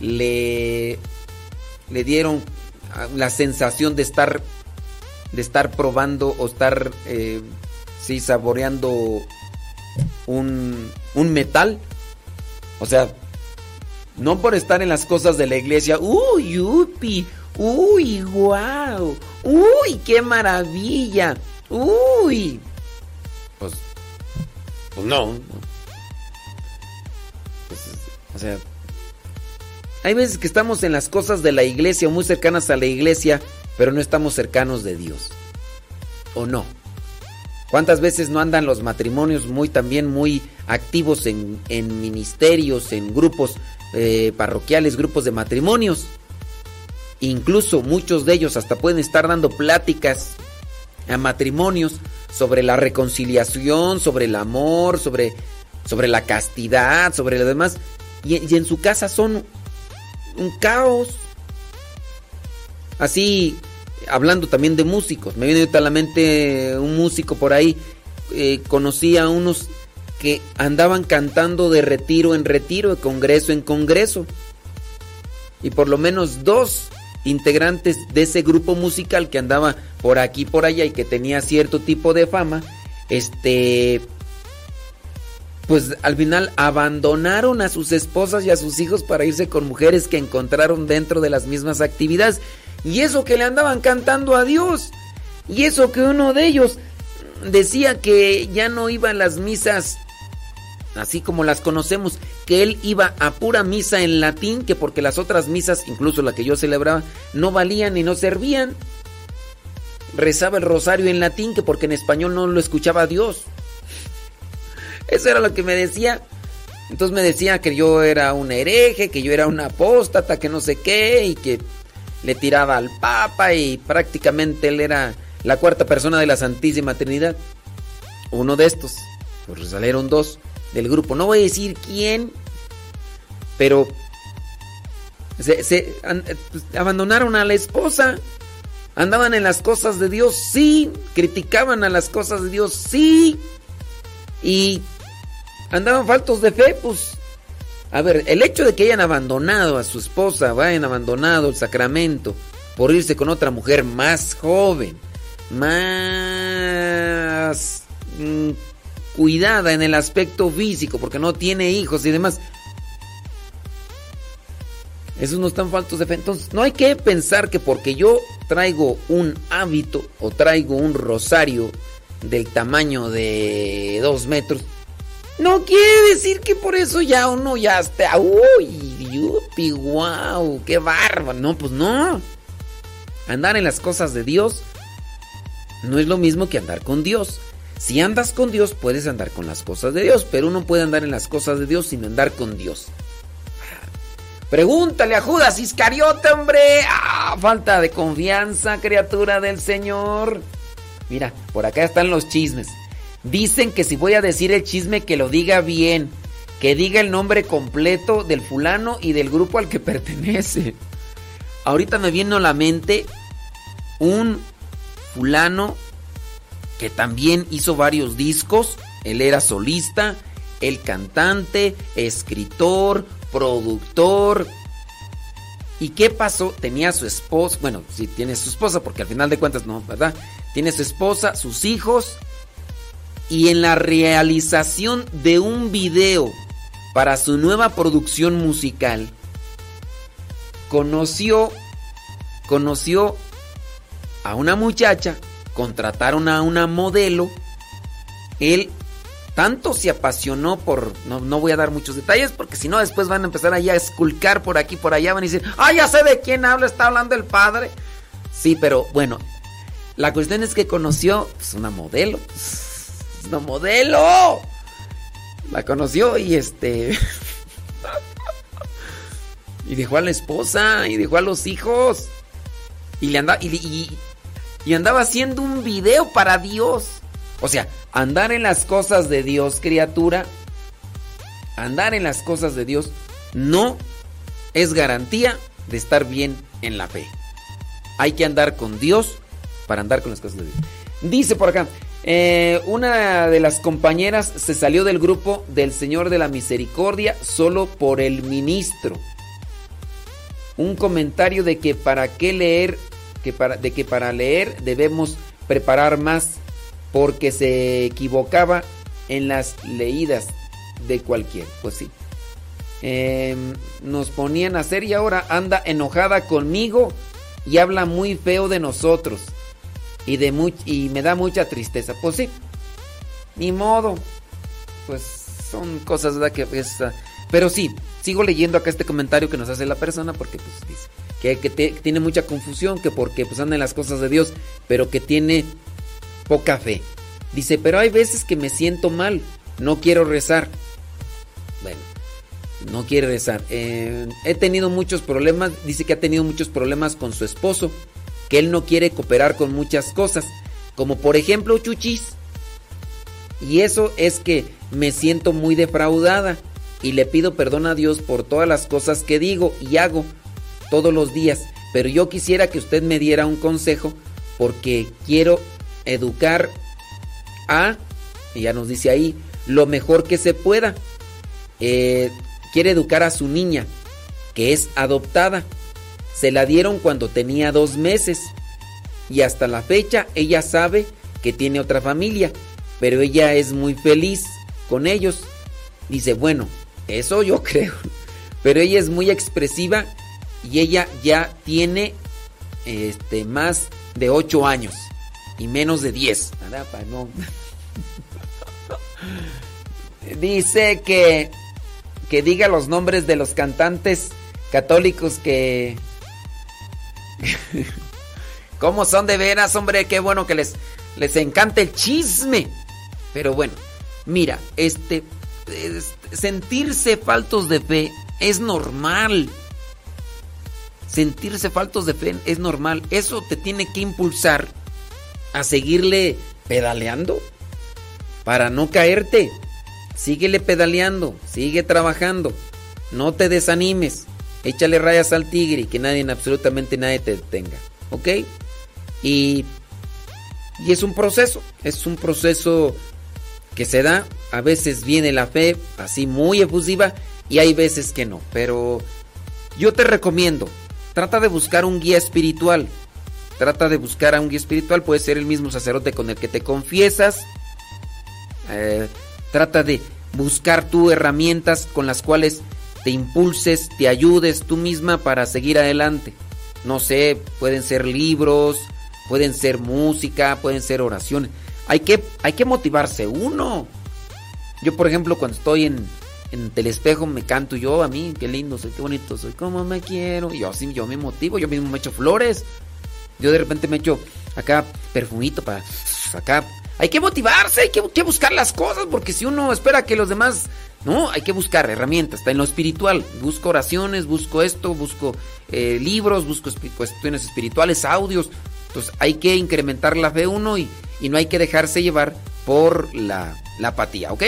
le le dieron la sensación de estar de estar probando o estar eh, sí saboreando un, un metal. O sea, no por estar en las cosas de la iglesia, uy, yupi, uy, wow, uy, qué maravilla, uy. Pues, pues no. Pues, o sea, hay veces que estamos en las cosas de la iglesia muy cercanas a la iglesia, pero no estamos cercanos de Dios. ¿O no? ¿Cuántas veces no andan los matrimonios muy también muy activos en, en ministerios, en grupos eh, parroquiales, grupos de matrimonios? Incluso muchos de ellos hasta pueden estar dando pláticas a matrimonios sobre la reconciliación, sobre el amor, sobre, sobre la castidad, sobre lo demás. Y, y en su casa son un caos. Así, hablando también de músicos, me viene a la mente un músico por ahí. eh, conocí a unos que andaban cantando de retiro en retiro, de congreso en congreso. Y por lo menos dos integrantes de ese grupo musical que andaba por aquí y por allá y que tenía cierto tipo de fama, este pues al final abandonaron a sus esposas y a sus hijos para irse con mujeres que encontraron dentro de las mismas actividades. Y eso que le andaban cantando a Dios. Y eso que uno de ellos decía que ya no iba a las misas así como las conocemos, que él iba a pura misa en latín, que porque las otras misas, incluso la que yo celebraba, no valían y no servían. Rezaba el rosario en latín, que porque en español no lo escuchaba Dios. Eso era lo que me decía. Entonces me decía que yo era un hereje, que yo era un apóstata, que no sé qué, y que le tiraba al Papa, y prácticamente él era la cuarta persona de la Santísima Trinidad. Uno de estos, pues salieron dos del grupo. No voy a decir quién, pero se, an- pues, abandonaron a la esposa. Andaban en las cosas de Dios, sí. Criticaban a las cosas de Dios, sí. Y andaban faltos de fe, pues. A ver, el hecho de que hayan abandonado a su esposa, hayan abandonado el sacramento por irse con otra mujer más joven, más mm, cuidada en el aspecto físico, porque no tiene hijos y demás. Esos no están faltos de fe. Entonces, no hay que pensar que porque yo traigo un hábito o traigo un rosario del tamaño de dos metros, no quiere decir que por eso ya uno ya está. ¡Uy! ¡Yupi! ¡Wow! ¡Qué bárbaro! No, pues no. Andar en las cosas de Dios no es lo mismo que andar con Dios. Si andas con Dios, puedes andar con las cosas de Dios, pero uno puede andar en las cosas de Dios sin andar con Dios. Pregúntale a Judas Iscariote, hombre. Ah, falta de confianza, criatura del Señor. Mira, por acá están los chismes. Dicen que si voy a decir el chisme, que lo diga bien. Que diga el nombre completo del fulano y del grupo al que pertenece. Ahorita me viene a la mente un fulano que también hizo varios discos. Él era solista, el cantante, escritor, productor. ¿Y qué pasó? Tenía su esposa, bueno, sí tiene su esposa, porque al final de cuentas no, ¿verdad? Tiene su esposa, sus hijos. Y en la realización de un video para su nueva producción musical, conoció, conoció a una muchacha, contrataron a una modelo, él tanto se apasionó por, no, no voy a dar muchos detalles porque si no después van a empezar ahí a esculcar por aquí, por allá, van a decir, ah, ya sé de quién habla, está hablando el padre. Sí, pero bueno, la cuestión es que conoció pues, una modelo, una modelo. La conoció y este... y dejó a la esposa y dejó a los hijos. Y le andaba... Y- y andaba haciendo un video para Dios. O sea, andar en las cosas de Dios, criatura. Andar en las cosas de Dios no es garantía de estar bien en la fe. Hay que andar con Dios para andar con las cosas de Dios. Dice por acá, eh, una de las compañeras se salió del grupo del Señor de la Misericordia solo por el ministro. un comentario de que para qué leer, que para, de que para leer debemos preparar más porque se equivocaba en las leídas de cualquier. Pues sí. Em, nos ponían a hacer y ahora anda enojada conmigo y habla muy feo de nosotros y de much- y me da mucha tristeza. Pues sí, ni modo. Pues son cosas ¿verdad? que es, ah, pero sí, sigo leyendo acá este comentario que nos hace la persona porque pues dice que, que te- tiene mucha confusión, que porque pues anda en las cosas de Dios, pero que tiene poca fe. Dice, pero hay veces que me siento mal, no quiero rezar. Bueno, no quiere rezar. Eh, he tenido muchos problemas, dice que ha tenido muchos problemas con su esposo, que él no quiere cooperar con muchas cosas, como por ejemplo chuchis. Y eso es que me siento muy defraudada y le pido perdón a Dios por todas las cosas que digo y hago todos los días. Pero yo quisiera que usted me diera un consejo porque quiero educar a, ya nos dice ahí, lo mejor que se pueda. Eh, quiere educar a su niña, que es adoptada. Se la dieron cuando tenía dos meses. Y hasta la fecha ella sabe que tiene otra familia, pero ella es muy feliz con ellos. Dice, bueno, eso yo creo. Pero ella es muy expresiva y ella ya tiene este, más de 8 años y menos de 10. Nada, pa, no. Dice que, que diga los nombres de los cantantes católicos que... ¿Cómo son de veras, hombre? Qué bueno que les, les encanta el chisme. Pero bueno, mira, este, es- sentirse faltos de fe es normal. Sentirse faltos de fe es normal. Eso te tiene que impulsar a seguirle pedaleando para no caerte. Síguele pedaleando, sigue trabajando. No te desanimes. Échale rayas al tigre y que nadie, absolutamente nadie te detenga. ¿Ok? Y, y es un proceso. Es un proceso que se da. A veces viene la fe así muy efusiva y hay veces que no. Pero yo te recomiendo, trata de buscar un guía espiritual. Trata de buscar a un guía espiritual. Puede ser el mismo sacerdote con el que te confiesas. Eh, trata de buscar tú herramientas con las cuales te impulses, te ayudes tú misma para seguir adelante. No sé, pueden ser libros, pueden ser música, pueden ser oraciones. Hay que, hay que motivarse uno. Yo, por ejemplo, cuando estoy en, en el espejo me canto yo a mí, qué lindo soy, qué bonito soy, cómo me quiero. Y yo así, yo me motivo, yo mismo me echo flores. Yo de repente me echo acá perfumito para acá. Hay que motivarse, hay que, que buscar las cosas, porque si uno espera que los demás. No, hay que buscar herramientas, está en lo espiritual. Busco oraciones, busco esto, busco eh, libros, busco cuestiones espirituales, audios. Entonces hay que incrementar la fe uno y, y no hay que dejarse llevar por la, la apatía, ¿ok?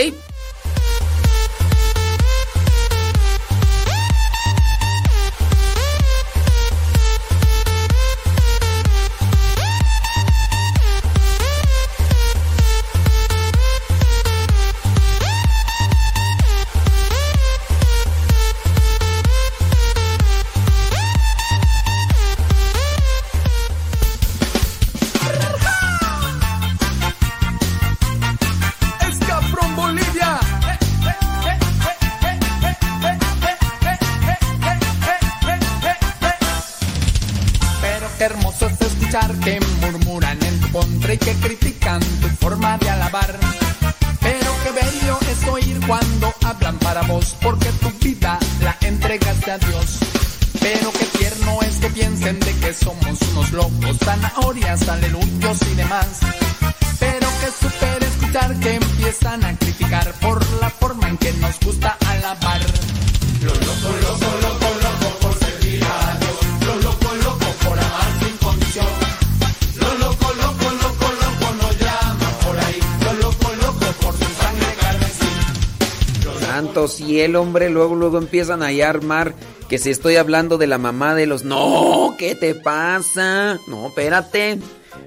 Luego, luego empiezan a armar que si estoy hablando de la mamá de los... No, ¿qué te pasa? No, espérate.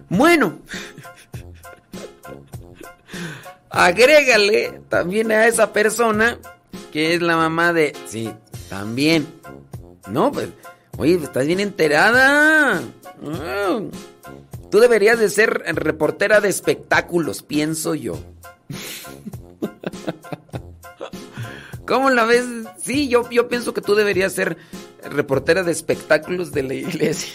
Bueno. Agrégale también a esa persona que es la mamá de... Sí, también. No, pues Oye, estás bien enterada. Ah. Tú deberías de ser reportera de espectáculos, pienso yo. ¿Cómo la ves? Sí, yo, yo pienso que tú deberías ser reportera de espectáculos de la iglesia.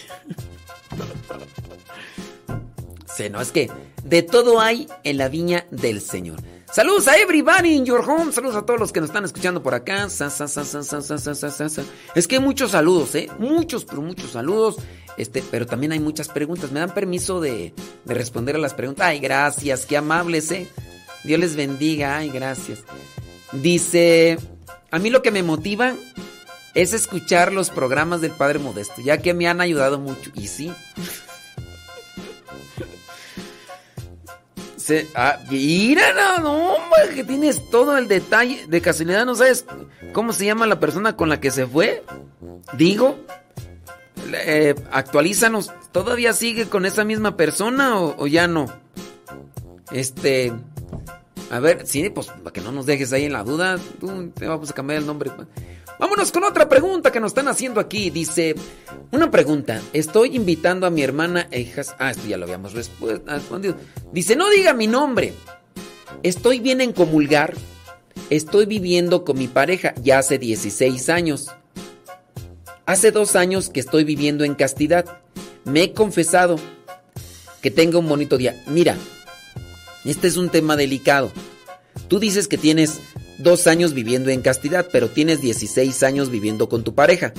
sí, no, es que de todo hay en la viña del Señor. Saludos a everybody in your home. Saludos a todos los que nos están escuchando por acá. Es que hay muchos saludos, ¿eh? Muchos, pero muchos saludos. Este, pero también hay muchas preguntas. ¿Me dan permiso de, de responder a las preguntas? Ay, gracias, qué amables, ¿eh? Dios les bendiga, ay, gracias. Dice, a mí lo que me motiva es escuchar los programas del Padre Modesto, ya que me han ayudado mucho. Y sí. Se, ah, mira, no, hombre, que tienes todo el detalle. De casualidad, ¿no sabes cómo se llama la persona con la que se fue? Digo, eh, actualízanos. ¿Todavía sigue con esa misma persona o ya no? Este, a ver, sí, pues para que no nos dejes ahí en la duda, te vamos a cambiar el nombre. Vámonos con otra pregunta que nos están haciendo aquí. Dice, una pregunta. Estoy invitando a mi hermana e hijas. Ah, esto ya lo habíamos respondido. Dice, no diga mi nombre. Estoy bien en comulgar. Estoy viviendo con mi pareja ya hace 16 años. Hace dos años que estoy viviendo en castidad. Me he confesado que tenga un bonito día. Mira, este es un tema delicado. Tú dices que tienes dos años viviendo en castidad, pero tienes 16 años viviendo con tu pareja.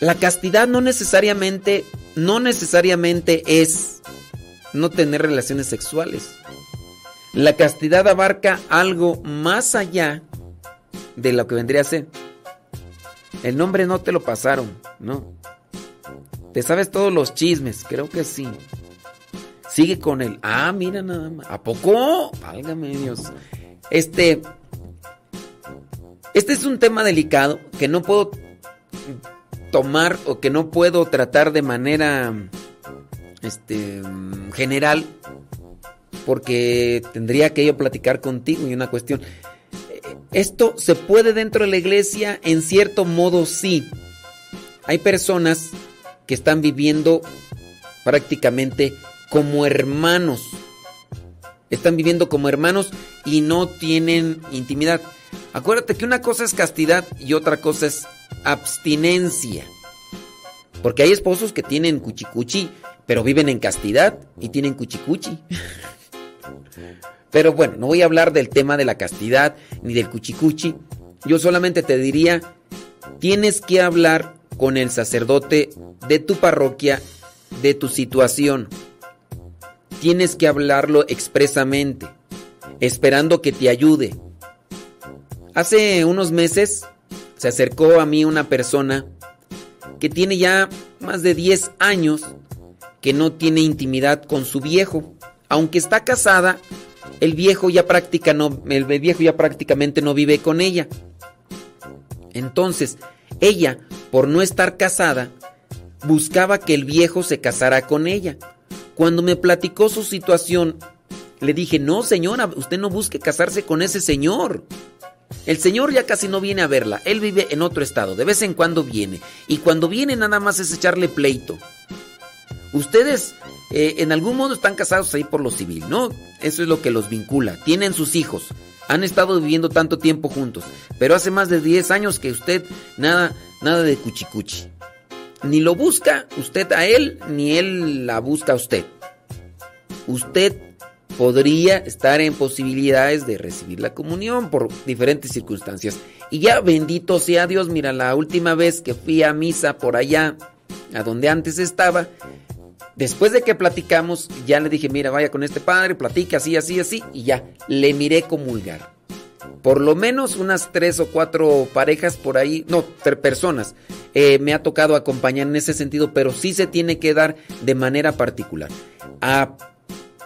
La castidad no necesariamente, no necesariamente es no tener relaciones sexuales. La castidad abarca algo más allá de lo que vendría a ser. El nombre no te lo pasaron, ¿no? Te sabes todos los chismes, creo que sí. Sigue con el. Ah, mira nada más. ¿A poco? Válgame Dios. Este. Este es un tema delicado que no puedo tomar o que no puedo tratar de manera. Este. General. Porque tendría que yo platicar contigo y una cuestión. Esto se puede dentro de la iglesia, en cierto modo sí. Hay personas que están viviendo prácticamente como hermanos. Están viviendo como hermanos y no tienen intimidad. Acuérdate que una cosa es castidad y otra cosa es abstinencia. Porque hay esposos que tienen cuchicuchi, pero viven en castidad y tienen cuchicuchi. Pero bueno, no voy a hablar del tema de la castidad ni del cuchicuchi. Yo solamente te diría, tienes que hablar con el sacerdote de tu parroquia de tu situación. Tienes que hablarlo expresamente, esperando que te ayude. Hace unos meses se acercó a mí una persona que tiene ya más de 10 años que no tiene intimidad con su viejo. Aunque está casada, el viejo ya el viejo ya prácticamente no vive con ella. Entonces, ella, por no estar casada, buscaba que el viejo se casara con ella. Cuando me platicó su situación, le dije, no señora, usted no busque casarse con ese señor. El señor ya casi no viene a verla, él vive en otro estado, de vez en cuando viene, y cuando viene nada más es echarle pleito. Ustedes eh, en algún modo están casados ahí por lo civil, ¿no? Eso es lo que los vincula, tienen sus hijos, han estado viviendo tanto tiempo juntos, pero hace más de 10 años que usted nada, nada de cuchicuchi. Ni lo busca usted a él, ni él la busca a usted. Usted podría estar en posibilidades de recibir la comunión por diferentes circunstancias. Y ya bendito sea Dios, mira, la última vez que fui a misa por allá, a donde antes estaba, después de que platicamos, ya le dije, mira, vaya con este padre, platique así, así, así, y ya, le miré comulgar. Por lo menos unas tres o cuatro parejas por ahí, no, tres personas, eh, me ha tocado acompañar en ese sentido, pero sí se tiene que dar de manera particular. A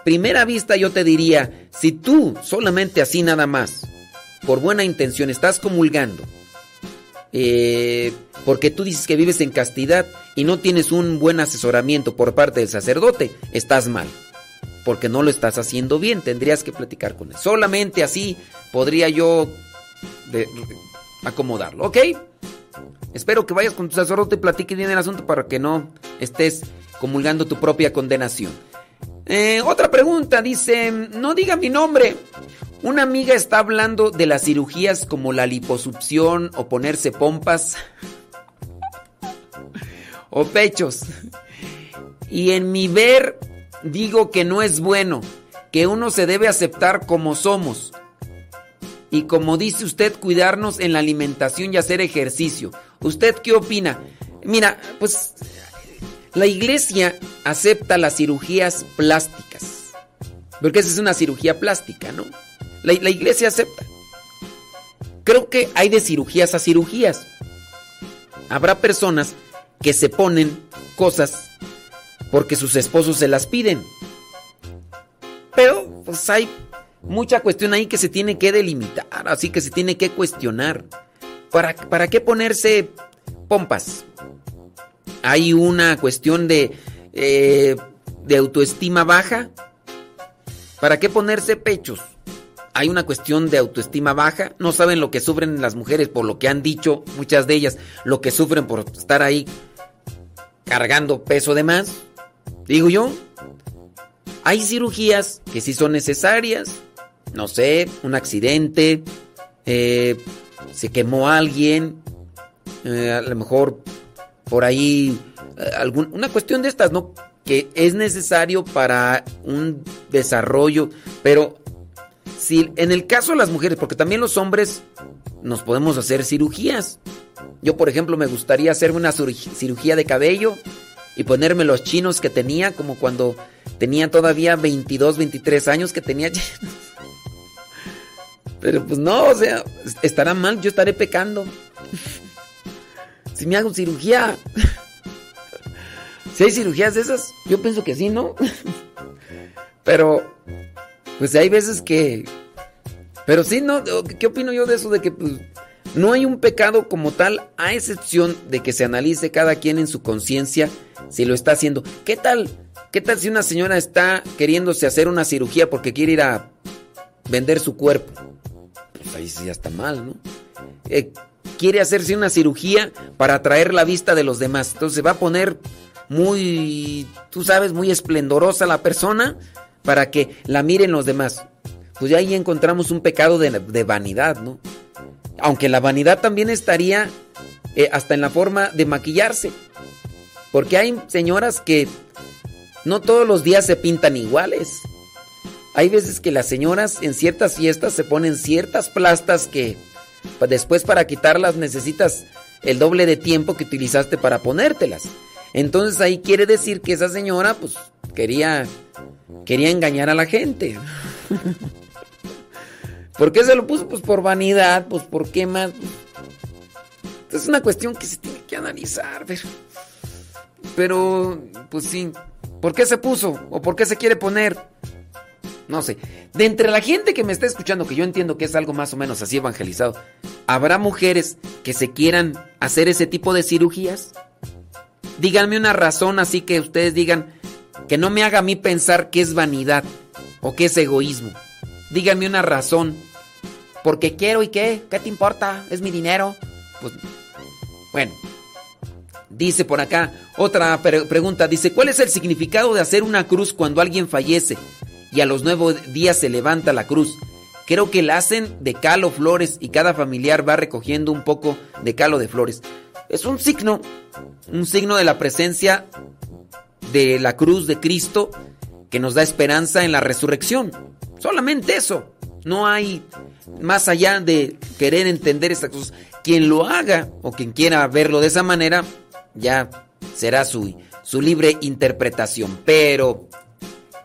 primera vista yo te diría, si tú solamente así nada más, por buena intención, estás comulgando, eh, porque tú dices que vives en castidad y no tienes un buen asesoramiento por parte del sacerdote, estás mal. Porque no lo estás haciendo bien, tendrías que platicar con él. Solamente así podría yo acomodarlo, ¿ok? Espero que vayas con tu sacerdote y platiques bien el asunto para que no estés comulgando tu propia condenación. Eh, otra pregunta, dice, no diga mi nombre. Una amiga está hablando de las cirugías como la liposucción o ponerse pompas o pechos. Y en mi ver digo que no es bueno, que uno se debe aceptar como somos. Y como dice usted, cuidarnos en la alimentación y hacer ejercicio. ¿Usted qué opina? Mira, pues la iglesia acepta las cirugías plásticas. Porque esa es una cirugía plástica, ¿no? La, la iglesia acepta. Creo que hay de cirugías a cirugías. Habrá personas que se ponen cosas porque sus esposos se las piden. Pero pues hay mucha cuestión ahí que se tiene que delimitar, así que se tiene que cuestionar. ¿Para, para qué ponerse pompas? Hay una cuestión de, eh, de autoestima baja. ¿Para qué ponerse pechos? Hay una cuestión de autoestima baja. No saben lo que sufren las mujeres por lo que han dicho muchas de ellas, lo que sufren por estar ahí cargando peso de más. Digo yo, hay cirugías que sí son necesarias. No sé, un accidente, eh, se quemó alguien, eh, a lo mejor por ahí eh, algún, una cuestión de estas, ¿no? Que es necesario para un desarrollo, pero si en el caso de las mujeres, porque también los hombres nos podemos hacer cirugías. Yo, por ejemplo, me gustaría hacerme una cirugía de cabello y ponerme los chinos que tenía, como cuando tenía todavía 22, 23 años que tenía. Pero pues no, o sea, estará mal, yo estaré pecando. Si me hago cirugía. Si hay cirugías de esas, yo pienso que sí, ¿no? Pero, pues hay veces que... Pero sí, ¿no? ¿Qué opino yo de eso? De que pues, no hay un pecado como tal, a excepción de que se analice cada quien en su conciencia si lo está haciendo. ¿Qué tal? ¿Qué tal si una señora está queriéndose hacer una cirugía porque quiere ir a vender su cuerpo? Pues ahí sí ya está mal, ¿no? Eh, quiere hacerse una cirugía para atraer la vista de los demás. Entonces va a poner muy, tú sabes, muy esplendorosa la persona para que la miren los demás. Pues ya ahí encontramos un pecado de vanidad, ¿no? Aunque la vanidad también estaría eh, hasta en la forma de maquillarse. Porque hay señoras que no todos los días se pintan iguales. Hay veces que las señoras en ciertas fiestas se ponen ciertas plastas que después para quitarlas necesitas el doble de tiempo que utilizaste para ponértelas. Entonces ahí quiere decir que esa señora pues quería quería engañar a la gente. ¿Por qué se lo puso? Pues por vanidad, pues por qué más. Es una cuestión que se tiene que analizar, pero, pero pues sí. ¿Por qué se puso? ¿O por qué se quiere poner? No sé. De entre la gente que me está escuchando, que yo entiendo que es algo más o menos así evangelizado, ¿habrá mujeres que se quieran hacer ese tipo de cirugías? Díganme una razón así que ustedes digan que no me haga a mí pensar que es vanidad o que es egoísmo. Díganme una razón. Porque quiero y qué, ¿qué te importa? Es mi dinero. Pues, bueno. Dice por acá otra pregunta. Dice, ¿cuál es el significado de hacer una cruz cuando alguien fallece y a los nueve días se levanta la cruz? Creo que la hacen de calo flores y cada familiar va recogiendo un poco de calo de flores. Es un signo, un signo de la presencia de la cruz de Cristo que nos da esperanza en la resurrección. Solamente eso. No hay más allá de querer entender estas cosas. Quien lo haga o quien quiera verlo de esa manera, ya será su, su libre interpretación. Pero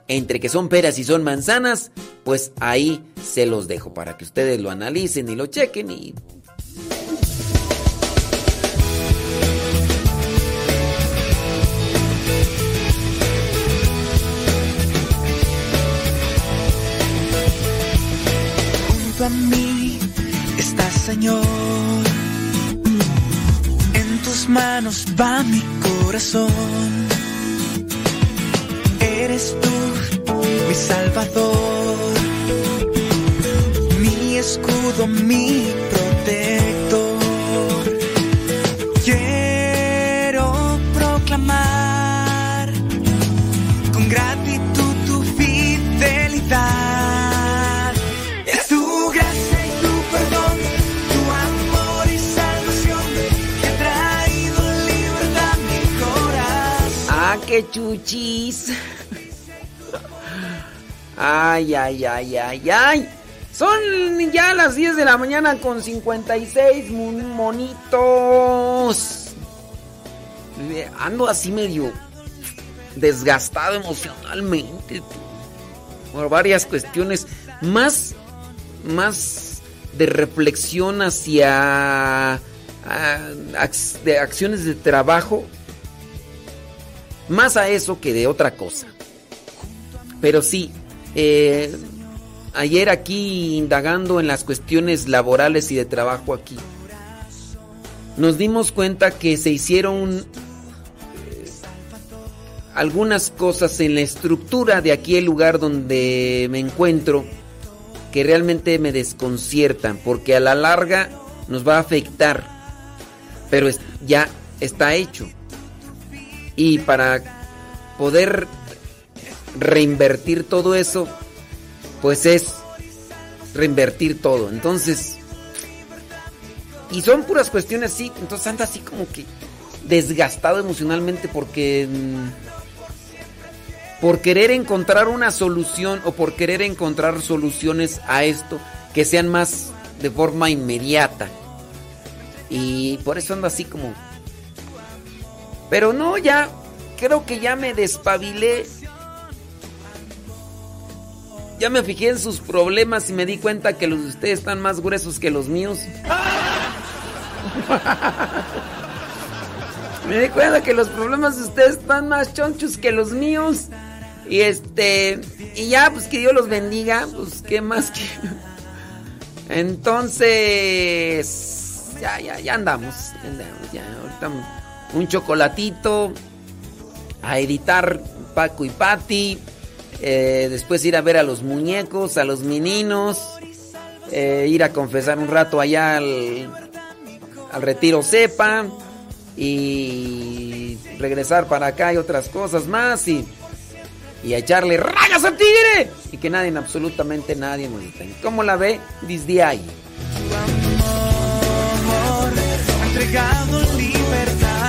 entre que son peras y son manzanas, pues ahí se los dejo para que ustedes lo analicen y lo chequen y a mí estás, Señor. En tus manos va mi corazón. Eres tú, mi Salvador, mi escudo, mi protector. Qué chuchis. Ay, ay, ay, ay, ay. Son ya las 10 de la mañana con 56 mon- monitos. Eh, Ando así medio desgastado emocionalmente por varias cuestiones más más de reflexión hacia ah, de acciones de trabajo más a eso que de otra cosa. Pero sí eh, ayer aquí indagando en las cuestiones laborales y de trabajo aquí nos dimos cuenta que se hicieron eh, algunas cosas en la estructura de aquí el lugar donde me encuentro que realmente me desconciertan porque a la larga nos va a afectar pero ya está hecho y para poder reinvertir todo eso pues es reinvertir todo entonces y son puras cuestiones así entonces anda así como que desgastado emocionalmente porque mm, por querer encontrar una solución o por querer encontrar soluciones a esto que sean más de forma inmediata. Y por eso ando así como... Pero no, ya creo que ya me despabilé. Ya me fijé en sus problemas y me di cuenta que los de ustedes están más gruesos que los míos. Me di cuenta que los problemas de ustedes están más chonchos que los míos. Y este. Y ya, pues que Dios los bendiga. Pues qué más que. Entonces. Ya, ya, ya andamos. Ya andamos. Ya, ahorita un chocolatito. A editar Paco y Patti. eh, después ir a ver a los muñecos, a los meninos. eh, ir a confesar un rato allá al, al retiro Cepa y regresar para acá y otras cosas más y, y a echarle rayas al tigre y que nadie, absolutamente nadie nos. ¿Cómo la ve? Desde ahí. libertad.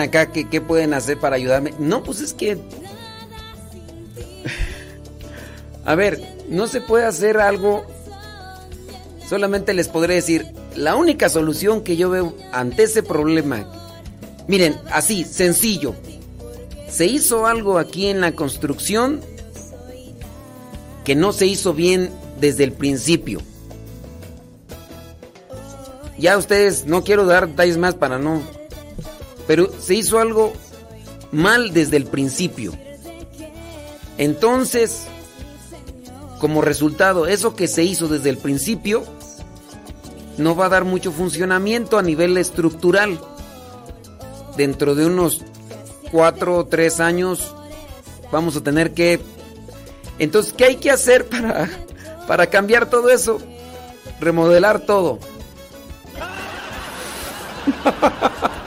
Acá que qué pueden hacer para ayudarme. No, pues es que... A ver, no se puede hacer algo... Solamente les podré decir, la única solución que yo veo ante ese problema... Miren, así, sencillo. Se hizo algo aquí en la construcción que no se hizo bien desde el principio. Ya ustedes, no quiero dar detalles más para no pero se hizo algo mal desde el principio. Entonces, como resultado, eso que se hizo desde el principio no va a dar mucho funcionamiento a nivel estructural. Dentro de unos cuatro o tres años vamos a tener que... Entonces, ¿qué hay que hacer para, para cambiar todo eso? Remodelar todo.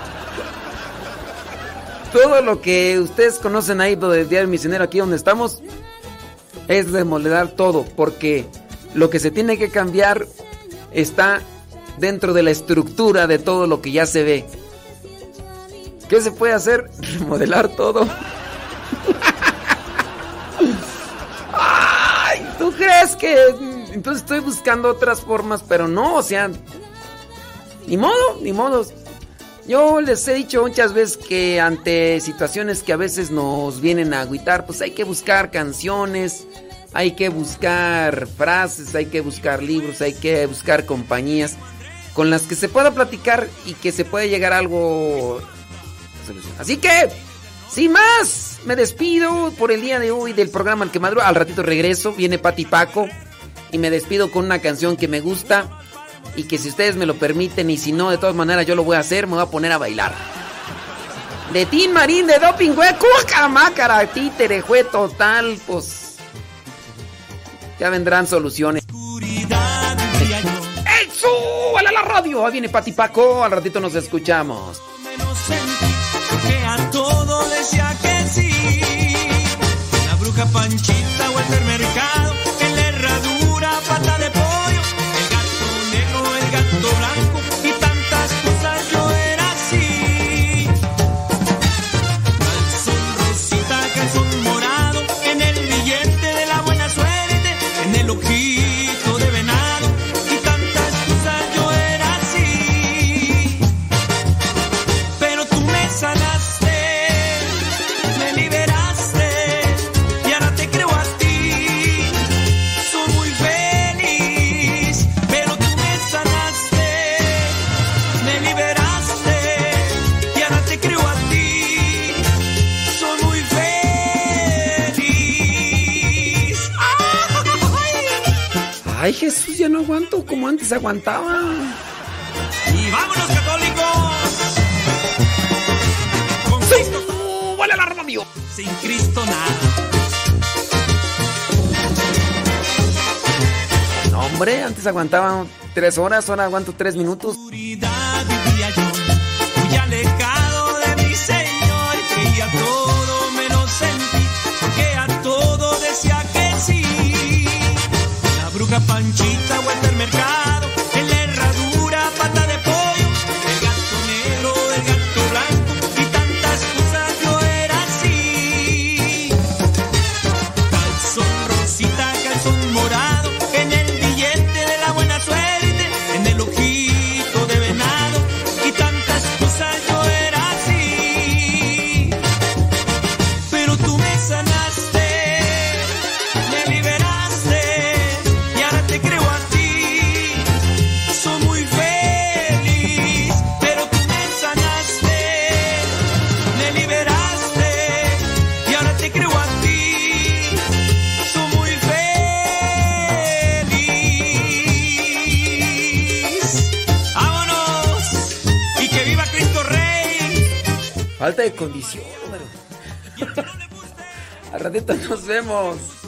Todo lo que ustedes conocen ahí del Diario Misionero, aquí donde estamos, es remodelar todo, porque lo que se tiene que cambiar está dentro de la estructura de todo lo que ya se ve. ¿Qué se puede hacer? Remodelar todo. Ay, ¿tú crees que entonces estoy buscando otras formas, pero no, o sea, ni modo, ni modo. Yo les he dicho muchas veces que ante situaciones que a veces nos vienen a agüitar, pues hay que buscar canciones, hay que buscar frases, hay que buscar libros, hay que buscar compañías con las que se pueda platicar y que se pueda llegar a algo. Así que, sin más, me despido por el día de hoy del programa El que. Al ratito regreso, viene Pati Paco y me despido con una canción que me gusta y que si ustedes me lo permiten y si no, de todas maneras yo lo voy a hacer, me voy a poner a bailar. De Tin Marín, de Doping, güey, mácara, títere, jue total, pues. Ya vendrán soluciones. ¡El súbale a la radio! Ahí viene Pati Paco, al ratito nos escuchamos. que a todo decía que sí. La bruja Panchita o el mercado, Ay, Jesús, ya no aguanto como antes aguantaba. Y vámonos católicos. Con Cristo. ¡Vale la radio! Sin Cristo nada. No, hombre, antes aguantaba tres horas, ahora aguanto tres minutos. oscuridad vivía yo, muy alejado Panchita vuelta al mercado, Falta de condición, pero. Al ratito nos vemos.